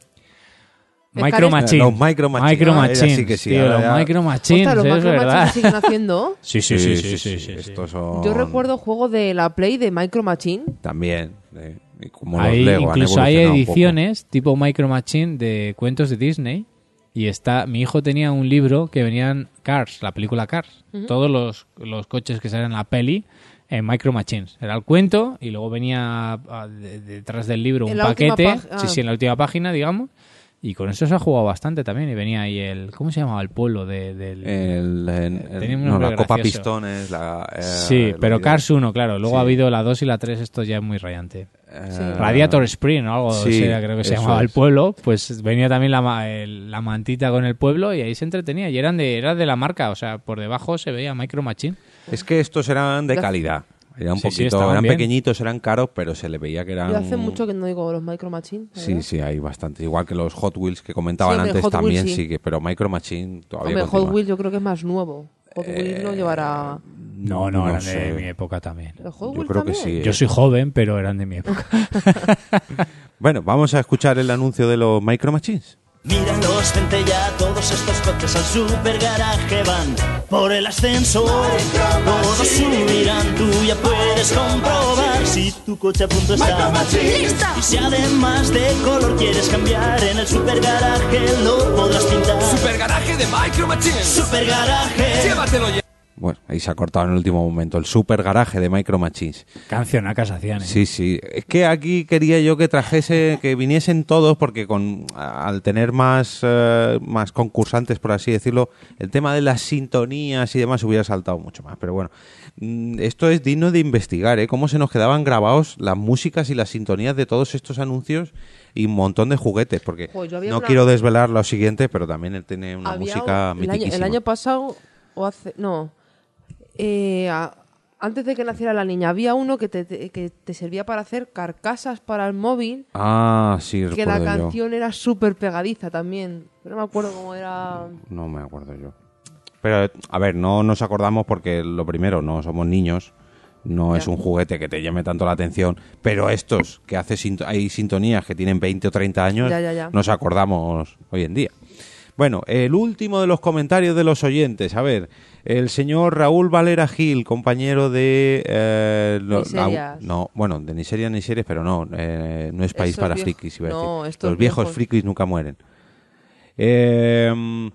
S4: Micro Machine.
S2: Los Micro Machine.
S4: Micro
S2: Ah,
S4: Machines,
S2: sí que sí,
S4: tío, los
S2: ya-
S4: Micro Machines,
S3: Ostras, los
S4: es
S3: Macro
S4: verdad.
S3: Machines siguen haciendo.
S4: Sí, sí, sí, sí, sí, sí, sí.
S2: Estos son
S3: Yo recuerdo juego de la Play de Micro Machine.
S2: también. eh, como los
S4: Hay,
S2: Lego han
S4: incluso hay
S2: evolucionado un poco.
S4: ediciones tipo Micro Machine de cuentos de Disney y está mi hijo tenía un libro que venían Cars, la película Cars,
S3: Ujú.
S4: todos los, los coches que salen en la peli en Micro Machines. Era el cuento y luego venía ah, de- detrás del libro
S3: En
S4: un paquete,
S3: pag-
S4: sí,
S3: ah.
S4: sí, en la última página, digamos. Y con eso se ha jugado bastante también. Y venía ahí el. ¿Cómo se llamaba el pueblo de, del.?
S2: El, el- el-
S4: Tenía un
S2: no, la Copa
S4: gracioso.
S2: Pistones, la... eh,
S4: Sí, pero
S2: olvidé.
S4: Cars 1, claro. Luego
S2: Sí.
S4: ha habido la 2 y la 3, esto ya es muy rayante.
S2: Eh,
S4: Radiator Spring o algo
S2: sí,
S4: creo que se llamaba el pueblo. Pues venía también la, el- la mantita con el pueblo y ahí se entretenía. Y eran de, era de la marca, o sea, por debajo se veía Micro Machine.
S2: Es que estos eran de calidad. Eran un
S4: Sí, sí,
S2: poquito,
S4: estaban
S2: eran
S4: bien.
S2: pequeñitos, eran caros, pero se le veía que eran...
S3: Yo hace mucho que no digo los Micro Machine. la
S2: Sí, sí, hay bastante. Igual que los Hot Wheels que comentaban
S3: Sí,
S2: antes
S3: Hot Wheels
S2: también
S3: sí.
S2: sigue, pero Micro Machine todavía
S3: Hombre, Hot. Wheels yo creo que es más nuevo. Hot Wheels no llevará...
S4: No, no,
S2: No
S4: eran
S2: sé.
S4: de mi época también.
S3: ¿Los Hot
S2: Yo
S3: Wheels
S2: creo que
S3: también?
S2: sí. ¿eh?
S4: Yo soy joven, pero eran de mi época.
S2: Bueno, vamos a escuchar el anuncio de los Micro Machines.
S13: Míralos, vente ya, todos estos coches al super garaje van por el ascensor. Todos subirán, tú ya puedes comprobar si tu coche a punto está.
S7: ¡Listo!
S13: Y si además de color quieres cambiar, en el super garaje lo podrás pintar.
S7: Super garaje de Micro Machines.
S13: Super garaje.
S7: Llévatelo ya.
S2: Bueno, ahí se ha cortado en el último momento. El super garaje de Micro Machines.
S4: Cancionacas hacían, ¿eh?
S2: Sí, sí. Es que aquí quería yo que trajese, que viniesen todos, porque con al tener más, eh, más concursantes, por así decirlo, el tema de las sintonías y demás hubiera saltado mucho más. Pero bueno, esto es digno de investigar, ¿eh? Cómo se nos quedaban grabados las músicas y las sintonías de todos estos anuncios y un montón de juguetes, porque
S3: Jo, había
S2: no
S3: una-
S2: quiero desvelar lo siguiente, pero también él tiene una
S3: Había
S2: música
S3: un- el, año, el año pasado, o hace. No. Eh, a- antes de que naciera la niña, había uno que te, te- que te servía para hacer carcasas para el móvil.
S2: Ah, sí,
S3: que la
S2: yo.
S3: canción era súper pegadiza también. Pero no me acuerdo cómo era.
S2: No me acuerdo yo. Pero, a ver, no nos acordamos porque lo primero, no somos niños, no es un juguete que te llame tanto la atención, pero estos que hace hay sintonías que tienen 20 o 30 años,
S3: Ya, ya, ya.
S2: nos acordamos hoy en día. Bueno, el último de los comentarios de los oyentes. A ver, el señor Raúl Valera Gil, compañero de... eh, la- no, bueno, de Niseria, Niserias, pero no, eh, no es país
S3: Esos
S2: para frikis, iba a
S3: no,
S2: decir. Los viejos
S3: viejos.
S2: frikis nunca mueren. Eh,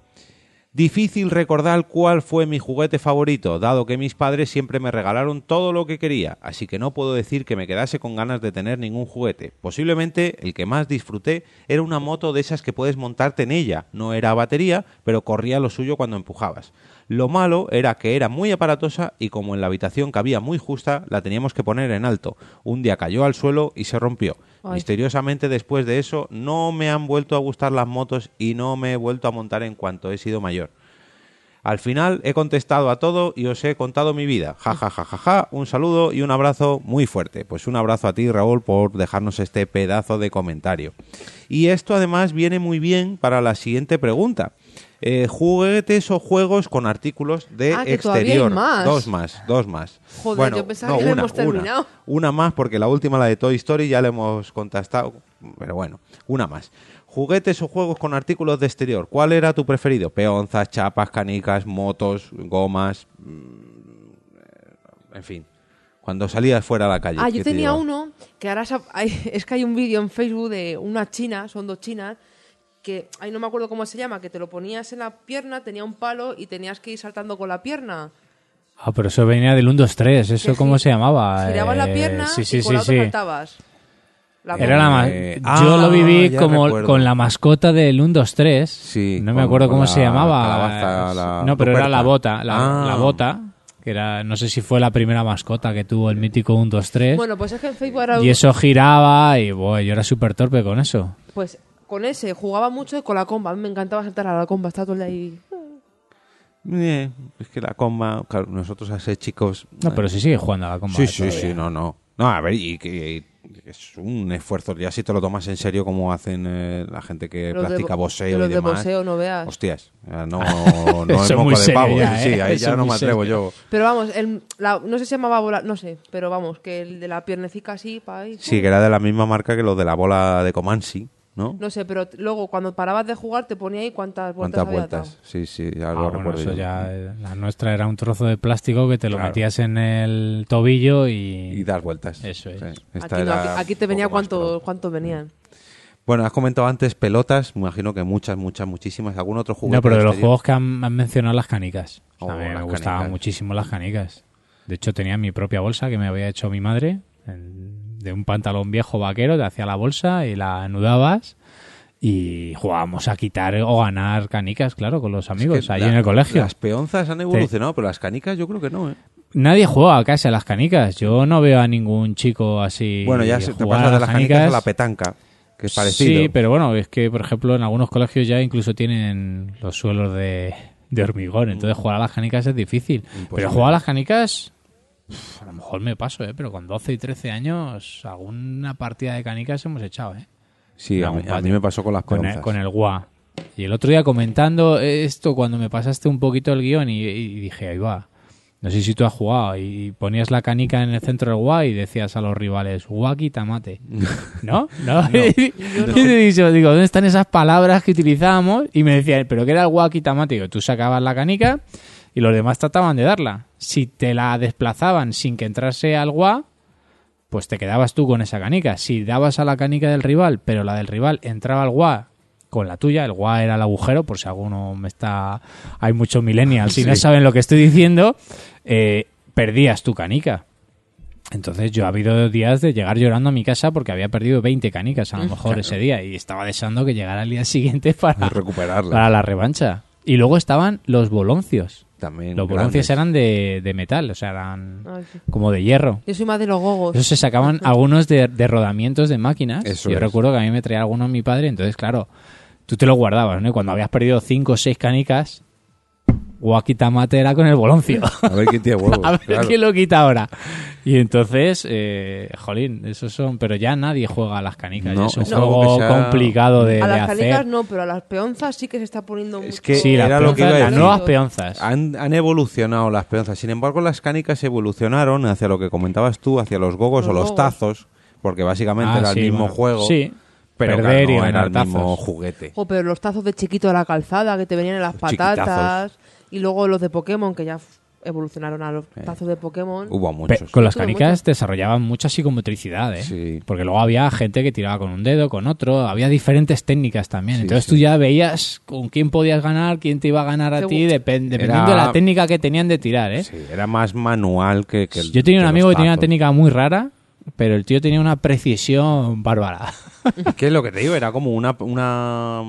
S2: difícil recordar cuál fue mi juguete favorito, dado que mis padres siempre me regalaron todo lo que quería, así que no puedo decir que me quedase con ganas de tener ningún juguete. Posiblemente el que más disfruté era una moto de esas que puedes montarte en ella. No era batería, pero corría lo suyo cuando empujabas. Lo malo era que era muy aparatosa y como en la habitación cabía muy justa, la teníamos que poner en alto. Un día cayó al suelo y se rompió.
S3: Ay.
S2: Misteriosamente después de eso no me han vuelto a gustar las motos y no me he vuelto a montar en cuanto he sido mayor. Al final he contestado a todo y os he contado mi vida. Ja, ja, ja, ja, ja. Un saludo y un abrazo muy fuerte. Pues un abrazo a ti, Raúl, por dejarnos este pedazo de comentario. Y esto además viene muy bien para la siguiente pregunta. Eh, juguetes o juegos con artículos de
S3: Ah, que
S2: exterior.
S3: más.
S2: Dos más, dos más.
S3: Joder,
S2: bueno,
S3: yo pensaba
S2: no,
S3: que
S2: una,
S3: habíamos terminado.
S2: Una, una más porque la última, la de Toy Story, ya la hemos contestado. Pero bueno, una más. Juguetes o juegos con artículos de exterior. ¿Cuál era tu preferido? Peonzas, chapas, canicas, motos, gomas. mm, En fin. Cuando salías fuera a la calle.
S3: Ah,
S2: ¿qué
S3: yo
S2: te
S3: tenía uno que ahora hay- es que hay un vídeo en Facebook de una china, son dos chinas, que ahí no me acuerdo cómo se llama, que te lo ponías en la pierna, tenía un palo y tenías que ir saltando con la pierna.
S4: Ah, pero eso venía del 1, 2, 3. ¿Eso cómo se llamaba?
S3: Girabas la
S4: Eh,
S3: pierna
S4: sí, sí,
S3: y con
S4: sí,
S3: la otra
S4: sí.
S3: saltabas. La
S4: Era la ma-
S2: Eh,
S4: Yo
S2: ah,
S4: lo viví como
S2: recuerdo.
S4: con la mascota del 1, 2, 3.
S2: Sí,
S4: no me acuerdo cómo
S2: la
S4: se llamaba.
S2: calabaza, la
S4: no, pero era la bota. La,
S2: Ah.
S4: la bota. Que era, no sé si fue la primera mascota que tuvo el mítico 1, 2, 3.
S3: Bueno, pues es que en Facebook era
S4: y eso giraba y buah, yo era súper torpe con eso.
S3: Pues con ese jugaba mucho y con la comba. A mí me encantaba saltar a la comba, estaba todo el día ahí.
S2: Eh, es que la comba, claro, nosotros a ser chicos...
S4: No, pero sí sigue jugando a la comba.
S2: Sí,
S4: eh,
S2: sí,
S4: todavía.
S2: sí, no, no. No, a ver, y que y es un esfuerzo, ya si te lo tomas en serio como hacen eh, la gente que
S3: Los de
S2: practica
S3: bo-
S2: boxeo
S3: los
S2: y
S3: de
S2: demás.
S3: boxeo, no veas.
S2: Hostias, no, no es
S4: es
S2: moco
S4: muy
S2: de
S4: serio
S2: pavo.
S4: ya,
S2: sí,
S4: ¿eh?
S2: ahí
S4: Eso
S2: ya no me atrevo
S4: serio.
S2: yo.
S3: Pero vamos, el, la- no sé si se llamaba bola, no sé, pero vamos, que el de la piernecica así, para ahí.
S2: Sí, que era de la misma marca que los de la bola de Comansi, ¿no?
S3: No sé, pero luego cuando parabas de jugar te ponía ahí cuántas vueltas
S2: ¿Cuántas
S3: había
S2: vueltas?
S3: dado.
S2: Sí, sí, ya
S4: Ah,
S2: lo
S4: bueno,
S2: recuerdo
S4: eso
S2: yo.
S4: ya, eh, la nuestra era un trozo de plástico que te lo
S2: Claro.
S4: metías en el tobillo y...
S2: Y dar vueltas.
S4: Eso es.
S2: Sí,
S3: Aquí,
S2: esta
S3: no,
S2: era
S3: aquí, aquí te venía cuánto,
S2: pro.
S3: cuántos venían.
S2: Bueno, has comentado antes pelotas, me imagino que muchas, muchas, muchísimas. ¿Algún otro juguete?
S4: No, pero de los juegos que han, han mencionado las canicas.
S2: Oh,
S4: me, me
S2: las
S4: gustaban
S2: canicas.
S4: muchísimo las canicas. De hecho, tenía mi propia bolsa que me había hecho mi madre en- de un pantalón viejo vaquero, te hacía la bolsa y la anudabas y jugábamos a quitar o ganar canicas, claro, con los amigos,
S2: Es que
S4: allí
S2: la-
S4: en el colegio.
S2: Las peonzas han evolucionado, pero las canicas yo creo que no, ¿eh?
S4: Nadie juega casi a las canicas. Yo no veo a ningún chico así.
S2: bueno, ya se te pasas de las canicas a la petanca, que es parecido.
S4: Sí, pero bueno, es que, por ejemplo, en algunos colegios ya incluso tienen los suelos de, de hormigón. Entonces, jugar a las canicas es difícil. Pero jugar a las canicas, uf, a lo mejor me paso, ¿eh? Pero con 12 y 13 años, alguna partida de canicas hemos echado, ¿eh?
S2: Sí, a mí, a me pasó con las
S4: Con el, con el GUA. Y el otro día comentando esto, cuando me pasaste un poquito el guion y, y dije, ahí va. No sé si tú has jugado y ponías la canica en el centro del GUA y decías a los rivales, guaki tamate. ¿No? ¿No? y te digo, digo, ¿dónde están esas palabras que utilizábamos? Y me decían, ¿pero qué era el guaki tamate? Digo, tú sacabas la canica y los demás trataban de darla. Si te la desplazaban sin que entrase al GUA, pues te quedabas tú con esa canica. Si dabas a la canica del rival, pero la del rival entraba al GUA con la tuya, el GUA era el agujero, por si alguno me está... Hay muchos millennials y no saben lo que estoy diciendo, eh, perdías tu canica. Entonces yo ha habido días de llegar llorando a mi casa porque había perdido 20 canicas a lo mejor
S2: Claro.
S4: ese día y estaba deseando que llegara el día siguiente para,
S2: recuperarla.
S4: para la revancha. Y luego estaban los boloncios.
S2: También
S4: Los boloncios
S2: grandes.
S4: eran de, de metal, o sea, eran
S3: Ay, sí.
S4: como de hierro.
S3: Yo soy más de los gogos.
S4: Eso se sacaban algunos de, de rodamientos de máquinas.
S2: Eso
S4: Yo
S2: es.
S4: recuerdo que a mí me traía alguno mi padre, entonces, claro, tú te lo guardabas, ¿no? Y cuando habías perdido cinco o seis canicas, Guaquitamate era con el boloncio.
S2: A ver quién tiene huevos.
S4: a ver
S2: claro.
S4: quién lo quita ahora. Y entonces, eh, jolín, esos son. Pero ya nadie juega a las canicas.
S2: No,
S4: ya es un juego complicado de,
S3: a
S4: de
S3: las canicas
S4: hacer.
S3: no, pero a las peonzas sí que se está poniendo mucho.
S2: Es que
S4: Sí, las
S2: era lo que
S4: peonzas,
S2: iba a
S4: las nuevas peonzas.
S2: Han, han evolucionado las peonzas. Sin embargo, las canicas evolucionaron hacia lo que comentabas tú, hacia los gogos
S3: Los
S2: o los
S3: gogos.
S2: tazos, porque básicamente
S4: Ah,
S2: era
S4: sí,
S2: el mismo
S4: bueno,
S2: juego.
S4: sí.
S2: Pero
S4: Perder
S2: claro,
S4: y
S2: era el mismo juguete.
S3: Jo, pero los tazos de chiquito de la calzada que te venían en las
S2: Los
S3: patatas. Y luego los de Pokémon que ya evolucionaron a los tazos de Pokémon.
S2: Hubo
S4: Pe-
S2: muchos.
S4: con las canicas desarrollaban mucha psicomotricidad, ¿eh?
S2: Sí.
S4: Porque luego había gente que tiraba con un dedo, con otro, había diferentes técnicas también.
S2: Sí,
S4: Entonces
S2: sí.
S4: tú ya veías con quién podías ganar, quién te iba a ganar a ti, depen- dependiendo
S2: Era-
S4: de la técnica que tenían de tirar, ¿eh?
S2: Sí, era más manual que, que el-
S4: Yo tenía un
S2: que
S4: amigo que tenía una técnica muy rara, pero el tío tenía una precisión bárbara.
S2: Es que lo que te digo era como una, una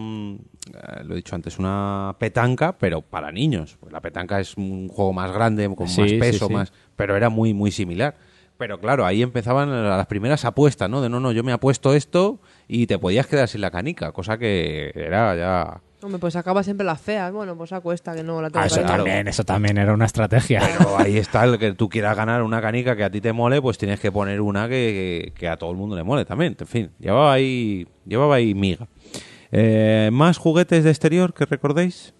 S2: lo he dicho antes, una petanca, pero para niños. Pues la petanca es un juego más grande, con
S4: Sí,
S2: más peso,
S4: sí.
S2: más, pero era muy, muy similar. Pero claro, ahí empezaban las primeras apuestas, ¿no? De no, no, yo me apuesto esto y te podías quedar sin la canica, cosa que era ya...
S3: Hombre, pues acaba siempre las feas. Bueno, pues acuesta que no la tengo
S4: Ah, eso también, eso también era una estrategia.
S2: Pero ahí está el que tú quieras ganar una canica que a ti te mole, pues tienes que poner una que, que- que a todo el mundo le mole también. En fin, llevaba ahí, llevaba ahí miga. Eh, ¿Más juguetes de exterior que recordéis?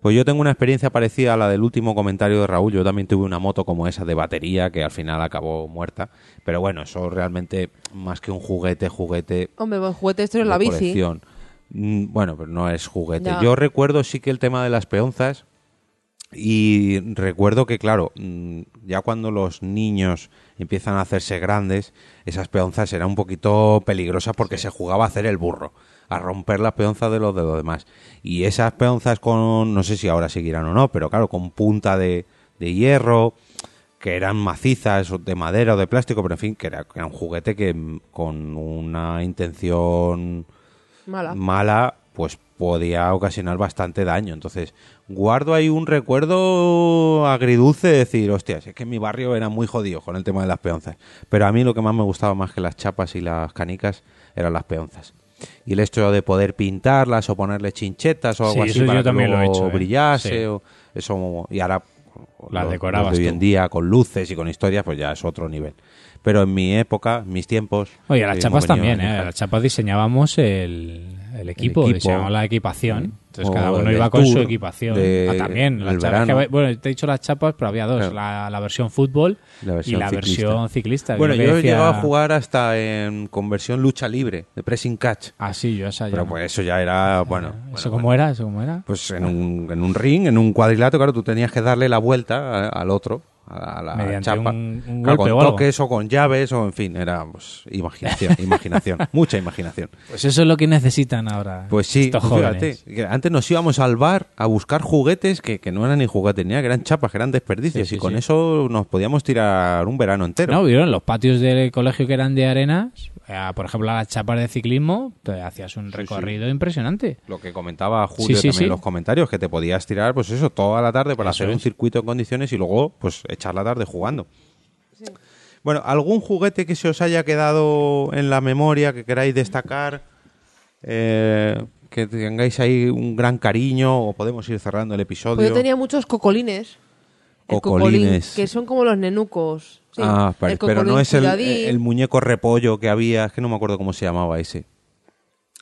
S2: Pues yo tengo una experiencia parecida a la del último comentario de Raúl. Yo también tuve una moto como esa de batería que al final acabó muerta. Pero bueno, eso realmente más que un juguete, juguete
S3: Hombre, buen juguete esto es la bici.
S2: Mm, Bueno, pero no es juguete.
S3: Ya.
S2: Yo recuerdo sí que el tema de las peonzas y recuerdo que, claro, mm, ya cuando los niños empiezan a hacerse grandes, esas peonzas eran un poquito peligrosas porque se jugaba a hacer el burro, a romper las peonzas de los de los demás. Y esas peonzas con, no sé si ahora seguirán o no, pero claro, con punta de, de hierro, que eran macizas o de madera o de plástico, pero en fin, que era, que era un juguete que mm, con una intención
S3: Mala.
S2: mala, pues podía ocasionar bastante daño. Entonces, guardo ahí un recuerdo agridulce de decir, hostias, es que en mi barrio era muy jodido con el tema de las peonzas. Pero a mí lo que más me gustaba más que las chapas y las canicas eran las peonzas. Y el hecho de poder pintarlas o ponerle chinchetas o algo
S4: Sí,
S2: así para que
S4: he hecho, ¿eh?
S2: brillase o eso y ahora
S4: Las decorabas
S2: de hoy en día con luces y con historias pues ya es otro nivel. Pero en mi época, en mis tiempos,
S4: Oye, a las
S2: que
S4: chapas también, ¿eh? A las chapas diseñábamos el, el equipo,
S2: equipo.
S4: diseñábamos la equipación. Entonces
S2: O
S4: cada uno
S2: el
S4: iba con su equipación.
S2: de-
S4: ah, también. Las
S2: el
S4: chapas que- bueno, te he dicho las chapas, pero había dos.
S2: Claro.
S4: La, la versión fútbol
S2: La versión
S4: y la
S2: ciclista.
S4: versión ciclista.
S2: Bueno, yo he
S4: decía-
S2: llegado a jugar hasta en conversión lucha libre, de pressing catch.
S4: Ah, sí, yo esa ya
S2: Pero
S4: no.
S2: pues eso ya era, bueno,
S4: ¿Eso
S2: bueno,
S4: cómo era? ¿Eso cómo era?
S2: pues en un, en un ring, en un cuadrilátero, claro, tú tenías que darle la vuelta a- al otro, a la
S4: Mediante
S2: chapa.
S4: un- un
S2: Claro,
S4: golpe o
S2: con
S4: algo.
S2: toques o con llaves o en fin, era pues, imaginación, imaginación, mucha imaginación.
S4: Pues eso es lo que necesitan ahora.
S2: Pues sí,
S4: estos
S2: fíjate,
S4: jóvenes.
S2: antes nos íbamos al bar a buscar juguetes que, que no eran ni juguetes ni eran chapas, que eran desperdicios
S4: Sí, sí,
S2: y con
S4: sí.
S2: eso nos podíamos tirar un verano entero.
S4: No, vieron los patios del colegio que eran de arenas, eh, por ejemplo, las chapas de ciclismo, te hacías un recorrido impresionante.
S2: Lo que comentaba Julio
S4: Sí, sí,
S2: también
S4: sí.
S2: en los comentarios, que te podías tirar, pues eso, toda la tarde para
S4: Eso
S2: hacer un circuito en condiciones y luego, pues, echar la tarde jugando. Bueno, ¿algún juguete que se os haya quedado en la memoria que queráis destacar? Eh, que tengáis ahí un gran cariño o podemos ir cerrando el episodio.
S3: Pues yo tenía muchos cocolines.
S2: Cocolines.
S3: cocolín, que son como los nenucos. Sí,
S2: ah, pero, pero no es el muñeco repollo que había, es que no me acuerdo cómo se llamaba ese.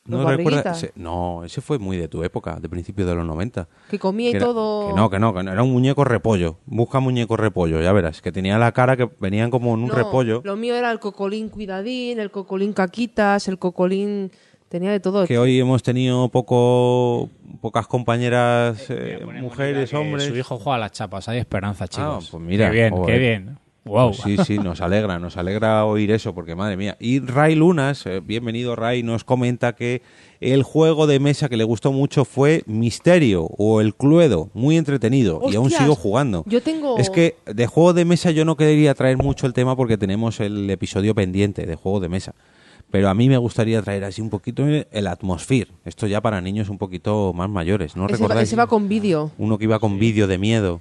S3: ¿Los
S2: ¿No recuerdas?
S3: barriguitas?
S2: Ese- no, ese fue muy de tu época, de principios de los 90.
S3: Que comía y todo.
S2: Que no, que no, que no, era un muñeco repollo. Busca muñeco repollo, ya verás. Que tenía la cara que venían como en un
S3: No,
S2: repollo.
S3: Lo mío era el cocolín cuidadín, el cocolín caquitas, el cocolín. Tenía de todo.
S2: Que hoy hemos tenido poco, pocas compañeras, eh, mujeres,
S4: Que
S2: hombres.
S4: Su hijo juega a las chapas, hay esperanza, chicos.
S2: Ah, pues mira,
S4: qué bien,
S2: joder.
S4: qué bien. Wow.
S2: Pues sí, sí, nos alegra, nos alegra oír eso, porque madre mía. Y Ray Lunas, eh, bienvenido Ray, nos comenta que el juego de mesa que le gustó mucho fue Misterio o el Cluedo, muy entretenido, y aún sigo jugando.
S3: Yo tengo.
S2: Es que de juego de mesa yo no quería traer mucho el tema porque tenemos el episodio pendiente de juego de mesa. Pero a mí me gustaría traer así un poquito el Atmosphere. Esto ya para niños un poquito más mayores, ¿no
S3: ese, va,
S2: recordáis?
S3: ese va con vídeo.
S2: Uno que iba con vídeo de miedo,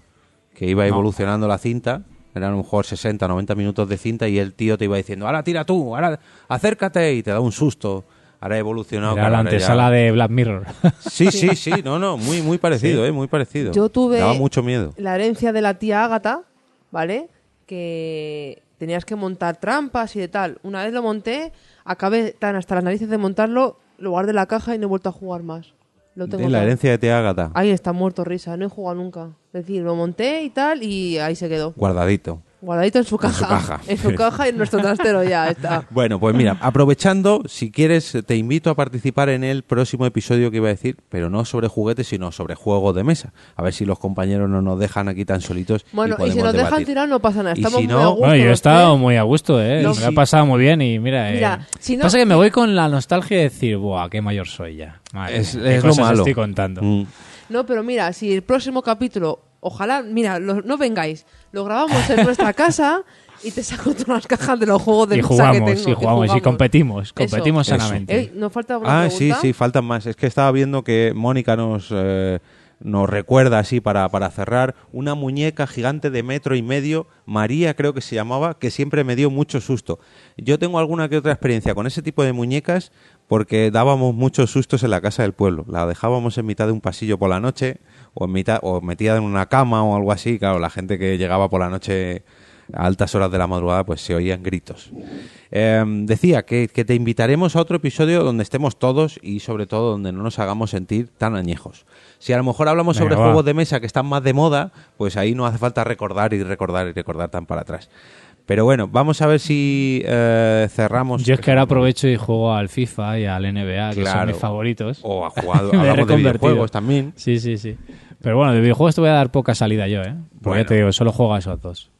S2: que iba
S4: No.
S2: evolucionando la cinta. Eran a lo mejor 60, 90 minutos de cinta y el tío te iba diciendo, ahora tira tú, ahora acércate y te da un susto. Ahora ha evolucionado.
S4: Era la
S2: ya-
S4: antesala de Black Mirror.
S2: Sí, sí, sí, no, no, muy, muy parecido,
S4: Sí.
S2: eh, muy parecido.
S3: Yo tuve
S2: Daba mucho miedo.
S3: la herencia de la tía Ágata, ¿vale? Que tenías que montar trampas y de tal. Una vez lo monté, acabé tan hasta las narices de montarlo, lo guardé en la caja y no he vuelto a jugar más. Lo tengo
S2: De la
S3: todo.
S2: herencia de tía Ágata,
S3: Ahí está muerto risa, no he jugado nunca. Es decir, lo monté y tal y ahí se quedó.
S2: guardadito.
S3: Guardadito en su
S2: En su
S3: caja. En su caja y en nuestro trastero ya está.
S2: Bueno, pues mira, aprovechando, si quieres, te invito a participar en el próximo episodio que iba a decir, pero no sobre juguetes, sino sobre juegos de mesa. A ver si los compañeros no nos dejan aquí tan solitos.
S3: Bueno, y, si nos dejan tirar no pasa nada.
S2: Y
S3: Estamos
S2: si
S3: muy
S2: no-
S3: a gusto
S4: Bueno, yo he
S3: los
S4: estado muy a gusto, ¿eh?
S3: No.
S4: Me lo he pasado muy bien y mira, eh,
S3: Mira, si no-
S4: pasa que me voy con la nostalgia de decir, buah, qué mayor soy ya. Madre
S2: Es,
S4: qué
S2: es lo
S4: cosas
S2: malo.
S4: estoy contando.
S2: Mm.
S3: No, pero mira, si el próximo capítulo, ojalá, mira, lo- no vengáis, lo grabamos en nuestra casa y te saco todas las cajas de los juegos de
S4: Y
S3: mesa
S4: jugamos,
S3: que tengo.
S4: y jugamos, y competimos,
S3: Eso.
S4: competimos
S2: Eso.
S4: sanamente.
S3: Ey, ¿Nos falta alguna
S2: Ah, sí, sí, faltan más. Es que estaba viendo que Mónica nos, eh, nos recuerda así para, para cerrar una muñeca gigante de metro y medio, María creo que se llamaba, que siempre me dio mucho susto. Yo tengo alguna que otra experiencia con ese tipo de muñecas porque dábamos muchos sustos en la casa del pueblo. La dejábamos en mitad de un pasillo por la noche o en mitad o metida en una cama o algo así. Claro, la gente que llegaba por la noche a altas horas de la madrugada, pues se oían gritos. Eh, decía que, que te invitaremos a otro episodio donde estemos todos y sobre todo donde no nos hagamos sentir tan añejos. Si a lo mejor hablamos
S4: Venga,
S2: sobre
S4: va.
S2: juegos de mesa que están más de moda, pues ahí no hace falta recordar y recordar y recordar tan para atrás. Pero bueno, vamos a ver si eh, cerramos.
S4: Yo es que ahora aprovecho y juego al FIFA y al NBA, que son mis favoritos.
S2: O a jugado- hablamos de
S4: reconvertido.
S2: videojuegos también.
S4: Sí, sí, sí. Pero bueno, de videojuegos te voy a dar poca salida yo, ¿eh? Porque
S2: Bueno.
S4: ya te digo, solo juego a esos dos.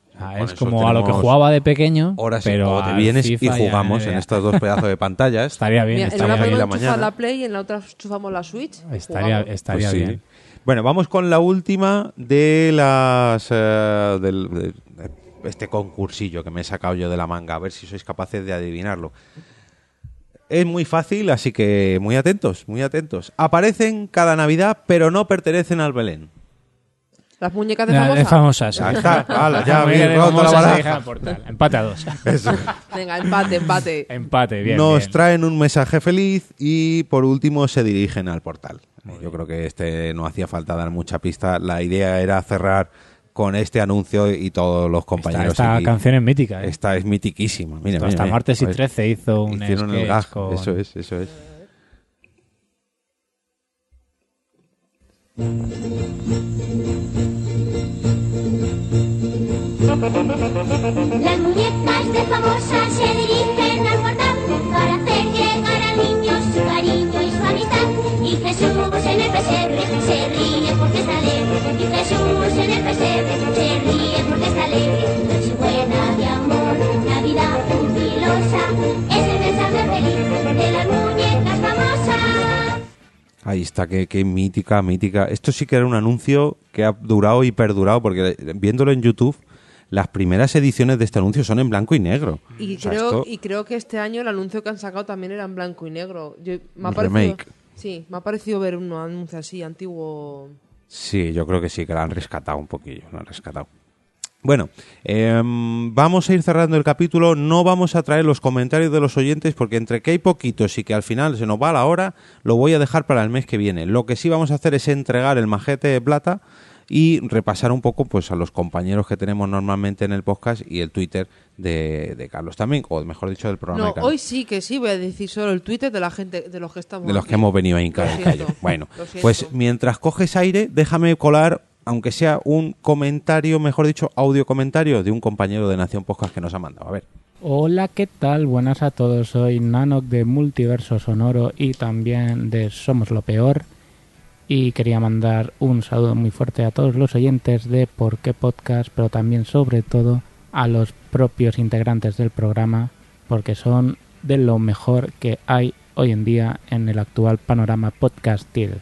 S4: Es como a lo que jugaba de pequeño,
S2: Horas
S4: pero
S2: o te vienes y
S4: FIFA
S2: jugamos en estos dos pedazos de pantallas.
S4: Estaría bien,
S3: Mira, en
S4: estaría
S3: una
S2: bien. la mañana.
S3: la Play y en la otra enchufamos la Switch.
S4: Estaría, estaría
S2: Pues sí.
S4: bien.
S2: Bueno, vamos con la última de las eh, del, de- de este concursillo que me he sacado yo de la manga, a ver si sois capaces de adivinarlo. Es muy fácil, así que muy atentos, muy atentos. Aparecen cada Navidad, pero no pertenecen al Belén.
S3: Las muñecas de famosa.
S4: de famosas.
S2: Ya está, hala, ya habéis roto la baraja.
S4: Empate a dos.
S2: Eso.
S3: Venga, empate, empate.
S4: Empate, bien.
S2: Nos
S4: bien.
S2: traen un mensaje feliz y por último se dirigen al portal. Yo creo que este no hacía falta dar mucha pista. La idea era cerrar con este anuncio y todos los
S4: Esta,
S2: compañeros.
S4: esta
S2: aquí.
S4: canción es mítica. ¿eh?
S2: Esta es mitiquísima. Mira,
S4: Esto
S2: mira,
S4: hasta
S2: mira.
S4: martes y
S2: Joder.
S4: 13 hizo un
S2: Hicieron el gag.
S4: con-
S2: Eso es, eso es.
S6: Las muñecas de famosa se dirigen al portal para hacer llegar al niño su cariño y su amistad. Y Jesús en el pesebre se ríe Resignifica en el presente, se ríe porque está. Noche buena de amor, mensaje feliz de.
S2: Ahí está, qué, qué mítica, mítica. Esto sí que era un anuncio que ha durado y perdurado, porque viéndolo en YouTube las primeras ediciones de este anuncio son en blanco y negro.
S3: Y,
S2: o sea,
S3: creo,
S2: esto...
S3: y creo que este año el anuncio que han sacado también era en blanco y negro. Yo, me ha parecido,
S2: Remake.
S3: sí, me ha parecido ver un anuncio así, antiguo.
S2: Sí, yo creo que sí, que la han rescatado un poquillo, la han rescatado. Bueno, em, vamos a ir cerrando el capítulo. No vamos a traer los comentarios de los oyentes porque entre que hay poquitos y que al final se nos va la hora, lo voy a dejar para el mes que viene. Lo que sí vamos a hacer es entregar el majete de plata y repasar un poco pues a los compañeros que tenemos normalmente en el podcast y el Twitter de, de Carlos también, o mejor dicho del programa
S3: No,
S2: de Carlos.
S3: hoy sí que sí, voy a decir solo el Twitter de la gente, de los que estamos
S2: de los
S3: aquí.
S2: que hemos venido a hincar
S3: siento,
S2: callo. Bueno, pues mientras coges aire, déjame colar, aunque sea un comentario, mejor dicho, audio comentario de un compañero de Nación Podcast que nos ha mandado. A ver.
S14: Hola, ¿qué tal? Buenas a todos. Soy Nanok de Multiverso Sonoro y también de Somos lo Peor. Y quería mandar un saludo muy fuerte a todos los oyentes de Por qué Podcast, pero también, sobre todo, a los propios integrantes del programa, porque son de lo mejor que hay hoy en día en el actual panorama podcastil.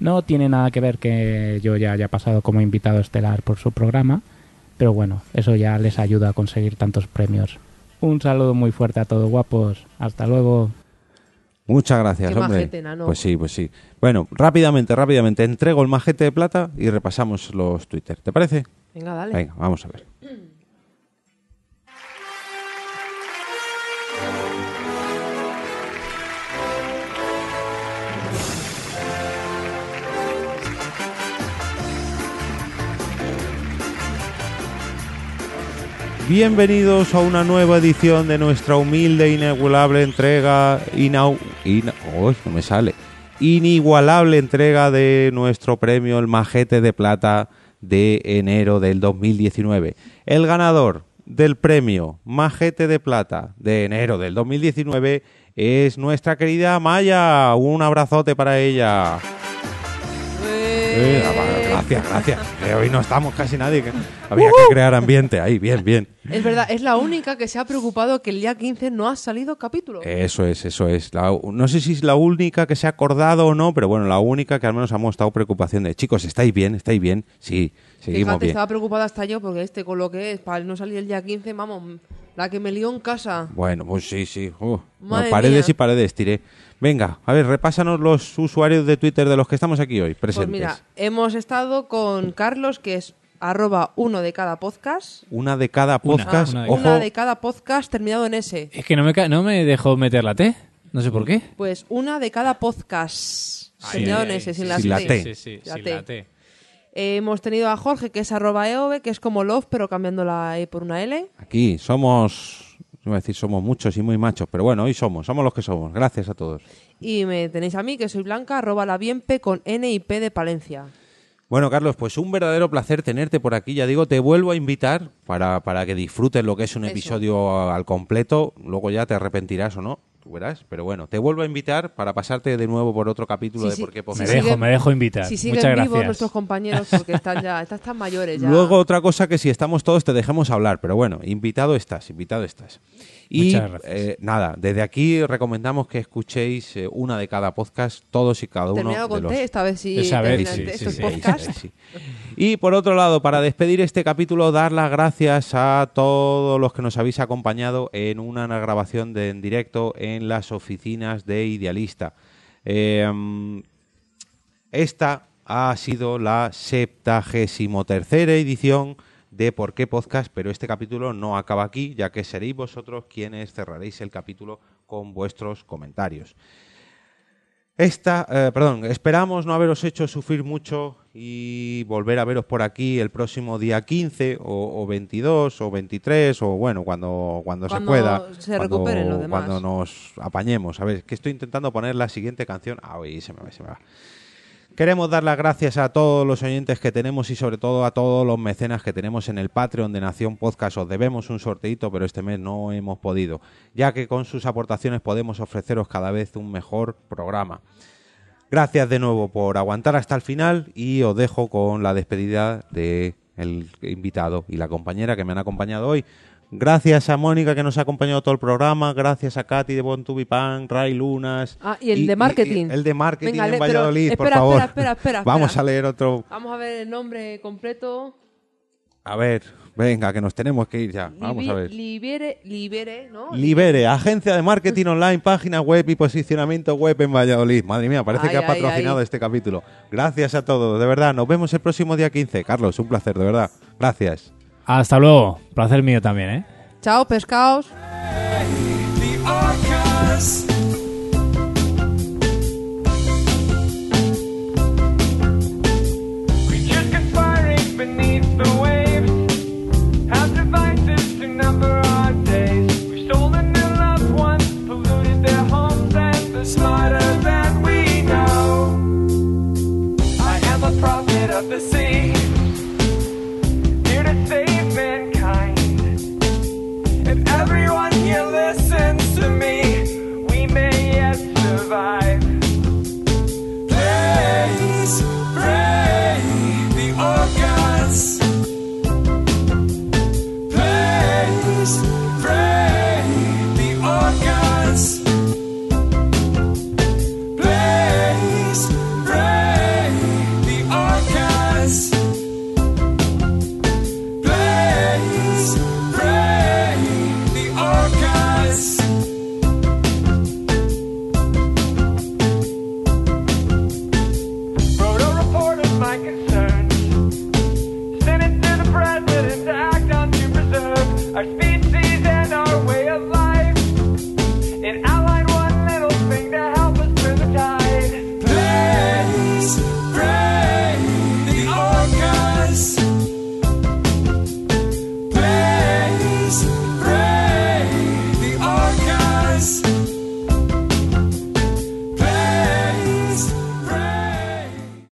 S14: No tiene nada que ver que yo ya haya pasado como invitado estelar por su programa, pero bueno, eso ya les ayuda a conseguir tantos premios. Un saludo muy fuerte a todos guapos. Hasta luego.
S2: Muchas gracias,
S3: Qué
S2: hombre.
S3: majete, Nano.
S2: Pues sí, pues sí. Bueno, rápidamente, rápidamente, entrego el majete de plata y repasamos los Twitter. ¿Te parece?
S3: Venga, dale.
S2: Venga, vamos a ver. Bienvenidos a una nueva edición de nuestra humilde, inigualable entrega. Inau, ina- uy, no me sale. Inigualable entrega de nuestro premio, el Majete de Plata de enero del 2019. El ganador del premio Majete de Plata de enero del 2019 es nuestra querida Maya. Un abrazote para ella. Eh, gracias, gracias. Que hoy no estamos casi nadie. que había que crear ambiente ahí. Bien, bien.
S3: Es verdad, es la única que se ha preocupado que el día 15 no ha salido capítulo.
S2: Eso es, eso es. La- no sé si es la única que se ha acordado o no, pero bueno, la única que al menos ha mostrado preocupación de chicos, ¿estáis bien? ¿Estáis bien? Sí, seguimos
S3: Fíjate,
S2: bien.
S3: estaba preocupada hasta yo porque este con lo que es, para no salir el día 15, vamos, la que me lió en casa.
S2: Bueno, pues sí, sí. Uh, paredes
S3: mía.
S2: y paredes tiré. Venga, a ver, repásanos los usuarios de Twitter de los que estamos aquí hoy,
S3: Pues
S2: presentes.
S3: mira, hemos estado con Carlos, que es arroba uno de cada podcast.
S2: Una de cada podcast.
S4: una de
S2: Ojo,
S3: Una de cada podcast terminado en S.
S4: Es que no me, no me dejó meter la T. No sé por qué.
S3: Pues una de cada podcast.
S4: Ay,
S3: terminado
S4: ay,
S3: en S, sin,
S2: la
S3: T.
S2: T.
S4: Sí, sí,
S3: La
S4: sin
S3: T.
S4: la T.
S3: Eh, hemos tenido a Jorge, que es arroba eove, que es como love, pero cambiando la E por una L.
S2: aquí somos, iba a decir somos muchos y muy machos, pero bueno, hoy somos, somos los que somos. Gracias a todos.
S3: Y me tenéis a mí, que soy Blanca, arroba la bienpe con N y P de Palencia.
S2: Bueno, Carlos, pues un verdadero placer tenerte por aquí. Ya digo, te vuelvo a invitar para, para que disfrutes lo que es un
S3: Eso.
S2: episodio al completo. Luego ya te arrepentirás o no, tú verás. Pero bueno, te vuelvo a invitar para pasarte de nuevo por otro capítulo
S3: Sí,
S2: de
S3: sí.
S2: Por qué Podcast.
S4: Me dejo, me dejo invitar.
S3: Si siguen
S4: Muchas
S3: vivos
S4: gracias.
S3: nuestros compañeros, porque están ya, están tan mayores ya.
S2: Luego otra cosa que si estamos todos te dejemos hablar, pero bueno, invitado estás, invitado estás. Y
S4: Muchas gracias.
S2: eh, nada, desde aquí recomendamos que escuchéis eh, una de cada podcast, todos y cada uno
S3: Terminado
S2: de
S3: con
S2: los
S3: esta vez sí.
S4: Esa vez,
S3: termina en
S4: sí.
S2: Y por otro lado, para despedir este capítulo, dar las gracias a todos los que nos habéis acompañado en una grabación de, en directo en las oficinas de Idealista. Eh, mm, esta ha sido la septagésimo tercera edición de Por qué Podcast, pero este capítulo no acaba aquí, ya que seréis vosotros quienes cerraréis el capítulo con vuestros comentarios. Esta, eh, perdón, esperamos no haberos hecho sufrir mucho y volver a veros por aquí el próximo día 15 o, o 22 o 23 o bueno, cuando, cuando, se pueda.
S3: se
S2: cuando-
S3: los demás.
S2: Cuando nos apañemos. A ver, que estoy intentando poner la siguiente canción. Ah, uy, se me va, se me va. Queremos dar las gracias a todos los oyentes que tenemos y sobre todo a todos los mecenas que tenemos en el Patreon de Nación Podcast. Os debemos un sorteito, pero este mes no hemos podido, ya que con sus aportaciones podemos ofreceros cada vez un mejor programa. Gracias de nuevo por aguantar hasta el final y os dejo con la despedida de invitado y la compañera que me han acompañado hoy. Gracias a Mónica que nos ha acompañado todo el programa. Gracias a Katy de Bontubipan, Ray Lunas.
S15: Ah, y el de marketing.
S2: el de marketing
S15: Venga,
S2: en Valladolid, por favor.
S15: espera, espera, espera,
S2: Vamos a leer otro.
S15: Vamos a ver el nombre completo.
S2: A ver, venga, que nos tenemos que ir ya. Vamos
S15: Libi-
S2: a ver.
S15: Libere, libere, ¿no?
S2: Libere, agencia de marketing online, página web y posicionamiento web en Valladolid. Madre mía, parece que ha patrocinado
S15: ay.
S2: este capítulo. Gracias a todos, de verdad. Nos vemos el próximo día 15. Carlos, un placer, de verdad. Gracias.
S4: Hasta luego. Placer mío también, ¿eh?
S15: Chao, pescados.